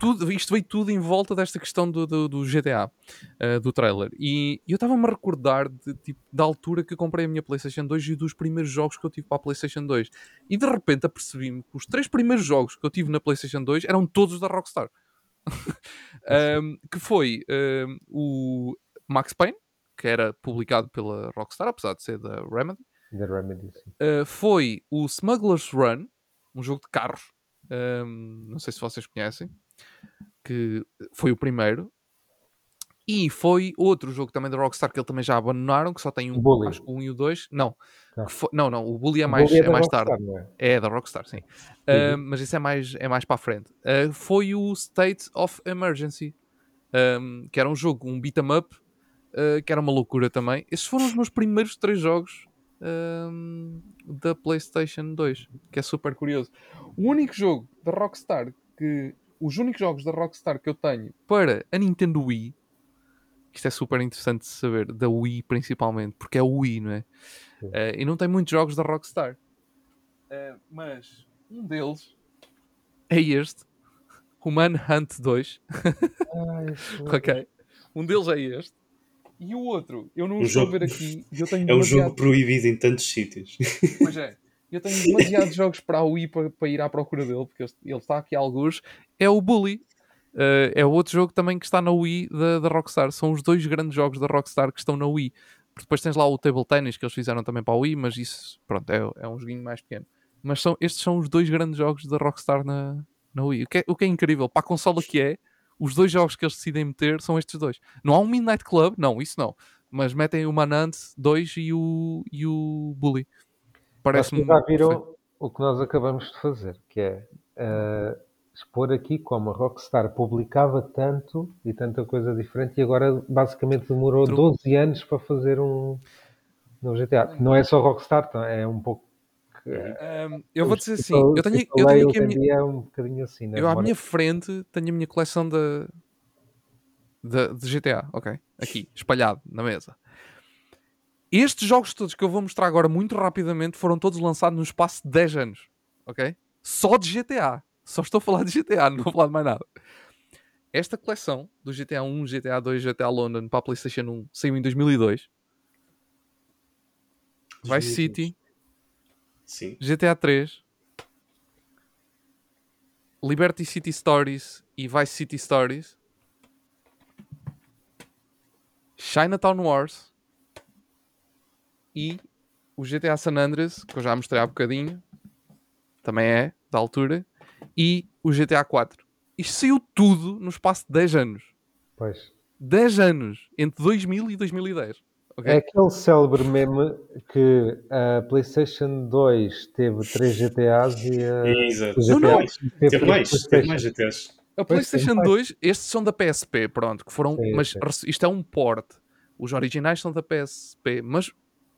tudo, isto veio tudo em volta desta questão do, do, do GTA, uh, eh, do trailer. E eu estava-me a recordar de, tipo, da altura que comprei a minha PlayStation 2 e dos primeiros jogos que eu tive para a PlayStation 2. E de repente apercebi-me que os três primeiros jogos que eu tive na PlayStation 2 eram todos da Rockstar. um, que foi um, o Max Payne, que era publicado pela Rockstar, apesar de ser da Remedy. Da Remedy, uh, foi o Smuggler's Run, um jogo de carros. Um, não sei se vocês conhecem, que foi o primeiro. E foi outro jogo também da Rockstar que ele também já abandonaram, que só tem um, Bully. acho que um e o dois. Não, tá. foi, não, não, o Bully é mais, Bully é, é mais Rockstar, tarde. É? é? da Rockstar, sim. Uh, mas isso é mais, é mais para a frente. Uh, foi o State of Emergency, um, que era um jogo, um beat 'em up, uh, que era uma loucura também. Esses foram os meus primeiros três jogos um, da PlayStation 2, que é super curioso. O único jogo da Rockstar que. Os únicos jogos da Rockstar que eu tenho para a Nintendo Wii, isto é super interessante de saber, da Wii principalmente, porque é o Wii, não é? Uh, e não tem muitos jogos da Rockstar. Uh, mas um deles é este, o Manhunt 2. ok. Um deles é este. E o outro, eu não o estou jogo... a ver aqui. Eu tenho é demasiado... um jogo proibido em tantos sítios. Pois é. Eu tenho demasiados jogos para a Wii para, para, ir à procura dele, porque ele está aqui a alguns. É o Bully. Uh, é outro jogo também que está na Wii da, da Rockstar. São os dois grandes jogos da Rockstar que estão na Wii. Porque depois tens lá o Table Tennis que eles fizeram também para a Wii, mas isso, pronto, é, é um joguinho mais pequeno. Mas são, estes são os dois grandes jogos da Rockstar na, na Wii. O que, é, o que é incrível, para a consola que é, os dois jogos que eles decidem meter são estes dois. Não há um Midnight Club, não, isso não. Mas metem o Manant 2 e o, e o Bully. Parece-me. Já viram o que nós acabamos de fazer, que é uh, expor aqui como a Rockstar publicava tanto e tanta coisa diferente e agora basicamente demorou True. 12 anos para fazer um no GTA. Não é só Rockstar, tá? é um pouco um, eu vou dizer assim, eu tenho, eu tenho aqui a minha, é um bocadinho assim, né? eu à minha frente tenho a minha coleção de, de, de, GTA, ok? Aqui, espalhado na mesa. Estes jogos todos que eu vou mostrar agora muito rapidamente foram todos lançados no espaço de 10 anos, ok? Só de GTA. Só estou a falar de GTA, não vou falar de mais nada. Esta coleção do GTA 1, GTA 2, GTA London para a PlayStation 1 saiu em 2002. Vice City, Sim. GTA 3, Liberty City Stories e Vice City Stories, Chinatown Wars. E o GTA San Andreas, que eu já mostrei há bocadinho, também é da altura, e o GTA 4. Isto saiu tudo no espaço de 10 anos. Pois. 10 anos, entre 2000 e 2010. Okay? É aquele célebre meme que a PlayStation 2 teve 3 GTAs e a Exato. GTA não, não. teve, mais, teve mais GTAs. A PlayStation 2, estes são da PSP, pronto, que foram, sim, mas sim. isto é um port. Os originais são da PSP, mas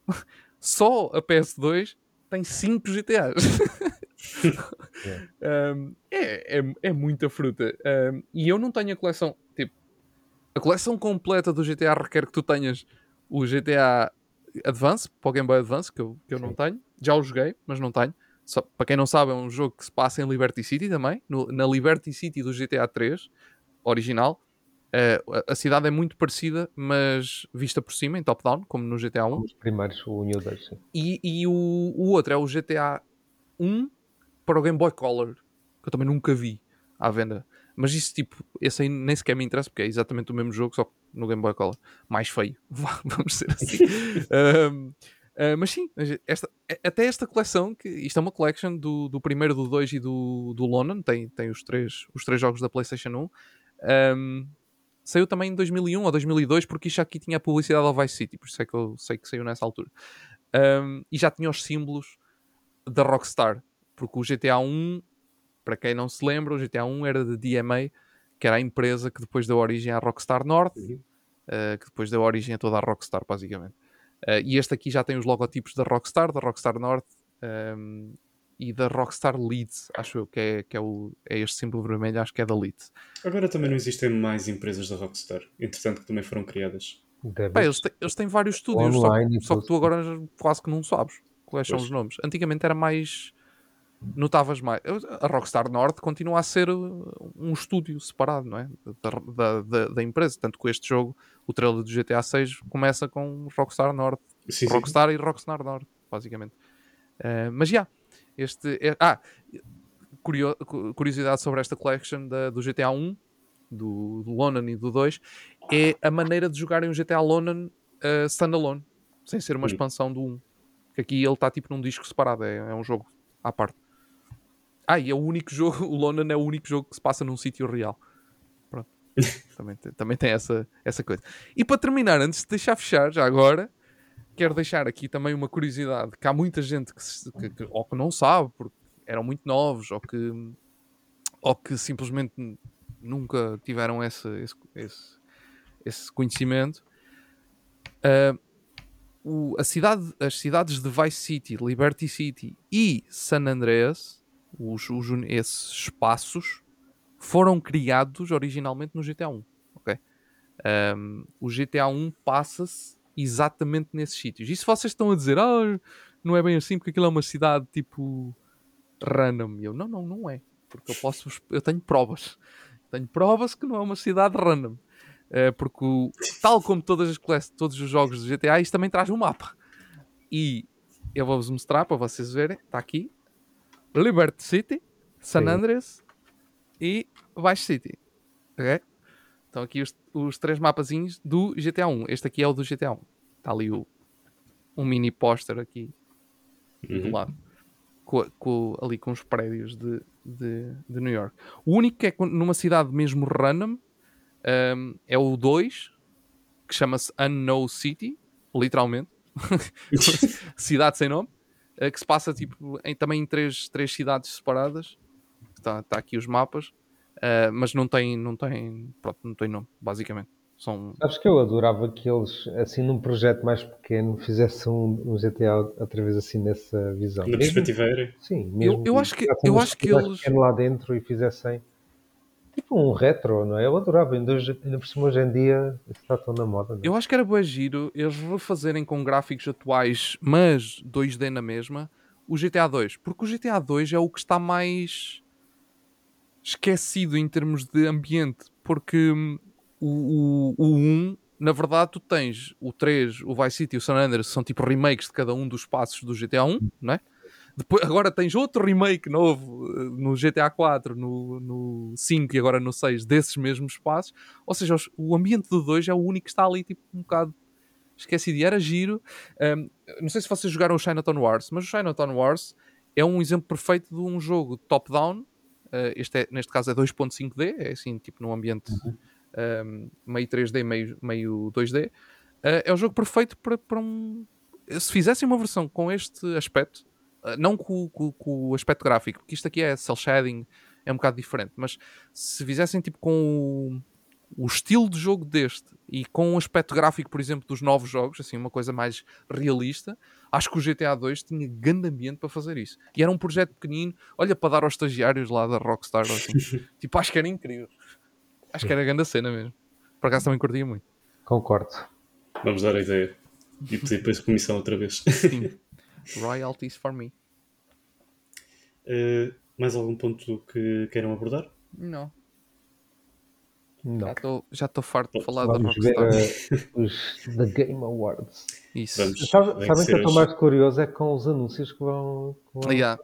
só a PS2 tem 5 GTAs. um, é, é, é, muita fruta. Um, e eu não tenho a coleção. Tipo, a coleção completa do GTA requer que tu tenhas o GTA Advance, para o Game Boy Advance, que eu, que eu não tenho. Já o joguei, mas não tenho. Só, para quem não sabe, é um jogo que se passa em Liberty City também. No, na Liberty City do GTA 3, original. Uh, a, a cidade é muito parecida, mas vista por cima, em top-down, como no GTA 1. Os primeiros, o 1 e o 2, sim. E, e o, o outro é o GTA 1 para o Game Boy Color, que eu também nunca vi à venda. Mas isso, tipo, esse aí nem sequer me interessa, porque é exatamente o mesmo jogo, só no Game Boy Color. Mais feio, vamos ser assim. um, uh, mas sim, esta, até esta coleção, que isto é uma collection do, do primeiro, do 2 e do, do London, tem, tem os, três, os três jogos da PlayStation 1. Um, saiu também em 2001 ou 2002, porque isto aqui tinha a publicidade ao Vice City, por isso é que eu sei que saiu nessa altura. Um, e já tinha os símbolos da Rockstar, porque o GTA 1, para quem não se lembra, o GTA 1 era da DMA, que era a empresa que depois deu origem à Rockstar Norte, uhum. uh, que depois deu origem a toda a Rockstar, basicamente. Uh, e este aqui já tem os logotipos da Rockstar, da Rockstar Norte um, e da Rockstar Leeds, acho eu, que é, que é, o, é este símbolo vermelho, acho que é da Leeds. Agora também não existem mais empresas da Rockstar, entretanto que também foram criadas. Bem, eles, têm, eles, têm, vários estúdios, só, só, que tu agora quase que não sabes quais pois. são os nomes. Antigamente era mais notavas mais. A Rockstar Norte continua a ser uh, um estúdio separado, não é? Da, da, da, empresa. Tanto que este jogo, o trailer do GTA 6, começa com Rockstar Norte. Sim, Rockstar sim. e Rockstar Norte, basicamente. Uh, mas já, yeah, este. É, ah, curio, curiosidade sobre esta collection da, do GTA 1, do, do Lonan e do 2, é a maneira de jogarem o GTA Lonan uh, standalone, sem ser uma expansão do 1. Que aqui ele está tipo num disco separado, é, é um jogo à parte. Ah, e é o único jogo, o Lonan é o único jogo que se passa num sítio real. Pronto. também, tem, também tem essa, essa coisa. E para terminar, antes de deixar fechar, já agora, quero deixar aqui também uma curiosidade: que há muita gente que, que, que ou que não sabe, porque eram muito novos, ou que, ou que simplesmente nunca tiveram esse, esse, esse, esse conhecimento. Uh, o, a cidade, as cidades de Vice City, Liberty City e San Andreas os, os, esses espaços foram criados originalmente no GTA 1. Okay? Um, o GTA 1 passa-se exatamente nesses sítios. E se vocês estão a dizer, ah, não é bem assim porque aquilo é uma cidade tipo random, eu não, não, não é. Porque eu posso, eu tenho provas. Tenho provas que não é uma cidade random. Uh, porque, o, tal como todas as todos os jogos do GTA, isto também traz um mapa. E eu vou-vos mostrar para vocês verem. Está aqui. Liberty City, San Andreas e Vice City. Ok? Então aqui os, os três mapazinhos do GTA 1. Este aqui é o do GTA 1. Está ali o, um mini póster aqui uhum. do lado. Com, com, ali com os prédios de, de, de, New York. O único que é numa cidade mesmo random um, é o 2, que chama-se Unknown City, literalmente. cidade sem nome. Eh, que se passa tipo, em, também em três, três cidades separadas. Está tá aqui os mapas, uh, mas não tem, não, tem, pronto, não tem nome, basicamente. São... Acho que eu adorava que eles, assim, num projeto mais pequeno, fizessem um, um GTA outra vez assim nessa visão. Na perspectiva aérea? Sim, mesmo. Eu, eu acho que, eu acho que eles. lá dentro e fizessem tipo um retro, não é? Eu adorava, ainda, por cima hoje em dia está tão na moda. É? Eu acho que era boa giro eles refazerem com gráficos atuais, mas 2D na mesma, o GTA 2. Porque o GTA 2 é o que está mais esquecido em termos de ambiente. Porque hum, o, o, o 1, na verdade, tu tens o 3, o Vice City e o San Andreas, são tipo remakes de cada um dos passos do GTA 1, não é? Depois, agora tens outro remake novo eh, no GTA 4, no, no 5 e agora no 6 desses mesmos espaços. Ou seja, o ambiente do 2 é o único que está ali tipo um bocado esqueci de era giro. Um, não sei se vocês jogaram o Chinatown Wars, mas o Chinatown Wars é um exemplo perfeito de um jogo top-down. Uh, este é, neste caso é 2.5D, é assim, tipo num ambiente uhum. um, meio 3D, meio, meio 2D. Uh, é um jogo perfeito para, para um. Se fizessem uma versão com este aspecto, não com, com, com, o aspecto gráfico, porque isto aqui é cel shading, é um bocado diferente, mas se fizessem tipo com o, o estilo de jogo deste e com o aspecto gráfico, por exemplo, dos novos jogos, assim, uma coisa mais realista, acho que o GTA 2 tinha grande ambiente para fazer isso. E era um projeto pequenino, olha, para dar aos estagiários lá da Rockstar, assim. tipo, acho que era incrível. Acho que era grande a cena mesmo. Por acaso também curtia muito. Concordo. Vamos dar a ideia. E pedir depois comissão outra vez. Sim. Royalties for me. Uh, mais algum ponto que queiram abordar? Não. Não. Já estou farto de falar Vamos da Rockstar. Ver, uh, os The Game Awards. Isso. Vamos, Sabe, sabem que eu estou mais curioso é com os anúncios que vão. Que vão yeah.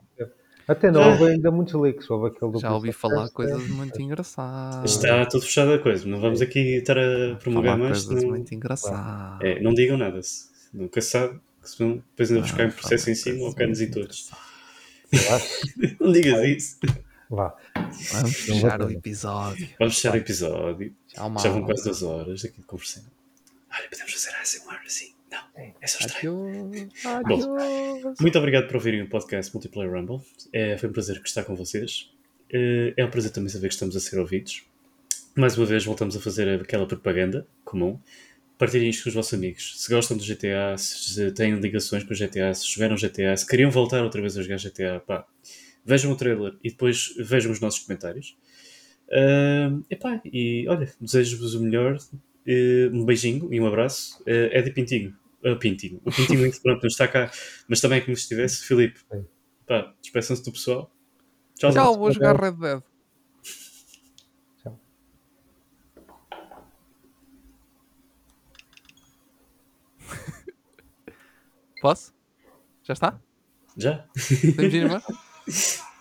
Até não houve ainda muitos leaks. Houve aquele do Já ouvi falar coisas muito engraçadas. Está tudo fechado a coisa. Não vamos aqui estar a promover mais. coisas não... muito engraçadas. É, não digam nada. -se. Nunca sabe. Que se vão, depois ainda buscar um processo em cima ou canos em todos. não digas isso. Vá. Vamos fechar o episódio. Vamos fechar o episódio. Já, Já vão quase duas horas aqui de conversando. Olha, podemos fazer ASMR assim. Não, é só estranho. Bom, muito obrigado por ouvirem o podcast Multiplayer Rumble. É, foi um prazer estar com vocês. É, é um prazer também saber que estamos a ser ouvidos. Mais uma vez voltamos a fazer aquela propaganda comum. Partilhem isto com os vossos amigos. Se gostam do GTA, se têm ligações com o GTA, se jogaram GTA, se queriam voltar outra vez a jogar GTA, pá, vejam o trailer e depois vejam os nossos comentários. Uh, epá, e olha, desejo-vos o melhor. Uh, um beijinho e um abraço. Uh, é de Pintinho. Uh, Pintinho. O Pintinho pronto, não está cá, mas também como se estivesse. Filipe, pá, despeçam-se do pessoal. Tchau, Tchau vou jogar Red Dead. Posso? Já está? Já. De ir embora?